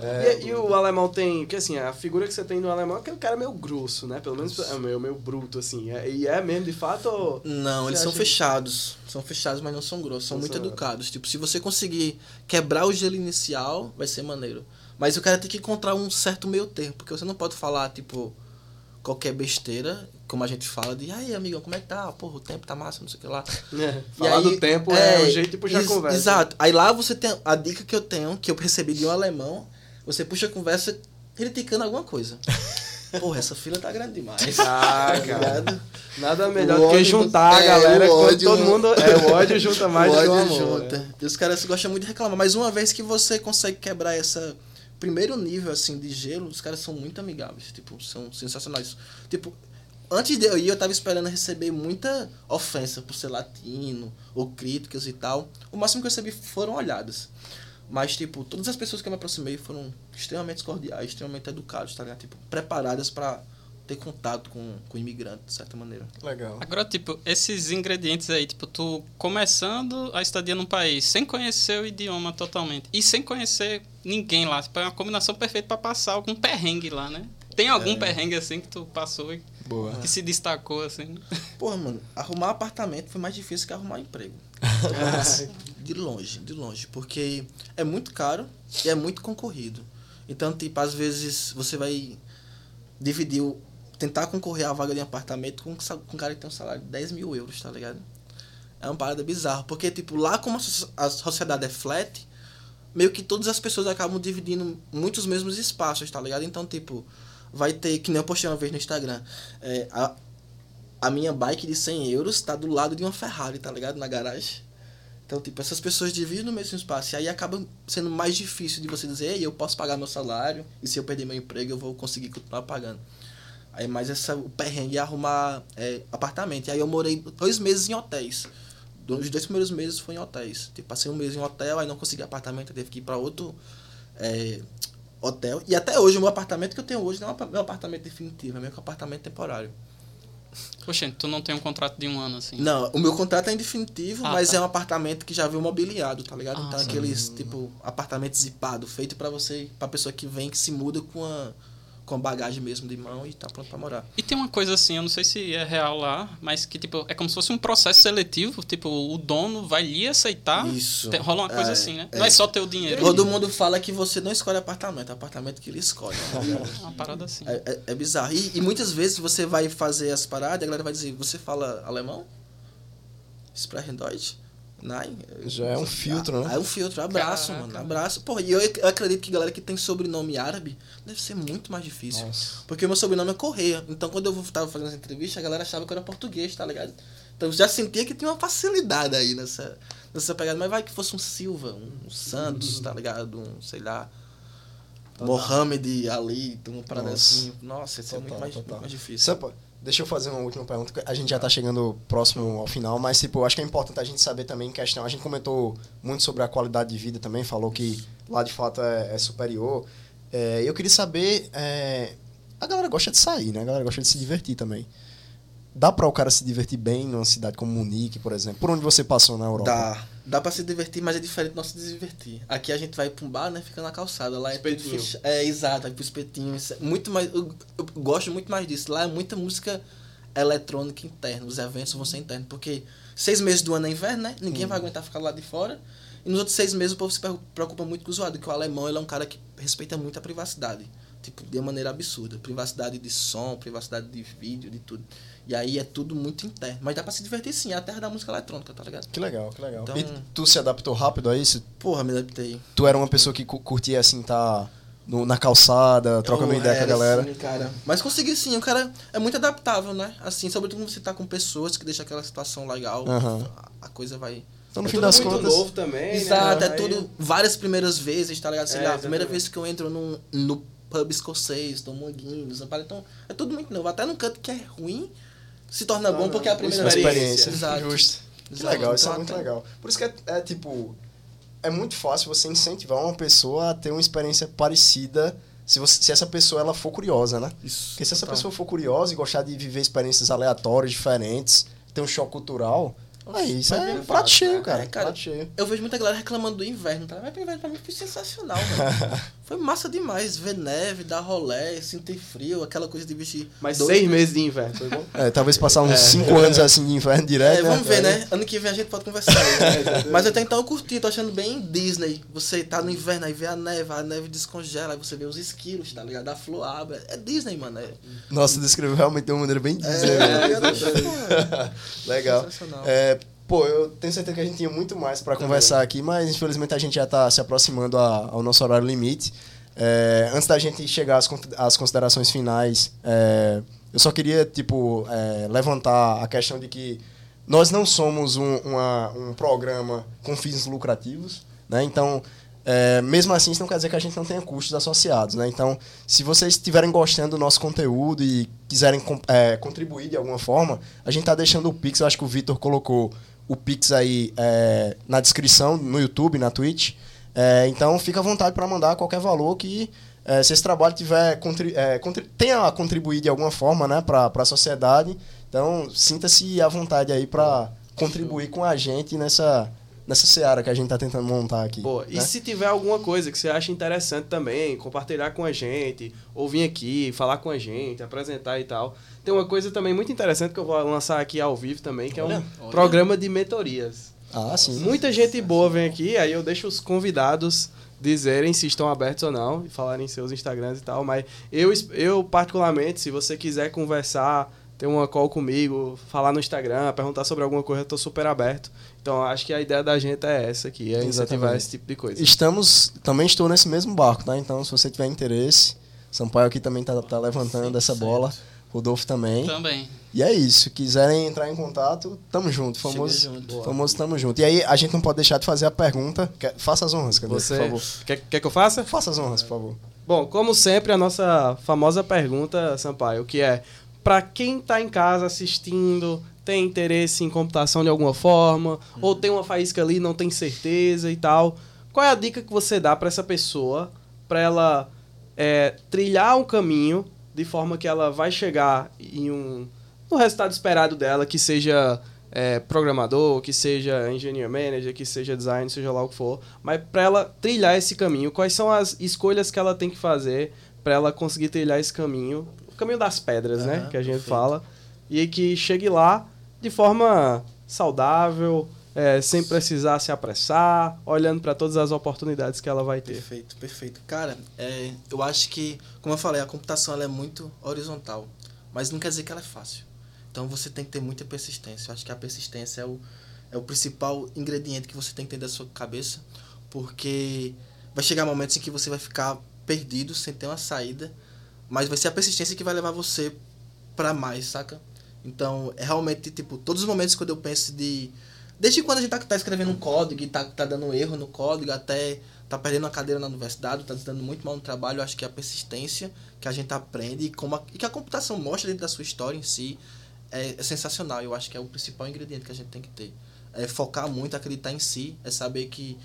E, e o alemão tem. Porque assim, a figura que você tem do alemão é aquele cara meio grosso, né? Pelo menos é meio, meio bruto, assim. É- e é mesmo, de fato. ou- Não, eles são acha- fechados. São fechados, mas não são grossos. São Não muito são- educados. Tipo, se você conseguir quebrar o gelo inicial, vai ser maneiro. Mas o cara tem que encontrar um certo meio termo. Porque você não pode falar, tipo, qualquer besteira, como a gente fala, de aí, amigão, como é que tá? Porra, o tempo tá massa, não sei o que lá. É, falar aí- do tempo é, o jeito de puxar ex- conversa. Exato. Aí lá você tem a dica que eu tenho, que eu recebi de um alemão, você puxa a conversa criticando alguma coisa. Porra, essa fila tá grande demais. Ah, cara. Nada melhor do que ódio- juntar a é, galera o quando ódio- todo mundo. É, o ódio junta mais o do que o ódio amor. junta. né? E os caras gostam muito de reclamar. Mas uma vez que você consegue quebrar essa primeiro nível assim de gelo, os caras são muito amigáveis, tipo, são sensacionais. Tipo, antes de eu ir, eu tava esperando receber muita ofensa por ser latino ou críticas e tal. O máximo que eu recebi foram olhadas. Mas, tipo, todas as pessoas que eu me aproximei foram extremamente cordiais, extremamente educadas, tá ligado? Tipo, preparadas pra ter contato com, com o imigrante, de certa maneira. Legal. Agora, tipo, esses ingredientes aí, tipo, tu começando a estadia num país sem conhecer o idioma totalmente e sem conhecer ninguém lá, tipo, é uma combinação perfeita pra passar algum perrengue lá, né? Tem algum É. perrengue assim que tu passou e Boa. que se destacou assim? Porra, mano, arrumar apartamento foi mais difícil que arrumar emprego. de longe, de longe. Porque é muito caro e é muito concorrido. Então, tipo, às vezes você vai dividir, o, tentar concorrer à vaga de um apartamento com, com um cara que tem um salário de 10 mil euros, tá ligado? É uma parada bizarra. Porque, tipo, lá como a sociedade é flat, meio que todas as pessoas acabam dividindo muitos mesmos espaços, tá ligado? Então, tipo, vai ter, que nem eu postei uma vez no Instagram, é, a, a minha bike de 100 euros tá do lado de uma Ferrari, tá ligado? Na garagem. Então, tipo, essas pessoas dividem no mesmo espaço. E aí acaba sendo mais difícil de você dizer, ei, eu posso pagar meu salário, e se eu perder meu emprego, eu vou conseguir continuar pagando. Aí, mais essa, o perrengue é arrumar é, apartamento. E aí eu morei dois meses em hotéis. Os dois primeiros meses foi em hotéis. Tipo, passei um mês em hotel, aí não consegui apartamento, teve que ir pra outro é, hotel. E até hoje, o meu apartamento que eu tenho hoje não é um meu apartamento definitivo, é meu apartamento temporário. Poxa, tu não tem um contrato de um ano assim? Não, o meu contrato é indefinitivo, Ah, mas tá. é um apartamento que já veio mobiliado, tá ligado? Ah, então sim. aqueles, tipo, apartamento zipado, feito pra você, pra pessoa que vem, que se muda com a, com a bagagem mesmo de mão e tá pronto pra morar. E tem uma coisa assim, eu não sei se é real lá, mas que tipo, é como se fosse um processo seletivo, tipo, o dono vai lhe aceitar. Isso. Tem- rola uma coisa É, assim, né? é. Não é só ter o dinheiro. Todo mundo fala que você não escolhe apartamento, é apartamento que ele escolhe. ligado? Uma parada assim. É, é, é bizarro. E, e muitas vezes você vai fazer as paradas, a galera vai dizer, você fala alemão? Sprechen Nein. Já é um filtro, né? É um filtro, abraço, Caraca. mano, abraço. Porra, e eu, eu acredito que galera que tem sobrenome árabe deve ser muito mais difícil. Nossa. Porque o meu sobrenome é Correia. Então quando eu tava fazendo essa entrevista, a galera achava que eu era português, tá ligado? Então eu já sentia que tinha uma facilidade aí nessa, nessa pegada. Mas vai que fosse um Silva, um Santos, tá ligado? Um, sei lá. Mohamed Ali, uma parada Nossa. assim. Nossa, isso é muito Total, mais, total. muito mais difícil. Sampa, deixa eu fazer uma última pergunta. A gente já tá chegando próximo ao final, mas tipo, acho que é importante a gente saber também em questão. A gente comentou muito sobre a qualidade de vida também, falou que lá de fato é, é superior. É, eu queria saber. é, a galera gosta de sair, né? A galera gosta de se divertir também. Dá pra o cara se divertir bem numa cidade como Munique, por exemplo? Por onde você passou na Europa? Dá. Dá pra se divertir, mas é diferente do nosso se divertir. Aqui a gente vai pra um bar, né? Fica na calçada. Lá é Espetinho. É, exato, vai pro espetinho. É muito mais. Eu, eu gosto muito mais disso. Lá é muita música eletrônica interna. Os eventos vão ser internos. Porque seis meses do ano é inverno, né? Ninguém vai aguentar ficar lá de fora. E nos outros seis meses o povo se pre- preocupa muito com o usuário, que o alemão ele é um cara que respeita muito a privacidade. Tipo, de uma maneira absurda. Privacidade de som, privacidade de vídeo, de tudo. E aí é tudo muito interno. Mas dá pra se divertir sim, é a terra da música eletrônica, tá ligado? Que legal, que legal. Então- E tu se adaptou rápido a isso? Porra, me adaptei. Tu era uma pessoa que cu- curtia assim, tá no- na calçada, trocando ideia com a era galera? assim, cara. Mas consegui sim, o cara é muito adaptável, né? Assim, sobretudo quando você tá com pessoas que deixam aquela situação legal, a, a coisa vai. Então, no É fim tudo das muito contas. novo também, Exato, né? é tudo várias primeiras vezes, tá ligado? Sei É, lá, a primeira vez que eu entro num, no pub escocês, tomo um Guinness, então é tudo muito novo. Até num canto que é ruim, se torna bom não, porque é a primeira vez. experiência. Exato. Justo. Que Exato. legal, isso é Então, muito até- legal. Por isso que é, é, tipo. É muito fácil você incentivar uma pessoa a ter uma experiência parecida se, você, se essa pessoa ela for curiosa, né? Isso. Porque se essa total. pessoa for curiosa e gostar de viver experiências aleatórias, diferentes, ter um choque cultural, aí isso é um prato fácil, cheio, né? cara. É, cara, Prato cheio. Eu vejo muita galera reclamando do inverno, tá? Mas pro inverno pra mim foi sensacional, mano. foi massa demais ver neve, dar rolé, sentir frio, aquela coisa de vestir. Mas dois seis meses de inverno, foi bom? É, talvez passar uns 5 anos assim de inverno direto. É, vamos ver, Aí- né? Ano que vem a gente pode conversar. aí. Mas até então eu curti, tô achando bem Disney. Você tá no inverno, aí vê a neve, a neve descongela, aí você vê os esquilos, tá ligado? A flor abre. É Disney, mano. É, Nossa, descreveu realmente de uma maneira bem dizer. é, né? é, Legal. Sensacional. É, pô, eu tenho certeza que a gente tinha muito mais para conversar aqui, mas infelizmente a gente já está se aproximando a- ao nosso horário limite. É, antes da gente chegar às, às considerações finais, é, eu só queria tipo é, levantar a questão de que nós não somos um, uma- um programa com fins lucrativos, né? Então é, mesmo assim, isso não quer dizer que a gente não tenha custos associados, né? Então, se vocês estiverem gostando do nosso conteúdo e quiserem é, contribuir de alguma forma, a gente tá deixando o Pix, eu acho que o Vitor colocou o Pix aí é, na descrição, no YouTube, na Twitch. É, então fica à vontade para mandar qualquer valor que é, se esse trabalho tiver é, tenha a contribuir de alguma forma né, para a sociedade, então sinta-se à vontade aí para contribuir com a gente nessa, nessa seara que a gente está tentando montar aqui. Boa. Né? E se tiver alguma coisa que você acha interessante também, compartilhar com a gente, ou vir aqui, falar com a gente, apresentar e tal. Tem uma coisa também muito interessante que eu vou lançar aqui ao vivo também, que é um olha. programa de mentorias. Ah, sim. Muita gente boa vem aqui, aí eu deixo os convidados dizerem se estão abertos ou não e falarem seus Instagrams e tal, mas eu, eu particularmente, se você quiser conversar, ter uma call comigo, falar no Instagram, perguntar sobre alguma coisa, eu tô super aberto. Então, acho que a ideia da gente é essa aqui, é incentivar esse tipo de coisa. Estamos, também estou nesse mesmo barco, tá? Então, se você tiver interesse, Sampaio aqui também tá, tá levantando essa certo. bola. Rodolfo também. Também. E é isso. Quiserem entrar em contato, tamo junto. Famoso, junto. famoso tamo junto. E aí, a gente não pode deixar de fazer a pergunta. Faça as honras, cadê, Você... por favor. Quer, quer que eu faça? Faça as honras, por favor. Bom, como sempre, a nossa famosa pergunta, Sampaio, que é para quem está em casa assistindo, tem interesse em computação de alguma forma, uhum. ou tem uma faísca ali, não tem certeza e tal. Qual é a dica que você dá para essa pessoa, para ela é, trilhar um caminho de forma que ela vai chegar em um no resultado esperado dela, que seja é, programador, que seja engineer manager, que seja design, seja lá o que for, mas para ela trilhar esse caminho, quais são as escolhas que ela tem que fazer para ela conseguir trilhar esse caminho, caminho das pedras, uhum, né, que a gente perfeito. fala, e que chegue lá de forma saudável, é, sem precisar se apressar, olhando para todas as oportunidades que ela vai ter. Perfeito, perfeito. Cara, é, eu acho que, como eu falei, a computação ela é muito horizontal, mas não quer dizer que ela é fácil. Então você tem que ter muita persistência. Eu acho que a persistência é o, é o principal ingrediente que você tem que ter da sua cabeça, porque vai chegar momentos em que você vai ficar perdido, sem ter uma saída, mas vai ser a persistência que vai levar você para mais, saca? Então, é realmente, tipo, todos os momentos quando eu penso de Desde quando a gente tá, tá escrevendo um código e tá, tá dando erro no código, até tá perdendo a cadeira na universidade, tá dando muito mal no trabalho, eu acho que a persistência que a gente aprende e, como a, e que a computação mostra dentro da sua história em si é, é, sensacional. Eu acho que é o principal ingrediente que a gente tem que ter. É focar muito, acreditar em si, é saber que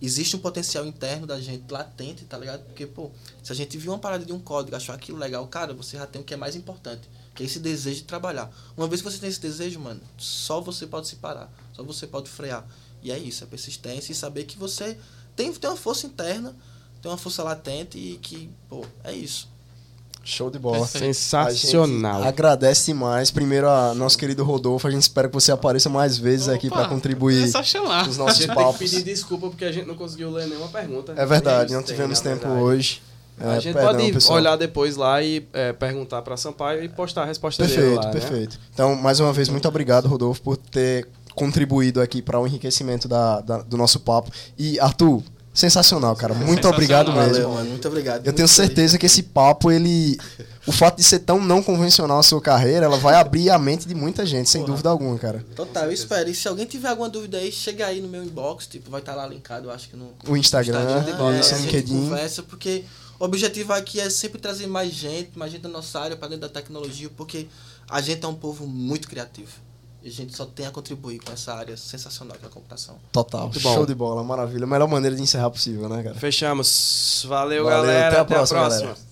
existe um potencial interno da gente latente, tá ligado? Porque, pô, se a gente viu uma parada de um código, achou aquilo legal, cara, você já tem o que é mais importante que é esse desejo de trabalhar. Uma vez que você tem esse desejo, mano, só você pode se parar, só você pode frear. E é isso, é persistência e saber que você tem, tem uma força interna, tem uma força latente e que, pô, é isso. Show de bola. Sensacional. agradece demais. Primeiro a nosso querido Rodolfo. A gente espera que você apareça mais vezes Opa, aqui para contribuir é com os nossos papos. Tem que pedir desculpa porque a gente não conseguiu ler nenhuma pergunta. É verdade, não tivemos tempo verdade. hoje. É, a gente perdão, pode pessoal. olhar depois lá e é, perguntar para Sampaio e postar a resposta perfeito, dele lá. Perfeito, né? perfeito. Então, mais uma vez, muito obrigado, Rodolfo, por ter contribuído aqui para o enriquecimento da, da, do nosso papo. E, Arthur, sensacional, cara. Muito obrigado mesmo. Valeu, mano. Muito obrigado. Eu muito tenho certeza feliz. que esse papo, ele. O fato de ser tão não convencional a sua carreira, ela vai abrir a mente de muita gente, sem Porra. dúvida alguma, cara. Total, eu espero. E se alguém tiver alguma dúvida aí, chega aí no meu inbox, tipo, vai estar tá lá linkado, eu acho que no. O Instagram, Instagram é, LinkedIn. Conversa, porque o objetivo aqui é sempre trazer mais gente, mais gente da nossa área para dentro da tecnologia, porque a gente é um povo muito criativo. E a gente só tem a contribuir com essa área sensacional que é a computação. Total. Muito Show de bola, maravilha. Melhor maneira de encerrar possível, né, cara? Fechamos. Valeu, Valeu galera. Até a próxima. Até a próxima.